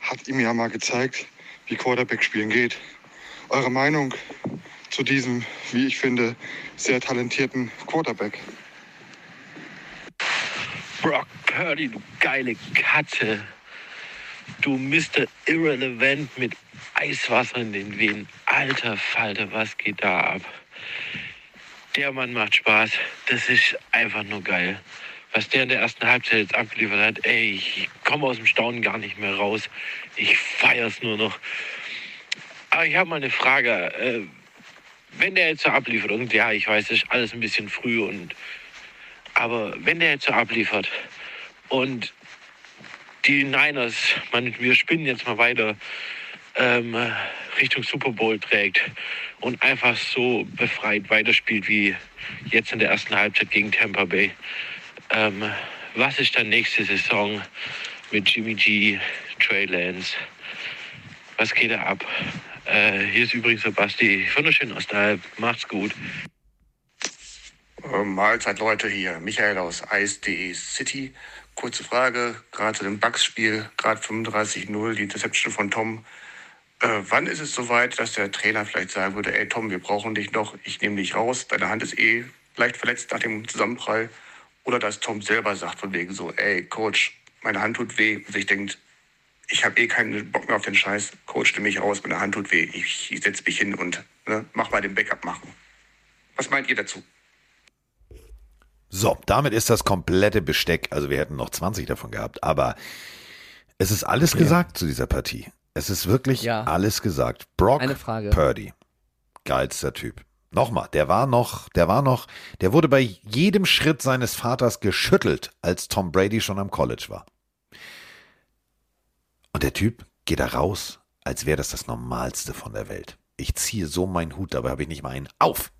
hat ihm ja mal gezeigt, wie Quarterback spielen geht. Eure Meinung zu diesem, wie ich finde, sehr talentierten Quarterback? Brock Purdy, du geile Katze. Du Mr. Irrelevant mit Eiswasser in den Venen. Alter Falter, was geht da ab? Der Mann macht Spaß. Das ist einfach nur geil. Was der in der ersten Halbzeit jetzt abgeliefert hat, ey, ich komme aus dem Staunen gar nicht mehr raus. Ich feier's nur noch. Aber ich habe mal eine Frage. Wenn der jetzt so abliefert, und ja, ich weiß, das ist alles ein bisschen früh und aber wenn der jetzt so abliefert und die Niners, man, wir spinnen jetzt mal weiter, ähm, Richtung Super Bowl trägt und einfach so befreit weiterspielt wie jetzt in der ersten Halbzeit gegen Tampa Bay. Ähm, was ist dann nächste Saison mit Jimmy G, Trey Lance? Was geht da ab? Äh, hier ist übrigens der Basti. Wunderschön aus der Macht's gut. Äh, Mahlzeit Leute hier, Michael aus Ice.de City. Kurze Frage, gerade zu dem Bugs-Spiel, gerade 35-0, die Interception von Tom. Äh, wann ist es soweit, dass der Trainer vielleicht sagen würde, ey Tom, wir brauchen dich noch, ich nehme dich raus, deine Hand ist eh leicht verletzt nach dem Zusammenprall. Oder dass Tom selber sagt von wegen so, ey Coach, meine Hand tut weh. Und sich denkt, ich habe eh keinen Bock mehr auf den Scheiß, Coach, nimm mich raus, meine Hand tut weh. Ich, ich setze mich hin und ne, mach mal den Backup machen. Was meint ihr dazu? So, damit ist das komplette Besteck. Also wir hätten noch 20 davon gehabt, aber es ist alles Ja. gesagt zu dieser Partie. Es ist wirklich Ja. alles gesagt. Brock Eine Frage. Purdy. Geilster Typ. Nochmal, der war noch, der war noch, der wurde bei jedem Schritt seines Vaters geschüttelt, als Tom Brady schon am College war. Und der Typ geht da raus, als wäre das das Normalste von der Welt. Ich ziehe so meinen Hut, dabei habe ich nicht mal einen auf.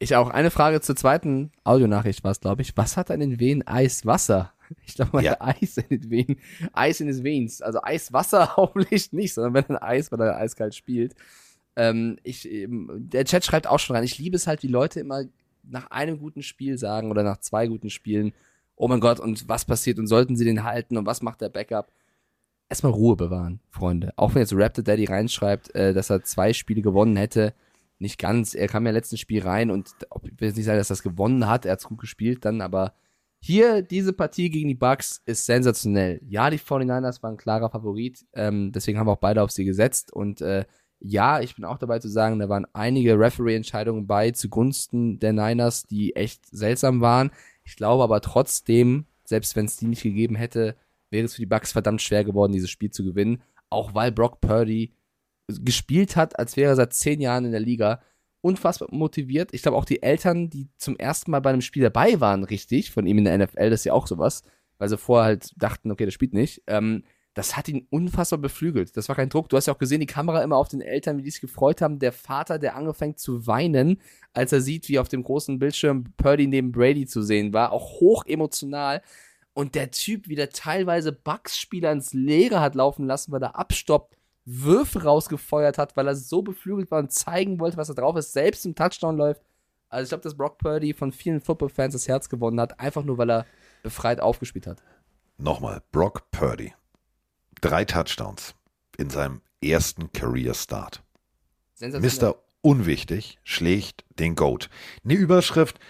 Ich auch. Eine Frage zur zweiten Audionachricht war es, glaube ich. Was hat an den Venen Eiswasser? Ich glaube mal Eis in den Venen. Eis in den Veins. Also Eiswasser hoffentlich [laughs] nicht, sondern wenn ein Eis, weil er eiskalt spielt. Ähm, ich, ähm, der Chat schreibt auch schon rein. Ich liebe es halt, wie Leute immer nach einem guten Spiel sagen oder nach zwei guten Spielen, oh mein Gott, und was passiert und sollten sie den halten und was macht der Backup? Erstmal Ruhe bewahren, Freunde. Auch wenn jetzt Raptor Daddy reinschreibt, äh, dass er zwei Spiele gewonnen hätte, nicht ganz. Er kam ja letzten Spiel rein und ob, ich will nicht sagen, dass er das gewonnen hat, er hat es gut gespielt dann, aber hier, diese Partie gegen die Bucks ist sensationell. Ja, die 49ers waren klarer Favorit, ähm, deswegen haben wir auch beide auf sie gesetzt und äh, ja, ich bin auch dabei zu sagen, da waren einige Referee-Entscheidungen bei zugunsten der Niners, die echt seltsam waren. Ich glaube aber trotzdem, selbst wenn es die nicht gegeben hätte, wäre es für die Bucks verdammt schwer geworden, dieses Spiel zu gewinnen. Auch weil Brock Purdy gespielt hat, als wäre er seit zehn Jahren in der Liga. Unfassbar motiviert. Ich glaube auch die Eltern, die zum ersten Mal bei einem Spiel dabei waren, richtig, von ihm in der NFL, das ist ja auch sowas, weil sie vorher halt dachten, okay, das spielt nicht. Ähm, das hat ihn unfassbar beflügelt. Das war kein Druck. Du hast ja auch gesehen, die Kamera immer auf den Eltern, wie die sich gefreut haben. Der Vater, der angefangen zu weinen, als er sieht, wie auf dem großen Bildschirm Purdy neben Brady zu sehen war. Auch hoch emotional. Und der Typ wieder teilweise Bugs-Spieler ins Leere hat laufen lassen, weil er abstoppt, Würfe rausgefeuert hat, weil er so beflügelt war und zeigen wollte, was da drauf ist, selbst im Touchdown läuft. Also ich glaube, dass Brock Purdy von vielen Football-Fans das Herz gewonnen hat, einfach nur, weil er befreit aufgespielt hat. Nochmal, Brock Purdy. Drei Touchdowns in seinem ersten Career Start. Sensationell. Mr. Unwichtig schlägt den Goat. Eine Überschrift.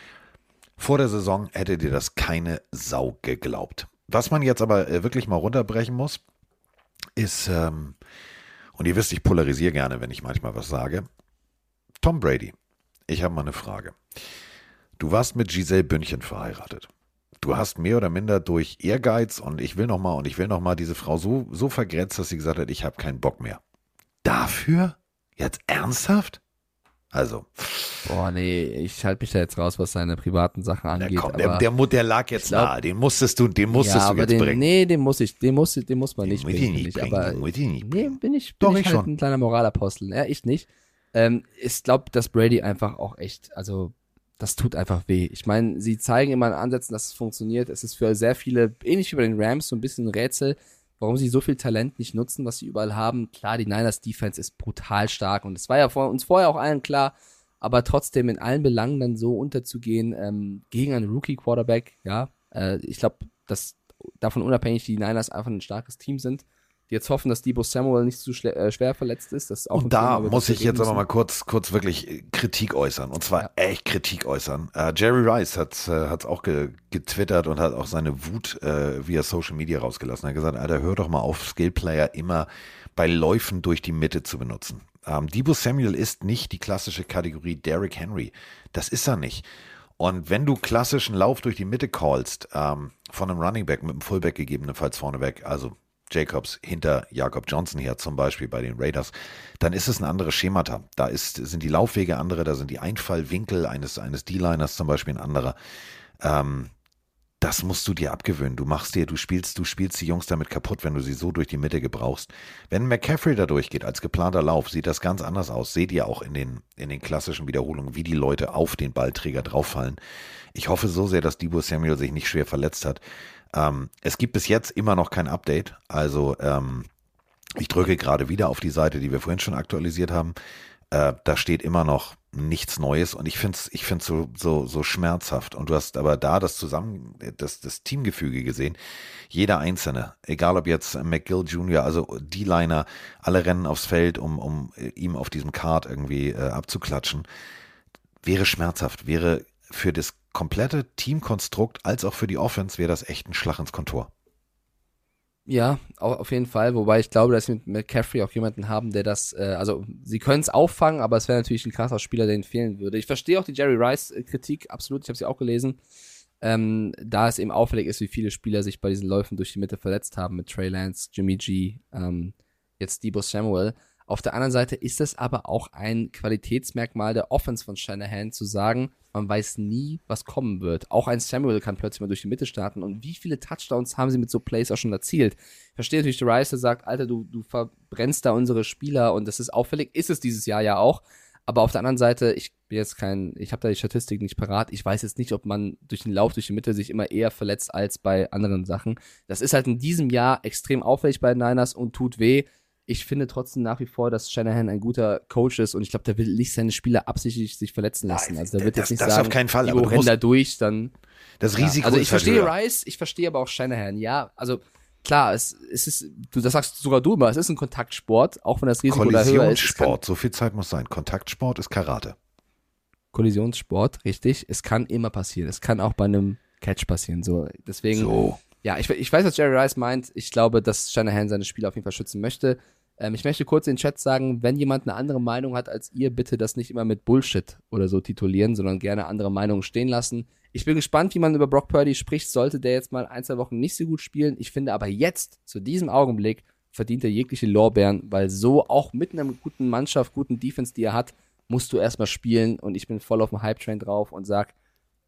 Vor der Saison hätte dir das keine Sau geglaubt. Was man jetzt aber äh, wirklich mal runterbrechen muss, ist, ähm, und ihr wisst, ich polarisiere gerne, wenn ich manchmal was sage. Tom Brady, ich habe mal eine Frage. Du warst mit Giselle Bündchen verheiratet. Du hast mehr oder minder durch Ehrgeiz und ich will noch mal und ich will noch mal diese Frau so, so vergrätzt, dass sie gesagt hat, ich habe keinen Bock mehr. Dafür? Jetzt ernsthaft? Also. Boah, nee, ich halte mich da jetzt raus, was seine privaten Sachen angeht. Komm, der, der, der lag jetzt glaub- nahe. Den musstest du, den musstest ja, du aber jetzt den, bringen. Nee, den muss ich, den muss, den muss man nicht muss ich bringen. nicht finde bringen, aber den nicht nee, bin ich, bin Doch, ich, ich halt schon. ein kleiner Moralapostel. Ja, ich nicht. Ähm, ich glaube, dass Brady einfach auch echt, also das tut einfach weh. Ich meine, sie zeigen immer in Ansätzen, dass es funktioniert. Es ist für sehr viele, ähnlich wie bei den Rams, so ein bisschen ein Rätsel, warum sie so viel Talent nicht nutzen, was sie überall haben. Klar, die Niners Defense ist brutal stark und es war ja vor, uns vorher auch allen klar, aber trotzdem in allen Belangen dann so unterzugehen ähm, gegen einen Rookie-Quarterback, ja, äh, ich glaube, dass davon unabhängig die Niners einfach ein starkes Team sind, jetzt hoffen, dass Debo Samuel nicht zu äh, schwer verletzt ist. Das ist auch Und da Thema, muss ich jetzt aber mal kurz, kurz wirklich äh, Kritik äußern. Und zwar echt Kritik äußern. Äh, Jerry Rice hat es äh, hat's auch ge getwittert und hat auch seine Wut äh, via Social Media rausgelassen. Er hat gesagt, Alter, hör doch mal auf, Skillplayer immer bei Läufen durch die Mitte zu benutzen. Ähm, Debo Samuel ist nicht die klassische Kategorie Derrick Henry. Das ist er nicht. Und wenn du klassischen Lauf durch die Mitte callst, ähm, von einem Running Back mit einem Fullback gegebenenfalls vorneweg, also Jacobs hinter Jakob Johnson her zum Beispiel bei den Raiders, dann ist es ein anderes Schemata. Da ist, sind die Laufwege andere, da sind die Einfallwinkel eines, eines D-Liners zum Beispiel ein anderer. Ähm, das musst du dir abgewöhnen. Du machst dir, du spielst, du spielst die Jungs damit kaputt, wenn du sie so durch die Mitte gebrauchst. Wenn McCaffrey da durchgeht als geplanter Lauf, sieht das ganz anders aus. Seht ihr auch in den, in den klassischen Wiederholungen, wie die Leute auf den Ballträger drauffallen. Ich hoffe so sehr, dass Debo Samuel sich nicht schwer verletzt hat. Ähm, es gibt bis jetzt immer noch kein Update. Also ähm, ich drücke gerade wieder auf die Seite, die wir vorhin schon aktualisiert haben. Äh, da steht immer noch nichts Neues und ich finde es ich find's so, so, so schmerzhaft. Und du hast aber da das Zusammen, das, das Teamgefüge gesehen. Jeder Einzelne, egal ob jetzt McGill Jr., also D-Liner, alle rennen aufs Feld, um, um äh, ihm auf diesem Card irgendwie äh, abzuklatschen. Wäre schmerzhaft, wäre für das komplette Teamkonstrukt als auch für die Offense wäre das echt ein Schlag ins Kontor. Ja, au- auf jeden Fall. Wobei ich glaube, dass sie mit McCaffrey auch jemanden haben, der das, äh, also sie können es auffangen, aber es wäre natürlich ein krasser Spieler, der ihnen fehlen würde. Ich verstehe auch die Jerry Rice-Kritik, absolut. Ich habe sie auch gelesen. Ähm, da es eben auffällig ist, wie viele Spieler sich bei diesen Läufen durch die Mitte verletzt haben, mit Trey Lance, Jimmy G, ähm, jetzt Debo Samuel. Auf der anderen Seite ist es aber auch ein Qualitätsmerkmal der Offense von Shanahan zu sagen, man weiß nie, was kommen wird. Auch ein Samuel kann plötzlich mal durch die Mitte starten. Und wie viele Touchdowns haben sie mit so Plays auch schon erzielt? Ich verstehe natürlich, der Rice, der sagt, Alter, du, du verbrennst da unsere Spieler und das ist auffällig. Ist es dieses Jahr ja auch. Aber auf der anderen Seite, ich bin jetzt kein, ich habe da die Statistik nicht parat. Ich weiß jetzt nicht, ob man durch den Lauf durch die Mitte sich immer eher verletzt als bei anderen Sachen. Das ist halt in diesem Jahr extrem auffällig bei den Niners und tut weh. Ich finde trotzdem nach wie vor, dass Shanahan ein guter Coach ist und ich glaube, der will nicht seine Spieler absichtlich sich verletzen lassen. Also der wird das- jetzt nicht das sagen, auf keinen Fall, aber musst- da durch, dann. Das Risiko Also ich ist verstehe höher. Rice, ich verstehe aber auch Shanahan. Ja, also klar, es, es ist, du, das sagst sogar du immer, es ist ein Kontaktsport, auch wenn das Risiko da höher ist. Kollisionssport, so viel Zeit muss sein. Kontaktsport ist Karate. Kollisionssport, richtig. Es kann immer passieren. Es kann auch bei einem Catch passieren. So, deswegen. So. Ja, ich, ich weiß, was Jerry Rice meint. Ich glaube, dass Shanahan seine Spieler auf jeden Fall schützen möchte. Ähm, ich möchte kurz in den Chat sagen, wenn jemand eine andere Meinung hat als ihr, bitte das nicht immer mit Bullshit oder so titulieren, sondern gerne andere Meinungen stehen lassen. Ich bin gespannt, wie man über Brock Purdy spricht. Sollte der jetzt mal ein, zwei Wochen nicht so gut spielen. Ich finde aber jetzt, zu diesem Augenblick, verdient er jegliche Lorbeeren, weil so auch mit einer guten Mannschaft, guten Defense, die er hat, musst du erstmal spielen und ich bin voll auf dem Hype-Train drauf und sag,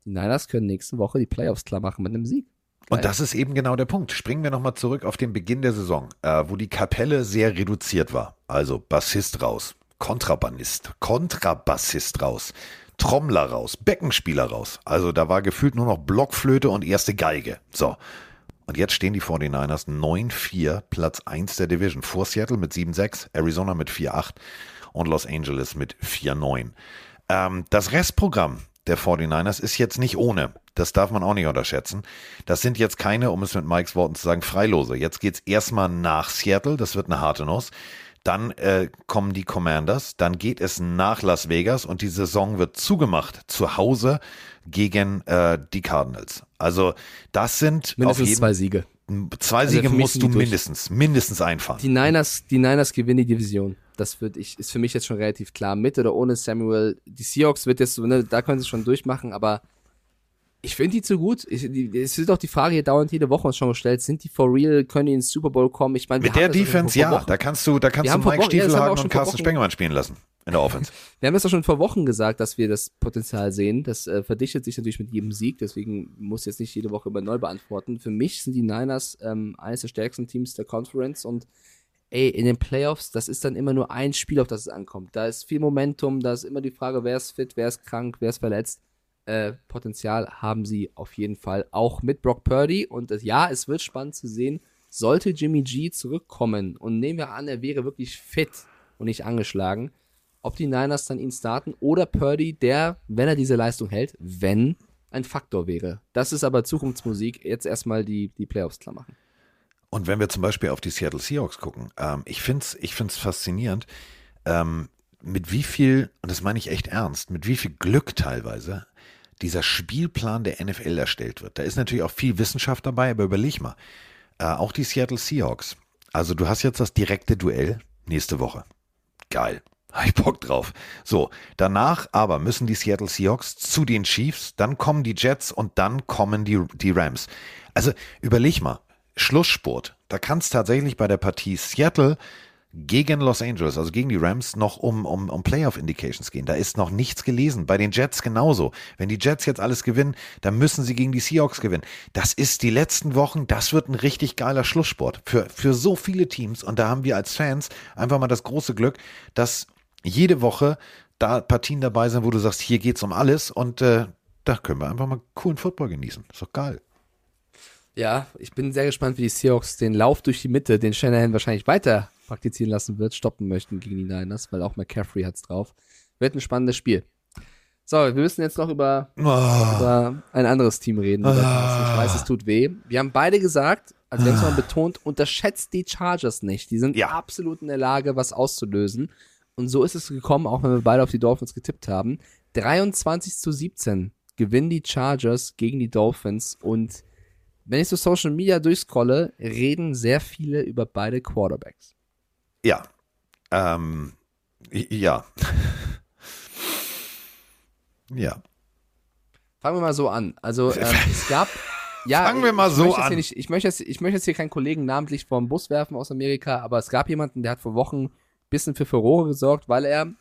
die Niners können nächste Woche die Playoffs klar machen mit einem Sieg. Und das ist eben genau der Punkt. Springen wir nochmal zurück auf den Beginn der Saison, äh, wo die Kapelle sehr reduziert war. Also Bassist raus, Kontrabandist, Kontrabassist raus, Trommler raus, Beckenspieler raus. Also da war gefühlt nur noch Blockflöte und erste Geige. So. Und jetzt stehen die 49ers 9-4, Platz 1 der Division. Vor Seattle mit 7-6, Arizona mit 4-8 und Los Angeles mit 4-9. Ähm, das Restprogramm der 49ers ist jetzt nicht ohne. Das darf man auch nicht unterschätzen. Das sind jetzt keine, um es mit Mikes Worten zu sagen, Freilose. Jetzt geht's erstmal nach Seattle. Das wird eine harte Nuss. Dann äh, kommen die Commanders. Dann geht es nach Las Vegas und die Saison wird zugemacht zu Hause gegen äh, die Cardinals. Also das sind Mindestens auf jeden zwei Siege. Zwei Also Siege musst du durch. mindestens, mindestens einfahren. Die Niners, die Niners gewinnen die Division. Das wird ich, ist für mich jetzt schon relativ klar. Mit oder ohne Samuel. Die Seahawks wird jetzt so, ne, da können sie schon durchmachen, aber ich finde die zu gut. Ich, die, es wird auch die Frage hier dauernd jede Woche uns schon gestellt. Sind die for real? Können die ins Super Bowl kommen? Ich meine, Mit der doch Defense, ja, Wochen- da kannst du, da kannst Wir du Mike ja, Stiefelhagen schon und Carsten Spengemann spielen lassen in der Offense. [laughs] Wir haben es doch schon vor Wochen gesagt, dass wir das Potenzial sehen. Das äh, verdichtet sich natürlich mit jedem Sieg, deswegen muss jetzt nicht jede Woche immer neu beantworten. Für mich sind die Niners ähm, eines der stärksten Teams der Conference und ey, in den Playoffs, das ist dann immer nur ein Spiel, auf das es ankommt. Da ist viel Momentum, da ist immer die Frage, wer ist fit, wer ist krank, wer ist verletzt. Äh, Potenzial haben sie auf jeden Fall auch mit Brock Purdy und das, ja, es wird spannend zu sehen, sollte Jimmy G zurückkommen und nehmen wir an, er wäre wirklich fit und nicht angeschlagen, ob die Niners dann ihn starten oder Purdy, der, wenn er diese Leistung hält, wenn ein Faktor wäre. Das ist aber Zukunftsmusik. Jetzt erstmal die, die Playoffs klar machen. Und wenn wir zum Beispiel auf die Seattle Seahawks gucken, ähm, ich finde es ich find's faszinierend, ähm, mit wie viel, und das meine ich echt ernst, mit wie viel Glück teilweise dieser Spielplan der NFL erstellt wird. Da ist natürlich auch viel Wissenschaft dabei, aber überleg mal, äh, auch die Seattle Seahawks. Also du hast jetzt das direkte Duell nächste Woche. Geil. [laughs] Hab ich Bock drauf. So, danach aber müssen die Seattle Seahawks zu den Chiefs, dann kommen die Jets und dann kommen die, die Rams. Also überleg mal, Schlusssport. Da kann es tatsächlich bei der Partie Seattle gegen Los Angeles, also gegen die Rams, noch um, um, um Playoff-Indications gehen. Da ist noch nichts gelesen. Bei den Jets genauso. Wenn die Jets jetzt alles gewinnen, dann müssen sie gegen die Seahawks gewinnen. Das ist die letzten Wochen, das wird ein richtig geiler Schlusssport für, für so viele Teams. Und da haben wir als Fans einfach mal das große Glück, dass jede Woche da Partien dabei sind, wo du sagst, hier geht's um alles und äh, da können wir einfach mal coolen Football genießen. Ist doch geil. Ja, ich bin sehr gespannt, wie die Seahawks den Lauf durch die Mitte, den Shanahan wahrscheinlich weiter praktizieren lassen wird, stoppen möchten gegen die Niners, weil auch McCaffrey hat's drauf. Wird ein spannendes Spiel. So, wir müssen jetzt noch über, Oh. über ein anderes Team reden. Ah. Ich weiß, es tut weh. Wir haben beide gesagt, also wir haben es mal betont, unterschätzt die Chargers nicht. Die sind absolut in der Lage, was auszulösen. Und so ist es gekommen, auch wenn wir beide auf die Dolphins getippt haben. 23 zu 17 gewinnen die Chargers gegen die Dolphins und wenn ich so Social Media durchscrolle, reden sehr viele über beide Quarterbacks. Ja. Ähm, ja. [laughs] ja. Fangen wir mal so an. Also [laughs] ähm, es gab ja, Fangen wir mal ich so möchte jetzt an. Hier nicht, ich, möchte jetzt, ich möchte jetzt hier keinen Kollegen namentlich vom Bus werfen aus Amerika, aber es gab jemanden, der hat vor Wochen ein bisschen für Furore gesorgt, weil er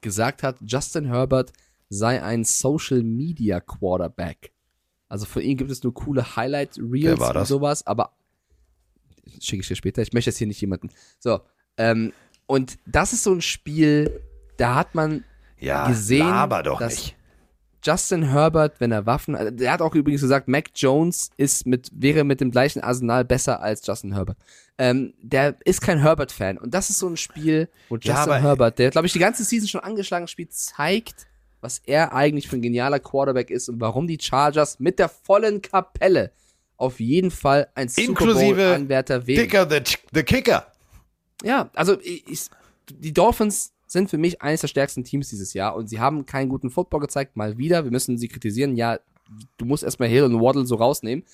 gesagt hat, Justin Herbert sei ein Social Media Quarterback. Also für ihn gibt es nur coole Highlight Reels und sowas, aber schicke ich dir später. Ich möchte jetzt hier nicht jemanden. So, ähm, und das ist so ein Spiel, da hat man Ja, gesehen, laber doch dass nicht. Justin Herbert, wenn er Waffen, der hat auch übrigens gesagt, Mac Jones ist mit, wäre mit dem gleichen Arsenal besser als Justin Herbert. Ähm, der ist kein Herbert-Fan und das ist so ein Spiel, wo Justin Ja, aber- Herbert, der glaube ich die ganze Season schon angeschlagen spielt, zeigt, was er eigentlich für ein genialer Quarterback ist und warum die Chargers mit der vollen Kapelle auf jeden Fall ein Super Inklusive Bowl-Anwärter wären. Dicker the, the Kicker. Ja, also ich, die Dolphins sind für mich eines der stärksten Teams dieses Jahr und sie haben keinen guten Football gezeigt, mal wieder. Wir müssen sie kritisieren. Ja, du musst erstmal Hill und Waddle so rausnehmen.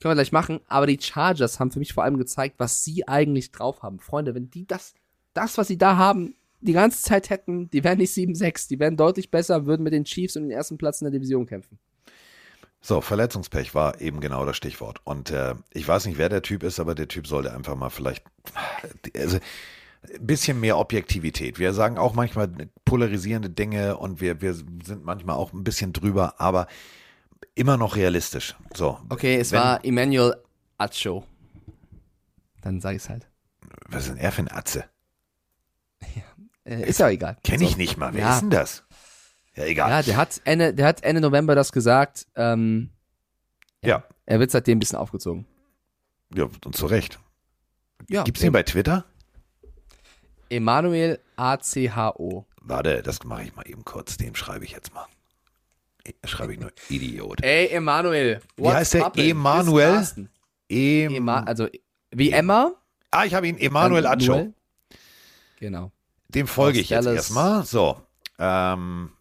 Können wir gleich machen. Aber die Chargers haben für mich vor allem gezeigt, was sie eigentlich drauf haben. Freunde, wenn die das, das, was sie da haben, die ganze Zeit hätten, die wären nicht 7-6, die wären deutlich besser, würden mit den Chiefs um den ersten Platz in der Division kämpfen. So, Verletzungspech war eben genau das Stichwort. Und äh, ich weiß nicht, wer der Typ ist, aber der Typ sollte einfach mal vielleicht also, ein bisschen mehr Objektivität. Wir sagen auch manchmal polarisierende Dinge und wir, wir sind manchmal auch ein bisschen drüber, aber immer noch realistisch. So. Okay, es Wenn- war Emmanuel Acho. Dann sag ich's halt. Was ist denn er für ein Atze? [laughs] Äh, ist ja egal. Kenn ich So. nicht mal. Wer Ja. ist denn das? Ja, egal. Ja, der hat Ende, der hat Ende November das gesagt. Ähm, Ja. Er wird seitdem ein bisschen aufgezogen. Ja, und zu Recht. Ja, Gibt's den bei Twitter? Emanuel ACHO. Warte, das mache ich mal eben kurz. Dem schreibe ich jetzt mal. Schreibe ich nur [laughs] Idiot. Ey, Emanuel. Wie heißt der? Emanuel? Em Ema also wie Emma? ah, ich habe ihn, Emanuel Acho. Genau. Dem folge ich jetzt erstmal. So. Ähm, Ja.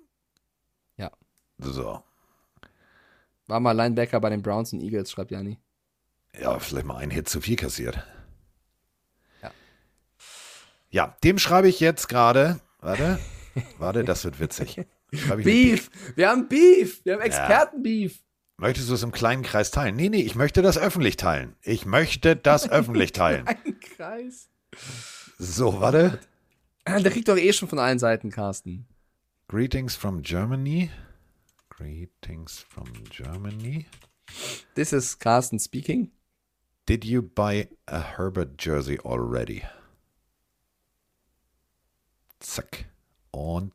So. War mal Linebacker bei den Browns und Eagles, schreibt Jani. Ja, vielleicht mal einen Hit zu viel kassiert. Ja. Ja, dem schreibe ich jetzt gerade. Warte. Warte, das wird witzig. Eine Beef! Wir haben Beef! Wir haben Experten-Beef! Möchtest du es im kleinen Kreis teilen? Nee, nee, ich möchte das öffentlich teilen. Ich möchte das [laughs] öffentlich teilen. Ein Kreis. So, warte. Der kriegt doch eh schon von allen Seiten, Carsten. Greetings from Germany. Greetings from Germany. This is Carsten speaking. Did you buy a Herbert jersey already? Zack. Und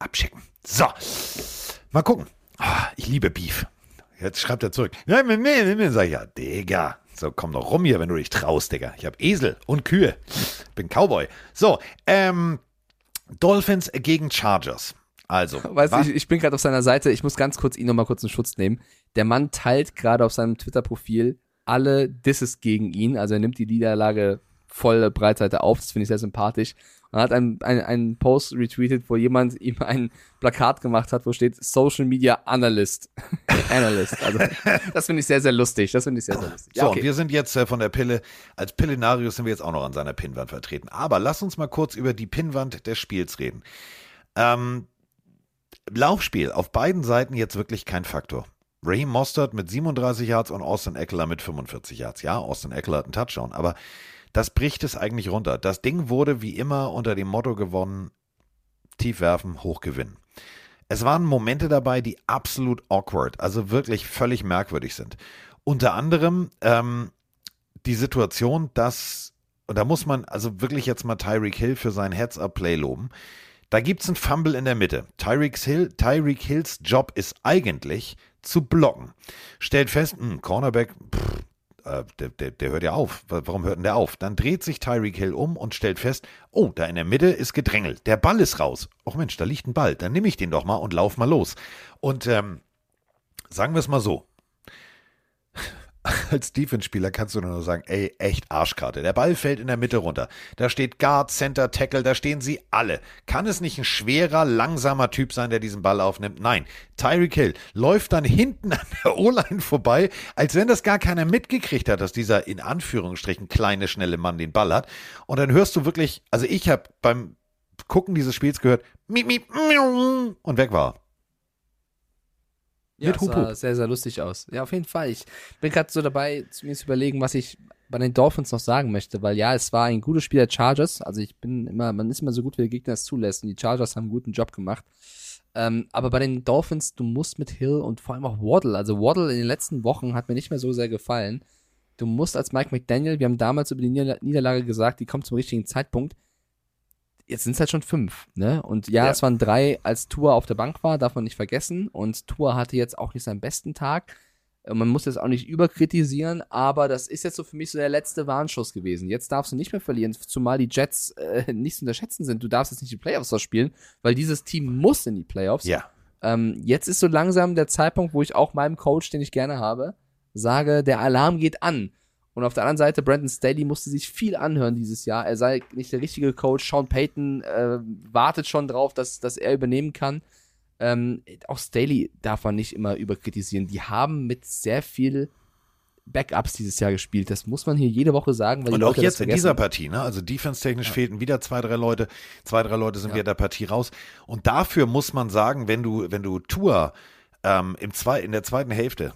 abschicken. So. Mal gucken. Ah, Ich liebe Beef. Jetzt schreibt er zurück. Ja, nee, nee, nee. Sag ich, ja, Digga. So, komm doch rum hier, wenn du dich traust, Digga. Ich hab Esel und Kühe. Bin Cowboy. So, ähm, Dolphins gegen Chargers. Also, [laughs] Weißt du, ich, ich bin gerade auf seiner Seite. Ich muss ganz kurz ihn noch mal kurz in Schutz nehmen. Der Mann teilt gerade auf seinem Twitter-Profil alle Disses gegen ihn. Also er nimmt die Niederlage volle Breitseite auf. Das finde ich sehr sympathisch. Und hat einen, einen, einen Post retweetet, wo jemand [laughs] ihm ein Plakat gemacht hat, wo steht Social Media Analyst. [laughs] Analyst. Also das finde ich sehr, sehr lustig. Das finde ich sehr, sehr lustig. So, und wir sind jetzt äh, von der Pille, als Pillenarius sind wir jetzt auch noch an seiner Pinnwand vertreten. Aber lass uns mal kurz über die Pinnwand des Spiels reden. Ähm, Laufspiel auf beiden Seiten jetzt wirklich kein Faktor. Raheem Mostert mit 37 Yards und Austin Eckler mit 45 Yards. Ja, Austin Eckler hat einen Touchdown, aber das bricht es eigentlich runter. Das Ding wurde wie immer unter dem Motto gewonnen, tief werfen, hoch gewinnen. Es waren Momente dabei, die absolut awkward, also wirklich völlig merkwürdig sind. Unter anderem ähm, die Situation, dass, und da muss man also wirklich jetzt mal Tyreek Hill für sein Heads-Up-Play loben. Da gibt es einen Fumble in der Mitte. Tyreek, Hill, Tyreek Hills Job ist eigentlich zu blocken. Stellt fest, hm, Cornerback, pff, äh, der, der, der hört ja auf. Wa- Warum hört denn der auf? Dann dreht sich Tyreek Hill um und stellt fest, oh, da in der Mitte ist gedrängelt. Der Ball ist raus. Och Mensch, da liegt ein Ball. Dann nehme ich den doch mal und lauf mal los. Und ähm, sagen wir es mal so. [laughs] Als Defense-Spieler kannst du nur sagen, ey, echt Arschkarte. Der Ball fällt in der Mitte runter. Da steht Guard, Center, Tackle, da stehen sie alle. Kann es nicht ein schwerer, langsamer Typ sein, der diesen Ball aufnimmt? Nein. Tyreek Hill läuft dann hinten [laughs] an der O-Line vorbei, als wenn das gar keiner mitgekriegt hat, dass dieser in Anführungsstrichen kleine, schnelle Mann den Ball hat. Und dann hörst du wirklich, also ich habe beim Gucken dieses Spiels gehört, miep, miep, miau, und weg war. Ja, Mit das Hup, sah Hup. sehr, sehr lustig aus. Ja, auf jeden Fall. Ich bin gerade so dabei, zu mir zu überlegen, was ich bei den Dolphins noch sagen möchte, weil ja, es war ein gutes Spiel der Chargers. Also ich bin immer, man ist immer so gut, wie der Gegner es zulässt. Und die Chargers haben einen guten Job gemacht. Ähm, aber bei den Dolphins, du musst mit Hill und vor allem auch Waddle, also Waddle in den letzten Wochen hat mir nicht mehr so sehr gefallen. Du musst als Mike McDaniel, wir haben damals über die Nieder Niederlage gesagt, die kommt zum richtigen Zeitpunkt. Jetzt sind es halt schon fünf, ne? Und ja, Ja. es waren drei, als Tour auf der Bank war, darf man nicht vergessen. Und Tour hatte jetzt auch nicht seinen besten Tag. Äh, Man muss das auch nicht überkritisieren, aber das ist jetzt so für mich so der letzte Warnschuss gewesen. Jetzt darfst du nicht mehr verlieren, zumal die Jets äh, nicht zu unterschätzen sind. Du darfst jetzt nicht die Playoffs ausspielen, weil dieses Team muss in die Playoffs. Ja. Ähm, jetzt ist so langsam der Zeitpunkt, wo ich auch meinem Coach, den ich gerne habe, sage, der Alarm geht an. Und auf der anderen Seite, Brandon Staley musste sich viel anhören dieses Jahr. Er sei nicht der richtige Coach. Sean Payton äh, wartet schon drauf, dass, dass er übernehmen kann. Ähm, auch Staley darf man nicht immer überkritisieren. Die haben mit sehr viel Backups dieses Jahr gespielt. Das muss man hier jede Woche sagen, Und auch Leute jetzt in dieser Partie, ne? Also defense-technisch fehlten wieder zwei, drei Leute. Zwei, drei Leute sind wieder der Partie raus. Und dafür muss man sagen, wenn du, wenn du Tour ähm, im zwei, in der zweiten Hälfte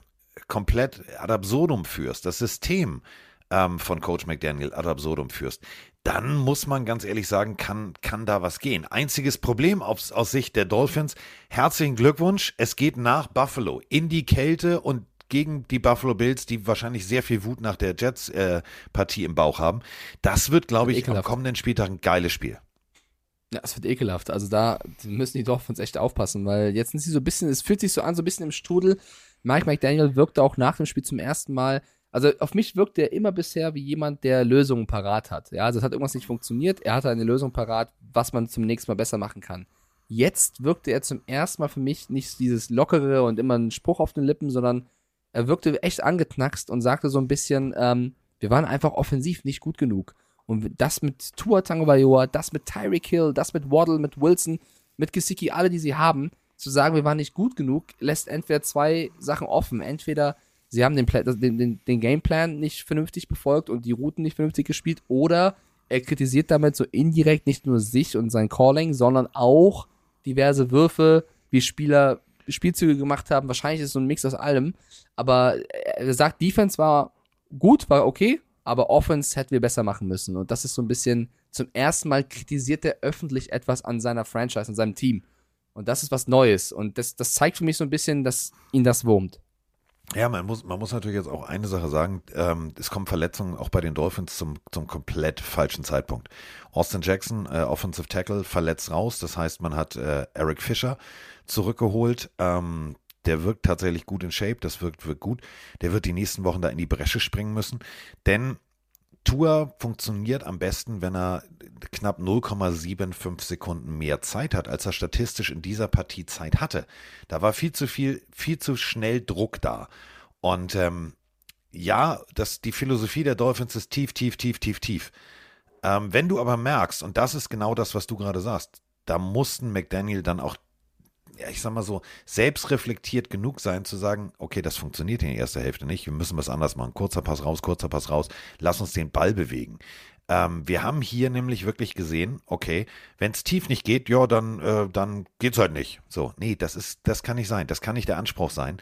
komplett ad absurdum führst, das System ähm, von Coach McDaniel ad absurdum führst, dann muss man ganz ehrlich sagen, kann, kann da was gehen. Einziges Problem aus, aus Sicht der Dolphins, herzlichen Glückwunsch, es geht nach Buffalo in die Kälte und gegen die Buffalo Bills, die wahrscheinlich sehr viel Wut nach der Jets-Partie im Bauch haben. Das wird, glaube ich, am ekelhaft. kommenden Spieltag ein geiles Spiel. Ja, es wird ekelhaft. Also da müssen die Dolphins echt aufpassen, weil jetzt sind sie so ein bisschen, es fühlt sich so an, so ein bisschen im Strudel. Mike McDaniel wirkte auch nach dem Spiel zum ersten Mal, also auf mich wirkt er immer bisher wie jemand, der Lösungen parat hat. Ja, also es hat irgendwas nicht funktioniert, er hatte eine Lösung parat, was man zum nächsten Mal besser machen kann. Jetzt wirkte er zum ersten Mal für mich nicht dieses lockere und immer ein Spruch auf den Lippen, sondern er wirkte echt angeknackst und sagte so ein bisschen, ähm, wir waren einfach offensiv nicht gut genug. Und das mit Tua Tagovailoa, das mit Tyreek Hill, das mit Waddle, mit Wilson, mit Gesicki, alle, die sie haben, zu sagen, wir waren nicht gut genug, lässt entweder zwei Sachen offen. Entweder sie haben den, Pla den, den, den Gameplan nicht vernünftig befolgt und die Routen nicht vernünftig gespielt, oder er kritisiert damit so indirekt nicht nur sich und sein Calling, sondern auch diverse Würfe, wie Spieler Spielzüge gemacht haben. Wahrscheinlich ist es so ein Mix aus allem. Aber er sagt, Defense war gut, war okay, aber Offense hätten wir besser machen müssen. Und das ist so ein bisschen, zum ersten Mal kritisiert er öffentlich etwas an seiner Franchise, an seinem Team. Und das ist was Neues. Und das, das zeigt für mich so ein bisschen, dass ihn das wurmt. Ja, man muss, man muss natürlich jetzt auch eine Sache sagen. Ähm, es kommen Verletzungen auch bei den Dolphins zum, zum komplett falschen Zeitpunkt. Austin Jackson, äh, Offensive Tackle, verletzt raus. Das heißt, man hat äh, Eric Fischer zurückgeholt. Ähm, der wirkt tatsächlich gut in Shape. Das wirkt, wirkt gut. Der wird die nächsten Wochen da in die Bresche springen müssen. Denn Tour funktioniert am besten, wenn er knapp 0,75 Sekunden mehr Zeit hat, als er statistisch in dieser Partie Zeit hatte. Da war viel zu viel, viel zu schnell Druck da. Und ähm, ja, das, die Philosophie der Dolphins ist tief, tief, tief, tief, tief. Ähm, wenn du aber merkst, und das ist genau das, was du gerade sagst, da mussten McDaniel dann auch ja, ich sag mal so, selbstreflektiert genug sein, zu sagen, okay, das funktioniert in der ersten Hälfte nicht, wir müssen was anders machen. Kurzer Pass raus, kurzer Pass raus, lass uns den Ball bewegen. Ähm, wir haben hier nämlich wirklich gesehen, okay, wenn es tief nicht geht, ja, dann, äh, dann geht's halt nicht. So, nee, das ist, das kann nicht sein, das kann nicht der Anspruch sein.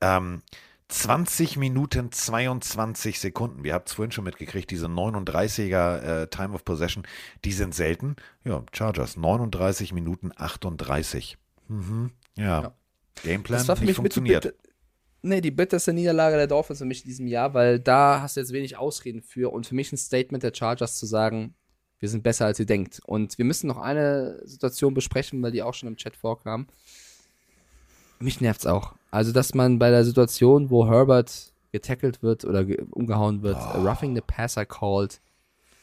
Ähm, 20 Minuten 22 Sekunden. Wir haben es vorhin schon mitgekriegt, diese 39er äh, Time of Possession, die sind selten. Ja, Chargers, 39 Minuten 38. Mhm. Ja. ja. Gameplan das war für mich funktioniert. Mit, nee, die bitterste Niederlage der Dolphins für mich in diesem Jahr, weil da hast du jetzt wenig Ausreden für und für mich ein Statement der Chargers zu sagen, wir sind besser als ihr denkt. Und wir müssen noch eine Situation besprechen, weil die auch schon im Chat vorkam. Mich nervt's auch. Also, dass man bei der Situation, wo Herbert getackelt wird oder umgehauen wird, oh. roughing the passer called,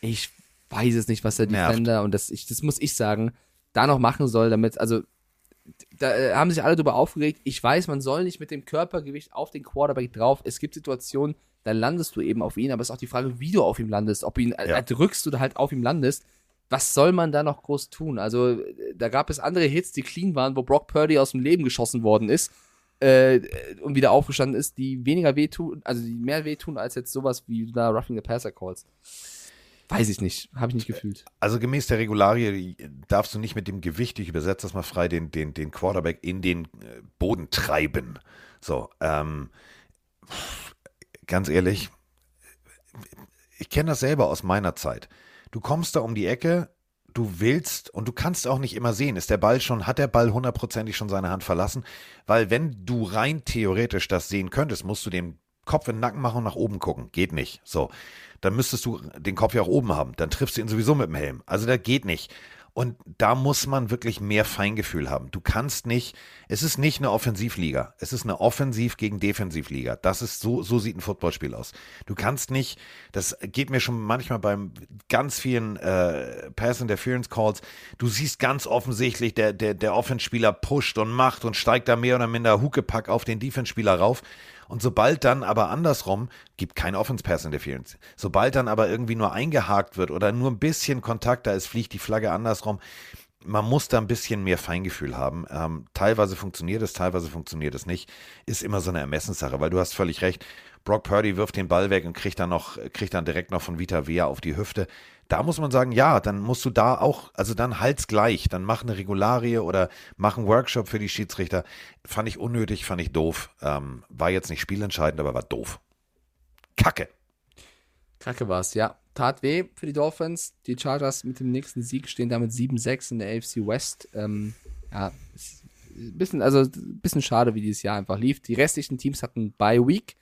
ich weiß es nicht, was der Nervt. Defender, und das, ich, das muss ich sagen, da noch machen soll, damit, also da äh, haben sich alle darüber aufgeregt. Ich weiß, man soll nicht mit dem Körpergewicht auf den Quarterback drauf. Es gibt Situationen, da landest du eben auf ihn, aber es ist auch die Frage, wie du auf ihm landest. Ob du ihn ja. erdrückst oder halt auf ihm landest. Was soll man da noch groß tun? Also, da gab es andere Hits, die clean waren, wo Brock Purdy aus dem Leben geschossen worden ist äh, und wieder aufgestanden ist, die weniger wehtun, also die mehr wehtun als jetzt sowas wie da Roughing the Passer Calls. Weiß ich nicht, habe ich nicht gefühlt. Also gemäß der Regularie darfst du nicht mit dem Gewicht, ich übersetze das mal frei, den, den, den Quarterback in den äh, Boden treiben. So, ähm, ganz ehrlich, ich kenne das selber aus meiner Zeit. Du kommst da um die Ecke, du willst und du kannst auch nicht immer sehen, ist der Ball schon, hat der Ball hundertprozentig schon seine Hand verlassen? Weil wenn du rein theoretisch das sehen könntest, musst du den Kopf in den Nacken machen und nach oben gucken. Geht nicht. So dann müsstest du den Kopf ja auch oben haben. Dann triffst du ihn sowieso mit dem Helm. Also das geht nicht. Und da muss man wirklich mehr Feingefühl haben. Du kannst nicht, es ist nicht eine Offensivliga. Es ist eine Offensiv gegen Defensivliga. Das ist so, so sieht ein Footballspiel aus. Du kannst nicht, das geht mir schon manchmal beim ganz vielen äh, Pass Interference Calls. Du siehst ganz offensichtlich, der, der, der Offenspieler pusht und macht und steigt da mehr oder minder Huckepack auf den Defense-Spieler rauf. Und sobald dann aber andersrum, gibt kein Offense-Pass Interference. Sobald dann aber irgendwie nur eingehakt wird oder nur ein bisschen Kontakt da ist, fliegt die Flagge andersrum. Man muss da ein bisschen mehr Feingefühl haben. Ähm, teilweise funktioniert es, teilweise funktioniert es nicht. Ist immer so eine Ermessenssache, weil du hast völlig recht. Brock Purdy wirft den Ball weg und kriegt dann noch, kriegt dann direkt noch von Vita Vea auf die Hüfte da muss man sagen, ja, dann musst du da auch, also dann halt's gleich, dann mach eine Regularie oder mach einen Workshop für die Schiedsrichter. Fand ich unnötig, fand ich doof. Ähm, war jetzt nicht spielentscheidend, aber war doof. Kacke. Kacke war's, ja. Tat weh für die Dolphins. Die Chargers mit dem nächsten Sieg stehen damit 7-6 in der AFC West. Ähm, ja, bisschen, also bisschen schade, wie dieses Jahr einfach lief. Die restlichen Teams hatten Bye Week.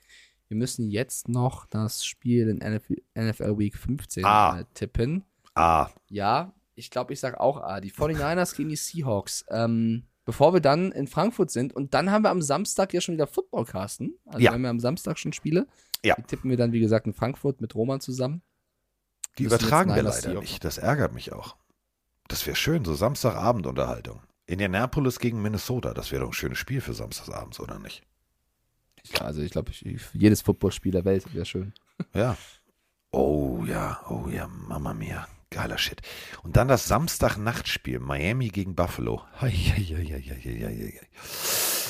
Wir müssen jetzt noch das Spiel in NFL Week 15 ah. tippen. Ah. Ja, ich glaube, ich sage auch A. Die 49ers gegen die Seahawks. Ähm, bevor wir dann in Frankfurt sind und dann haben wir am Samstag ja schon wieder Footballcasten. Also ja. wenn wir am Samstag schon Spiele. Ja. Die tippen wir dann, wie gesagt, in Frankfurt mit Roman zusammen. Die übertragen wir leider nicht. Das ärgert mich auch. Das wäre schön, so Samstagabendunterhaltung. Indianapolis gegen Minnesota, das wäre doch ein schönes Spiel für samstagsabends, oder nicht? Ja, also ich glaube, jedes Footballspiel der Welt wäre schön. Ja. Oh ja, oh ja, Mama mia. Geiler Shit. Und dann das Samstag-Nachtspiel, Miami gegen Buffalo. Hei.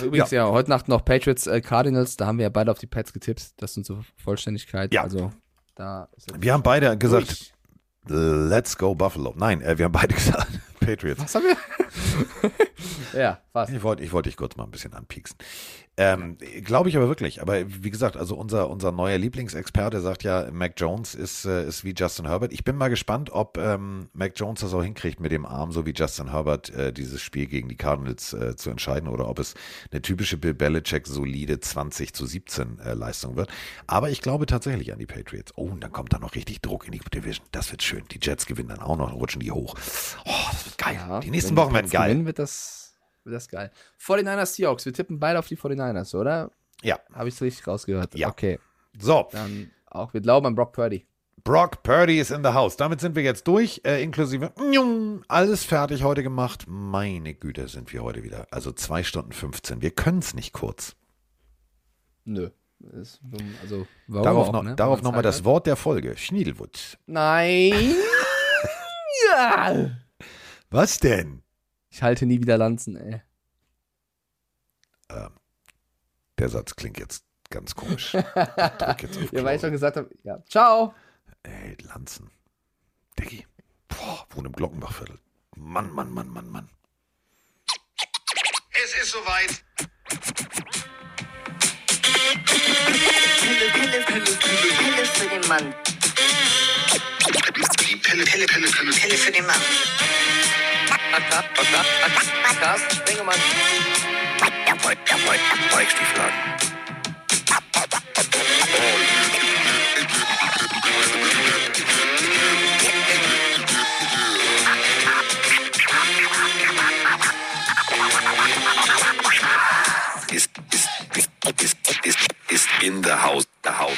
Übrigens, ja. heute Nacht noch Patriots äh, Cardinals, da haben wir ja beide auf die Pets getippt. Das sind zur Vollständigkeit. Ja. Also da Wir haben beide gesagt, durch. let's go Buffalo. Nein, äh, wir haben beide [laughs] gesagt, Patriots. Was haben wir? [laughs] ja, fast. Ich wollte ich wollte dich kurz mal ein bisschen anpieksen. Ähm, Glaube ich aber wirklich. Aber wie gesagt, also unser, unser neuer Lieblingsexperte sagt ja, Mac Jones ist, äh, ist wie Justin Herbert. Ich bin mal gespannt, ob ähm, Mac Jones das auch hinkriegt, mit dem Arm, so wie Justin Herbert, äh, dieses Spiel gegen die Cardinals äh, zu entscheiden oder ob es eine typische Bill Belichick solide 20 zu 17 äh, Leistung wird. Aber ich glaube tatsächlich an die Patriots. Oh, und dann kommt da noch richtig Druck in die Division. Das wird schön. Die Jets gewinnen dann auch noch, rutschen die hoch. Oh, das wird geil. Ja, die nächsten Wochen werden geil. Gewinnen, wird das, das geil. 49ers Seahawks, wir tippen beide auf die 49ers, oder? Ja. Habe ich es richtig rausgehört? Ja. Okay. So. Dann auch, wir glauben an Brock Purdy. Brock Purdy ist in the house. Damit sind wir jetzt durch, äh, inklusive alles fertig heute gemacht. Meine Güte, sind wir heute wieder. Also zwei Stunden 15. Wir können es nicht kurz. Nö. Ist, also, warum darauf auch, noch, ne? darauf Wenn noch man mal Zeit das. Wort der Folge. Schniedelwutz. Nein. [laughs] ja. Was denn? Ich halte nie wieder Lanzen, ey. Ähm, der Satz klingt jetzt ganz komisch. Ich [laughs] drück jetzt auf ja, weil ich schon gesagt habe, ja, ciao. Ey, Lanzen. Diggi. Boah, wohnt im Glockenbachviertel. Mann, Mann, Mann, Mann, Mann. Es ist soweit. Pille, Pille, Pille, Pille, Pille für den Mann. Die Pille, Pille, Pille, Pille, Pille für den Mann. Carsten Sprengemann. Weichstiefladen. Ist, ist, ist, ist, ist, ist in the house, the house.